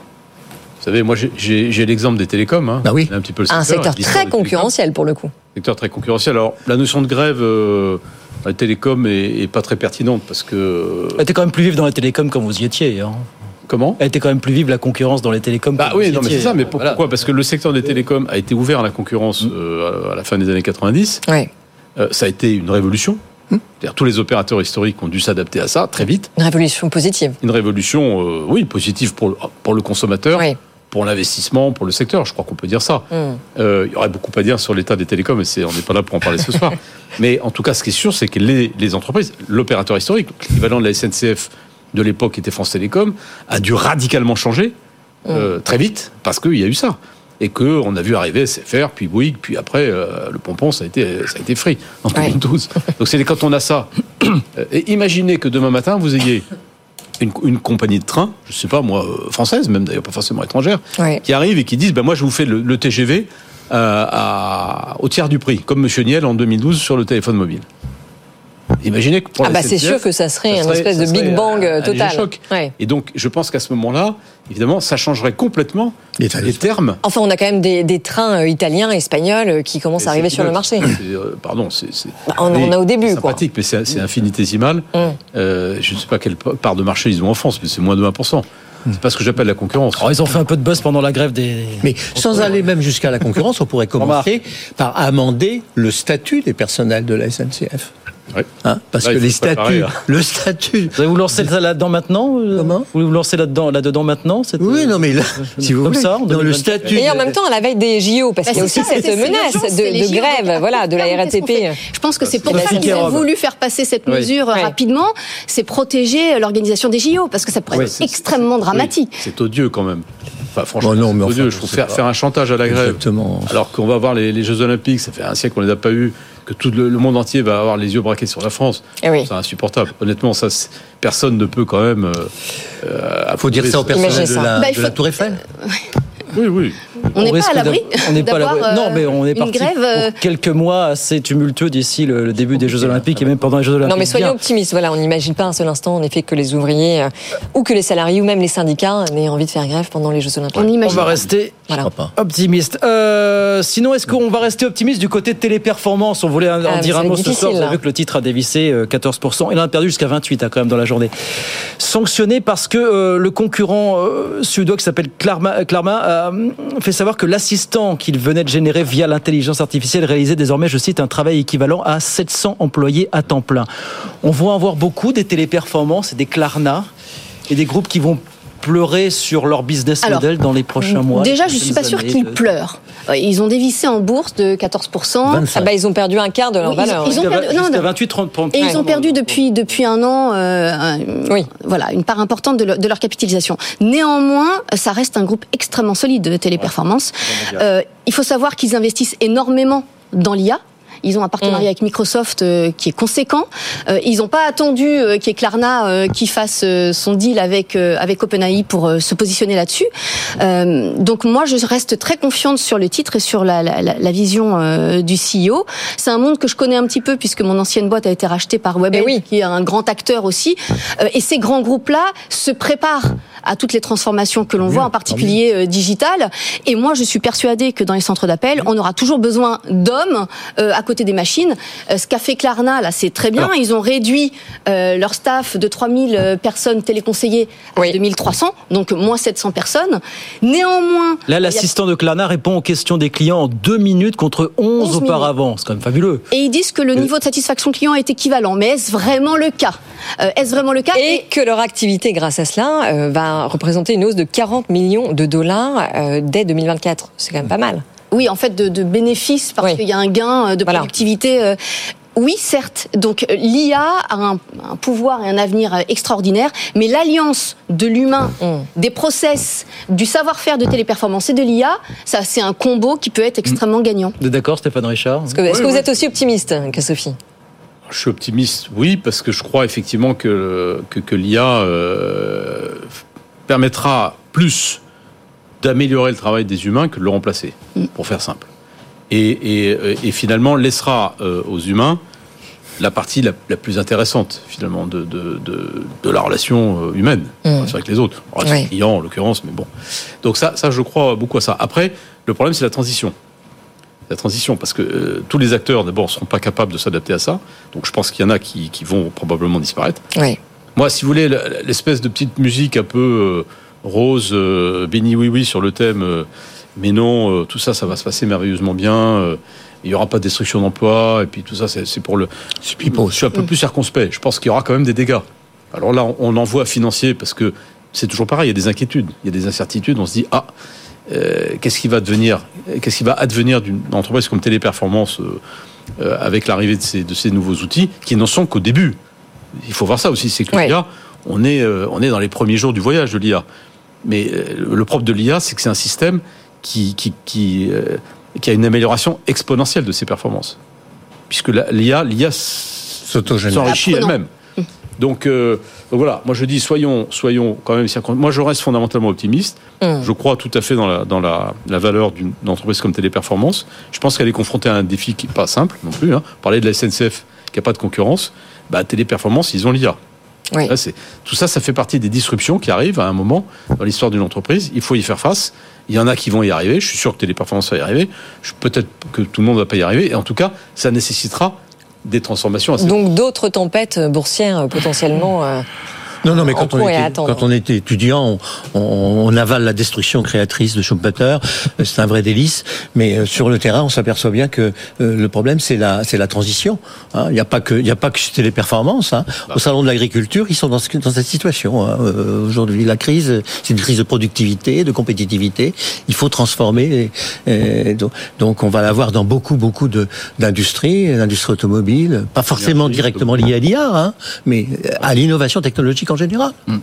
Vous savez, moi, j'ai- l'exemple des télécoms. Hein. Ah oui. Un petit peu le Un secteur, très concurrentiel pour le coup. Secteur très concurrentiel. Alors, la notion de grève, euh, la télécom est, est pas très pertinente parce que. Elle était quand même plus vive dans les télécoms quand vous y étiez. hein. Comment? Elle était quand même plus vive la concurrence dans les télécoms. Bah oui, non, mais c'est ça. Mais pour- Voilà. pourquoi? Parce que le secteur des télécoms a été ouvert à la concurrence euh, à la fin des années 90. Ouais. Euh, ça a été une révolution. C'est-à-dire tous les opérateurs historiques ont dû s'adapter à ça très vite. Une révolution positive. Une révolution, euh, oui, positive pour le, pour le consommateur, Oui. Pour l'investissement, pour le secteur. Je crois qu'on peut dire ça. Mm. Euh, il y aurait beaucoup à dire sur l'état des télécoms, mais c'est- on n'est pas là pour en parler ce soir. (laughs) Mais en tout cas, ce qui est sûr, c'est que les, les entreprises, l'opérateur historique, l'équivalent de la SNCF de l'époque qui était France Télécom, a dû radicalement changer euh, très vite parce qu'il y a eu ça. Et qu'on a vu arriver SFR, puis Bouygues, puis après, euh, le pompon, ça a été, ça a été free en 2012. Donc c'est quand on a ça. (coughs) Et imaginez que demain matin, vous ayez une, une compagnie de train, je sais pas moi, euh, française, même d'ailleurs pas forcément étrangère, qui arrive et qui disent ben moi je vous fais le, le TGV euh, à- au tiers du prix, comme Monsieur Niel en 2012 sur le téléphone mobile. Imaginez que pour Ah la bah c'est sûr que ça serait ça une espèce de Big Bang un- euh, un total. choc. Ouais. Et donc je pense qu'à ce moment-là, évidemment, ça changerait complètement les termes. Enfin, on a quand même des, des trains euh, italiens, espagnols euh, qui commencent à arriver sur le marché. Euh, pardon, c'est. Bah, on en a au début, c'est quoi. sympathique, mais c'est, infinitésimal. Euh, je ne sais pas quelle part de marché ils ont en France, mais c'est moins de 1%. C'est pas ce que j'appelle la concurrence. Oh, ils ont fait un peu de buzz pendant la grève des. Mais sans aller même jusqu'à la concurrence, on pourrait commencer par amender le statut des personnels de la SNCF. Hein, parce Là, que les statuts, hein. le statut. Vous allez vous lancer là-dedans maintenant euh, Vous voulez vous lancer là-dedans maintenant cette- Oui, non, mais là, (laughs) si vous comme voulez, ça, dans le 2024. statut. Et en même temps, à la veille des JO, parce Bah, qu'il y a c'est aussi ça, cette menace de, grève, voilà, de la RATP. Je pense que c'est pour la ça qu'ils ont voulu faire passer cette Oui. mesure rapidement. C'est protéger l'organisation des JO, parce que ça pourrait être extrêmement dramatique. Oui, c'est odieux quand même. Enfin, franchement, Bon, non, mais c'est enfin, odieux. je trouve faire, un chantage à la grève. Exactement. Alors qu'on va voir les, les Jeux Olympiques, ça fait un siècle qu'on les a pas eu, que tout le, le monde entier va avoir les yeux braqués sur la France. Eh oui. C'est insupportable. Honnêtement, ça, personne ne peut quand même. Il faut dire ça au personnel de ça. la, Bah, la Tour Eiffel. Oui, oui. On n'est pas à l'abri on n'est pas à Non, mais on est parti grève. euh, pour quelques mois assez tumultueux d'ici le, le début des Jeux Olympiques et même pendant les Jeux Olympiques. Non, mais soyons optimistes. Voilà, on n'imagine pas un seul instant, en effet, que les ouvriers euh, ou que les salariés ou même les syndicats n'aient envie de faire grève pendant les Jeux Olympiques. On On va rester Voilà. optimiste. Euh, sinon, est-ce qu'on va rester optimiste du côté de Téléperformance? On voulait en Ah, dire un mot ce soir. Vous avez vu que le titre a dévissé euh, 14%. Il en a perdu jusqu'à 28 hein, quand même dans la journée. Sanctionné parce que euh, le concurrent euh, suédois qui s'appelle Klarma, Klarma a euh, fait savoir que l'assistant qu'il venait de générer via l'intelligence artificielle réalisait désormais, je cite, un travail équivalent à 700 employés à temps plein. On voit en voir beaucoup des téléperformances des Klarna et des groupes qui vont pleurer sur leur business Alors, model dans les prochains mois. Déjà, je suis pas années. qu'ils pleurent. Euh, Ils ont dévissé en bourse de 14%. Ah bah, ils ont perdu un quart de leur Oui, ils ont- valeur. ils ont perdu- non, jusqu'à non. 28, 30, 30. Et ils ont perdu depuis, depuis un an euh, un- voilà, une part importante de, leur- de leur capitalisation. Néanmoins, ça reste un groupe extrêmement solide de téléperformance. Euh, il faut savoir qu'ils investissent énormément dans l'IA. Ils ont un partenariat avec Microsoft euh, qui est conséquent. Euh, ils n'ont pas attendu euh, qu'il y ait Klarna euh, qui fasse son deal avec avec OpenAI pour se positionner là-dessus. Donc moi, je reste très confiante sur le titre et sur la, la, la- la vision du CEO. C'est un monde que je connais un petit peu puisque mon ancienne boîte a été rachetée par WebM, qui est un grand acteur aussi. Et ces grands groupes-là se préparent à toutes les transformations que l'on voit, en particulier digitales. Et moi, je suis persuadée que dans les centres d'appel, on aura toujours besoin d'hommes à côté des machines. Euh, ce qu'a fait Klarna, là, c'est très bien. Ils ont réduit euh, leur staff de 3000 euh, personnes téléconseillées à 2300, donc moins 700 personnes. Néanmoins... Là, a- l'assistant de Klarna répond aux questions des clients en deux minutes contre 11, 11 auparavant. C'est quand même fabuleux. Et ils disent que le niveau de satisfaction client est équivalent. Mais est-ce vraiment le cas? Euh, Est-ce vraiment le cas? Et que leur activité, grâce à cela, euh, va représenter une hausse de 40 millions de dollars euh, dès 2024. C'est quand même pas mal. Oui, en fait, de, de bénéfices, parce qu'il y a un gain euh, de productivité. euh, Oui, certes. Donc l'IA a un, un, pouvoir et un avenir extraordinaire, mais l'alliance de l'humain, mm. des process, du savoir-faire de téléperformance et de l'IA, ça c'est un combo qui peut être extrêmement gagnant. D'accord, Stéphane Richard Est-ce que, est que vous êtes aussi optimiste que Sophie je suis optimiste, oui, parce que je crois effectivement que, que, que l'IA euh, permettra plus d'améliorer le travail des humains que de le remplacer, mm. pour faire simple. Et, et, et finalement laissera euh, aux humains la partie la, la, plus intéressante finalement de, de, de, de la relation euh, humaine mmh. avec les autres, oui. clients en l'occurrence, mais bon. Donc ça, ça, je crois beaucoup à ça. Après, le problème c'est la transition. La transition, parce que euh, tous les acteurs d'abord seront pas capables de s'adapter à ça. Donc je pense qu'il y en a qui, qui vont probablement disparaître. Oui. Moi, si vous voulez, l'espèce de petite musique un peu euh, rose, euh, béni oui oui sur le thème, euh, mais non, euh, tout ça, ça va se passer merveilleusement bien. Euh, il n'y aura pas de destruction d'emplois, et puis tout ça, c'est pour le. Bon, je suis un peu plus circonspect. Je pense qu'il y aura quand même des dégâts. Alors là, on, en voit financier parce que c'est toujours pareil. Il y a des inquiétudes, il y a des incertitudes. On se dit ah, euh, qu'est-ce qui va devenir, qu'est-ce qui va advenir d'une entreprise comme Téléperformance euh, avec l'arrivée de ces, de ces nouveaux outils qui n'en sont qu'au début? Il faut voir ça aussi, c'est que ouais. l'IA, on est, euh, on est dans les premiers jours du voyage de l'IA. Mais euh, le propre de l'IA, c'est que c'est un système qui, qui, qui, euh, qui, a une amélioration exponentielle de ses performances. Puisque l'IA, l'IA s'enrichit elle-même. Donc, euh, donc, voilà, moi je dis soyons, soyons quand même Moi je reste fondamentalement optimiste. Mm. Je crois tout à fait dans la, dans la, la valeur d'une entreprise comme Téléperformance. Je pense qu'elle est confrontée à un défi qui n'est pas simple non plus. Hein. Parler de la SNCF qui n'a pas de concurrence, bah, Téléperformance, ils ont l'IA. Oui. Là, tout ça, ça fait partie des disruptions qui arrivent à un moment dans l'histoire d'une entreprise. Il faut y faire face. Il y en a qui vont y arriver. Je suis sûr que Téléperformance va y arriver. Peut-être que tout le monde ne va pas y arriver. Et en tout cas, ça nécessitera des transformations. Assez Donc d'autres tempêtes boursières potentiellement. Euh... Non, non, mais quand on, était, quand on était étudiant, on, on, on, avale la destruction créatrice de Schumpeter. C'est un vrai délice. Mais euh, sur le terrain, on s'aperçoit bien que euh, le problème, c'est la, c'est la transition. Hein. Il n'y a pas que, il n'y a pas que c'était les performances. Hein. Au salon de l'agriculture, ils sont dans, ce, dans cette situation hein. euh, aujourd'hui. La crise, c'est une crise de productivité, de compétitivité. Il faut transformer. Et, et donc, donc, on va l'avoir dans beaucoup, beaucoup de d'industries, l'industrie automobile, pas forcément directement liée à l'IA, hein, mais à l'innovation technologique en général. Mmh.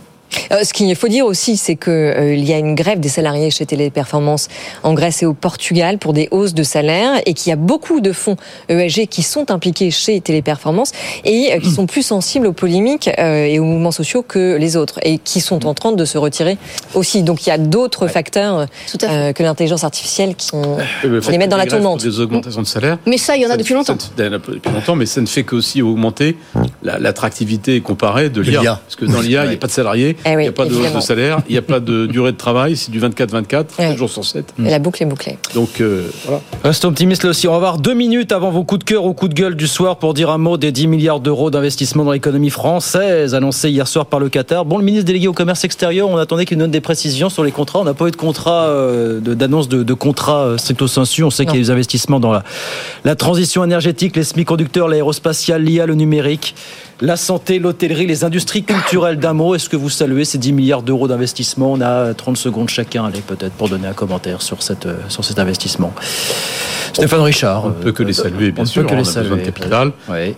Euh, ce qu'il faut dire aussi, c'est qu'il euh, y a une grève des salariés chez Téléperformance en Grèce et au Portugal pour des hausses de salaire et qu'il y a beaucoup de fonds ESG qui sont impliqués chez Téléperformance et euh, qui sont plus sensibles aux polémiques euh, et aux mouvements sociaux que les autres et qui sont en train de se retirer aussi. Donc il y a d'autres ouais. facteurs euh, que l'intelligence artificielle qui, qui les mettent dans la tourmente. Des augmentations de salaire. Mais ça, il y en a depuis longtemps. Ça, depuis longtemps, mais ça ne fait qu'aussi augmenter l'attractivité comparée de l'IA. Parce que dans l'IA, il n'y a pas de salariés. Eh oui, il n'y a pas évidemment. de hausse de salaire, il n'y a pas de (laughs) durée de travail, c'est du 24-24, Ouais. 7 jours sur 7. Et la boucle est bouclée. Donc euh, voilà. Restons optimistes là aussi. On va avoir deux minutes avant vos coups de cœur ou coups de gueule du soir pour dire un mot des 10 milliards d'euros d'investissement dans l'économie française annoncés hier soir par le Qatar. Bon, le ministre délégué au commerce extérieur, on attendait qu'il nous donne des précisions sur les contrats. On n'a pas eu de contrat, euh, de- d'annonce de, de, contrat euh, stricto sensu. On sait qu'il y a des investissements dans la, la transition énergétique, les semi-conducteurs, l'aérospatiale, l'IA, le numérique, la santé, l'hôtellerie, les industries culturelles. D'un mot, est-ce que vous saluez ces 10 milliards d'euros d'investissement? On a 30 secondes chacun, allez, peut-être, pour donner un commentaire sur, cette, euh, sur cet investissement. Stéphane Richard. On ne peut que les saluer, bien on sûr. peut que on les a saluer. besoin de capital.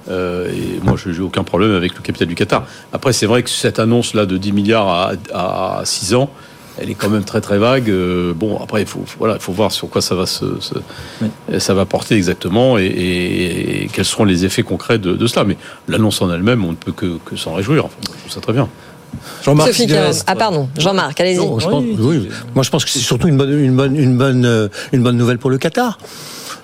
Euh, et moi, je n'ai aucun problème avec le capital du Qatar. Après, c'est vrai que cette annonce-là de 10 milliards à, à 6 ans, elle est quand même très très vague. Euh, bon, après, il faut, voilà, il faut voir sur quoi ça va se, se ça va porter exactement et, et- et quels seront les effets concrets de, de cela. Mais l'annonce en elle-même, on ne peut que, que s'en réjouir. Enfin, je trouve ça très bien. Jean-Marc. Ah pardon, Jean-Marc, allez-y. Non, je pense- oui. Moi, je pense que c'est surtout une bonne, une bonne, une bonne, euh, une bonne nouvelle pour le Qatar.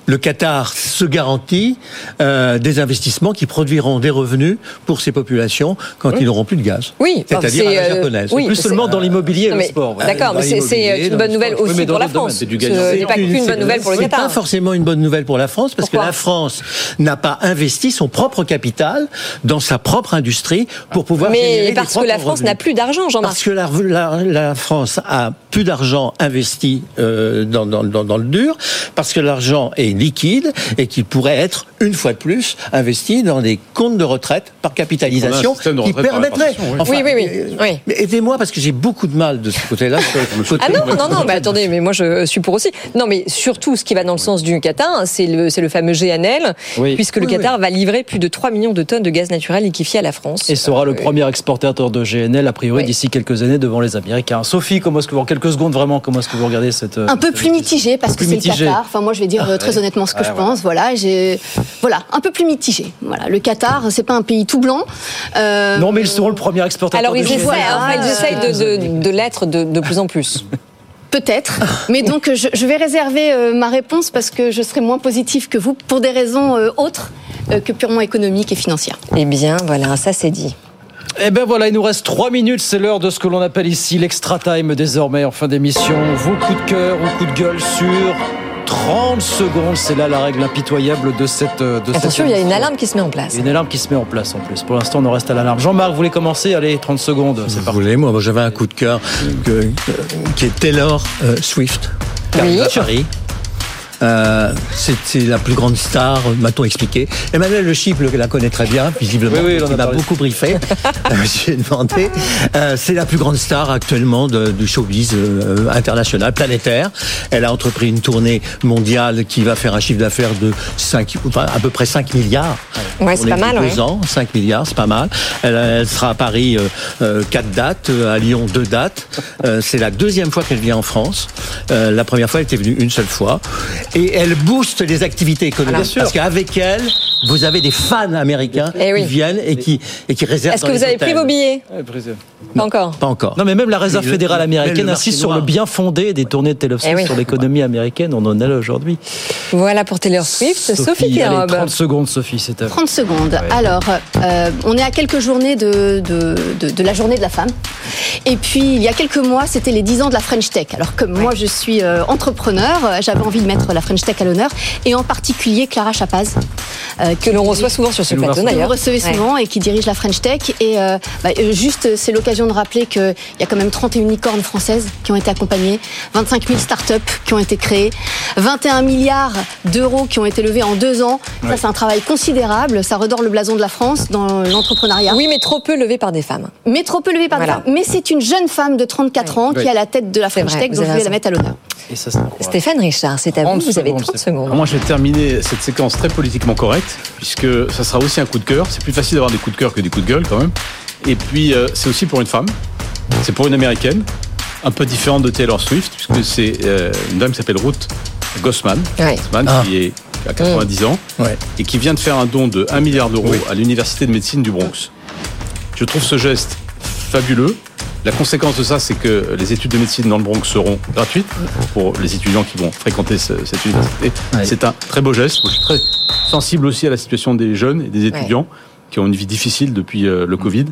Le Qatar se garantit euh, des investissements qui produiront des revenus pour ces populations quand ils n'auront plus de gaz. Oui, enfin, c'est-à-dire à c'est, la euh, japonaise. oui, Plus c'est- seulement dans l'immobilier et le sport. D'accord, mais c'est- c'est une bonne le nouvelle aussi Oui, mais dans pour la France. c'est du Ce n'est pas qu'une bonne nouvelle pour le C'est Qatar. pas forcément une bonne nouvelle pour la France parce que la France n'a pas investi son propre capital dans sa propre industrie pour pouvoir générer Mais parce que la France n'a plus d'argent, Jean-Marc. Parce que la, la- la France a plus d'argent investi euh, dans, dans- dans- dans le dur, parce que l'argent est liquides et qui pourraient être, une fois de plus, investis dans des comptes de retraite par capitalisation qui permettraient... oui, oui, oui. oui. Mais aidez-moi parce que j'ai beaucoup de mal de ce côté-là. (laughs) ah non, non, non, mais attendez, mais moi je suis pour aussi. Non, mais surtout, ce qui va dans le sens du Qatar, c'est le, le fameux GNL, puisque le Qatar va livrer plus de 3 millions de tonnes de gaz naturel liquéfié à la France. Et sera le premier exportateur de GNL, a priori, d'ici quelques années devant les Américains. Sophie, comment est-ce que vous, en quelques secondes vraiment, comment est-ce que vous regardez cette. Un peu plus mitigé, parce que c'est le Qatar. Enfin, moi, je vais dire ah, très honnêtement ce que je pense. Voilà, j'ai. Voilà, un peu plus mitigé. Voilà, le Qatar, c'est pas un pays tout blanc. Euh... Non, mais ils seront le premier exportateur Alors, ils essaient, hein, ils essayent de, de, de l'être de, de plus en plus. (laughs) Peut-être, mais donc je, je vais réserver euh, ma réponse parce que je serai moins positive que vous pour des raisons euh, autres euh, que purement économiques et financières. Eh bien, voilà, ça c'est dit. Eh ben voilà, il nous reste trois minutes, c'est l'heure de ce que l'on appelle ici l'extra time désormais en fin d'émission. Vos coups de cœur ou coups de gueule sur 30 secondes, c'est là la règle impitoyable de cette. De Attention, il y a une alarme qui se met en place. Une alarme qui se met en place en plus. Pour l'instant, on en reste à l'alarme. Jean-Marc, vous voulez commencer? Allez, 30 secondes. C'est vous voulez, moi, j'avais un coup de cœur que, qui est Taylor euh, Swift. Oui. Paris. Euh, c'est la plus grande star, m'a-t-on expliqué. Emmanuel Le Chip la connaît très bien, visiblement. Oui, oui, il m'a beaucoup briefé. (laughs) J'ai demandé. Euh, c'est la plus grande star actuellement de, du showbiz euh, international, planétaire. Elle a entrepris une tournée mondiale qui va faire un chiffre d'affaires de 5, à peu près 5 milliards. Ouais, c'est pas mal. Deux ans, 5 milliards, c'est pas mal. Elle, elle, sera à Paris euh, 4 dates, à Lyon 2 dates. c'est la deuxième fois qu'elle vient en France. la première fois, elle était venue une seule fois et elle booste les activités économiques. Parce qu'avec elle, vous avez des fans américains eh oui. qui viennent et qui, et qui réservent. Est-ce que vous avez pris vos billets Pas encore. Pas encore. Non, mais même la réserve fédérale américaine insiste sur le bien fondé des tournées de Taylor Swift eh oui. sur l'économie américaine. On en est là aujourd'hui. Voilà pour Taylor Swift. Sophie, Sophie allez, 30 secondes, Sophie, c'est à 30 secondes. Ouais. Alors, euh, on est à quelques journées de, de, de, de, la journée de la femme. Et puis, il y a quelques mois, c'était les 10 ans de la French Tech. Alors, comme moi, je suis euh, entrepreneur, j'avais envie de mettre la French Tech à l'honneur. Et en particulier, Clara Chapaz. Euh, que l'on reçoit souvent sur ce plateau d'ailleurs. Vous recevez souvent ouais. et qui dirige la French Tech. Et euh, bah, juste, c'est l'occasion de rappeler qu'il y a quand même 31 licornes françaises qui ont été accompagnées, 25 000 startups qui ont été créées, 21 milliards d'euros qui ont été levés en deux ans. Ouais. Ça, c'est un travail considérable. Ça redore le blason de la France dans l'entrepreneuriat. Oui, mais trop peu levé par des femmes. Mais trop peu levé par voilà. des femmes. Mais c'est une jeune femme de 34 ans qui est à la tête de la French Tech, donc je vais la mettre à l'honneur. Ça, Stéphane Richard, c'est à vous, vous avez 30 secondes. Moi, je vais terminer cette séquence très politiquement correcte, puisque ça sera aussi un coup de cœur. C'est plus facile d'avoir des coups de cœur que des coups de gueule, quand même. Et puis, euh, c'est aussi pour une femme. C'est pour une américaine, un peu différente de Taylor Swift, puisque c'est euh, une dame qui s'appelle Ruth Gossman, ouais. Gossman ah. qui est à 90 mmh. ans, ouais. et qui vient de faire un don de 1 milliard d'euros oui. à l'Université de médecine du Bronx. Je trouve ce geste fabuleux. La conséquence de ça, c'est que les études de médecine dans le Bronx seront gratuites pour les étudiants qui vont fréquenter ce, cette université. Ouais. C'est un très beau geste. Je suis très sensible aussi à la situation des jeunes et des étudiants ouais. qui ont une vie difficile depuis euh, le Covid.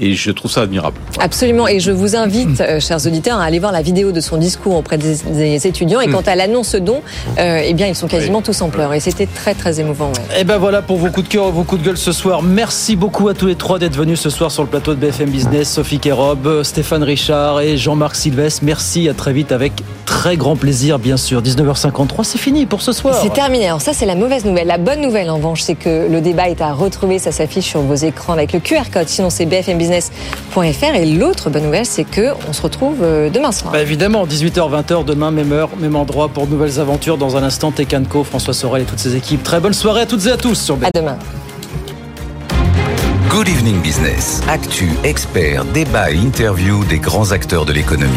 Et je trouve ça admirable. Absolument. Et je vous invite, euh, chers auditeurs, à aller voir la vidéo de son discours auprès des, des étudiants. Et quant à l'annonce don, euh, eh bien, ils sont quasiment oui. tous en pleurs. Et c'était très, très émouvant. Ouais. Et ben voilà pour vos coups de cœur, vos coups de gueule ce soir. Merci beaucoup à tous les trois d'être venus ce soir sur le plateau de BFM Business. Sophie Kérob, Stéphane Richard et Jean-Marc Sylvestre. Merci. À très vite avec très grand plaisir, bien sûr. 19h53, c'est fini pour ce soir. C'est terminé. Alors ça, c'est la mauvaise nouvelle. La bonne nouvelle, en revanche, c'est que le débat est à retrouver. Ça s'affiche sur vos écrans avec le QR code. Sinon, c'est Et l'autre bonne nouvelle, c'est que on se retrouve euh, demain soir. Bah évidemment, 18h, 20h, demain, même heure, même endroit pour de nouvelles aventures. Dans un instant, Tecanco, François Sorel et toutes ses équipes. Très bonne soirée à toutes et à tous sur BFM. À demain. Good Evening Business. Actu, experts, débat et interview des grands acteurs de l'économie.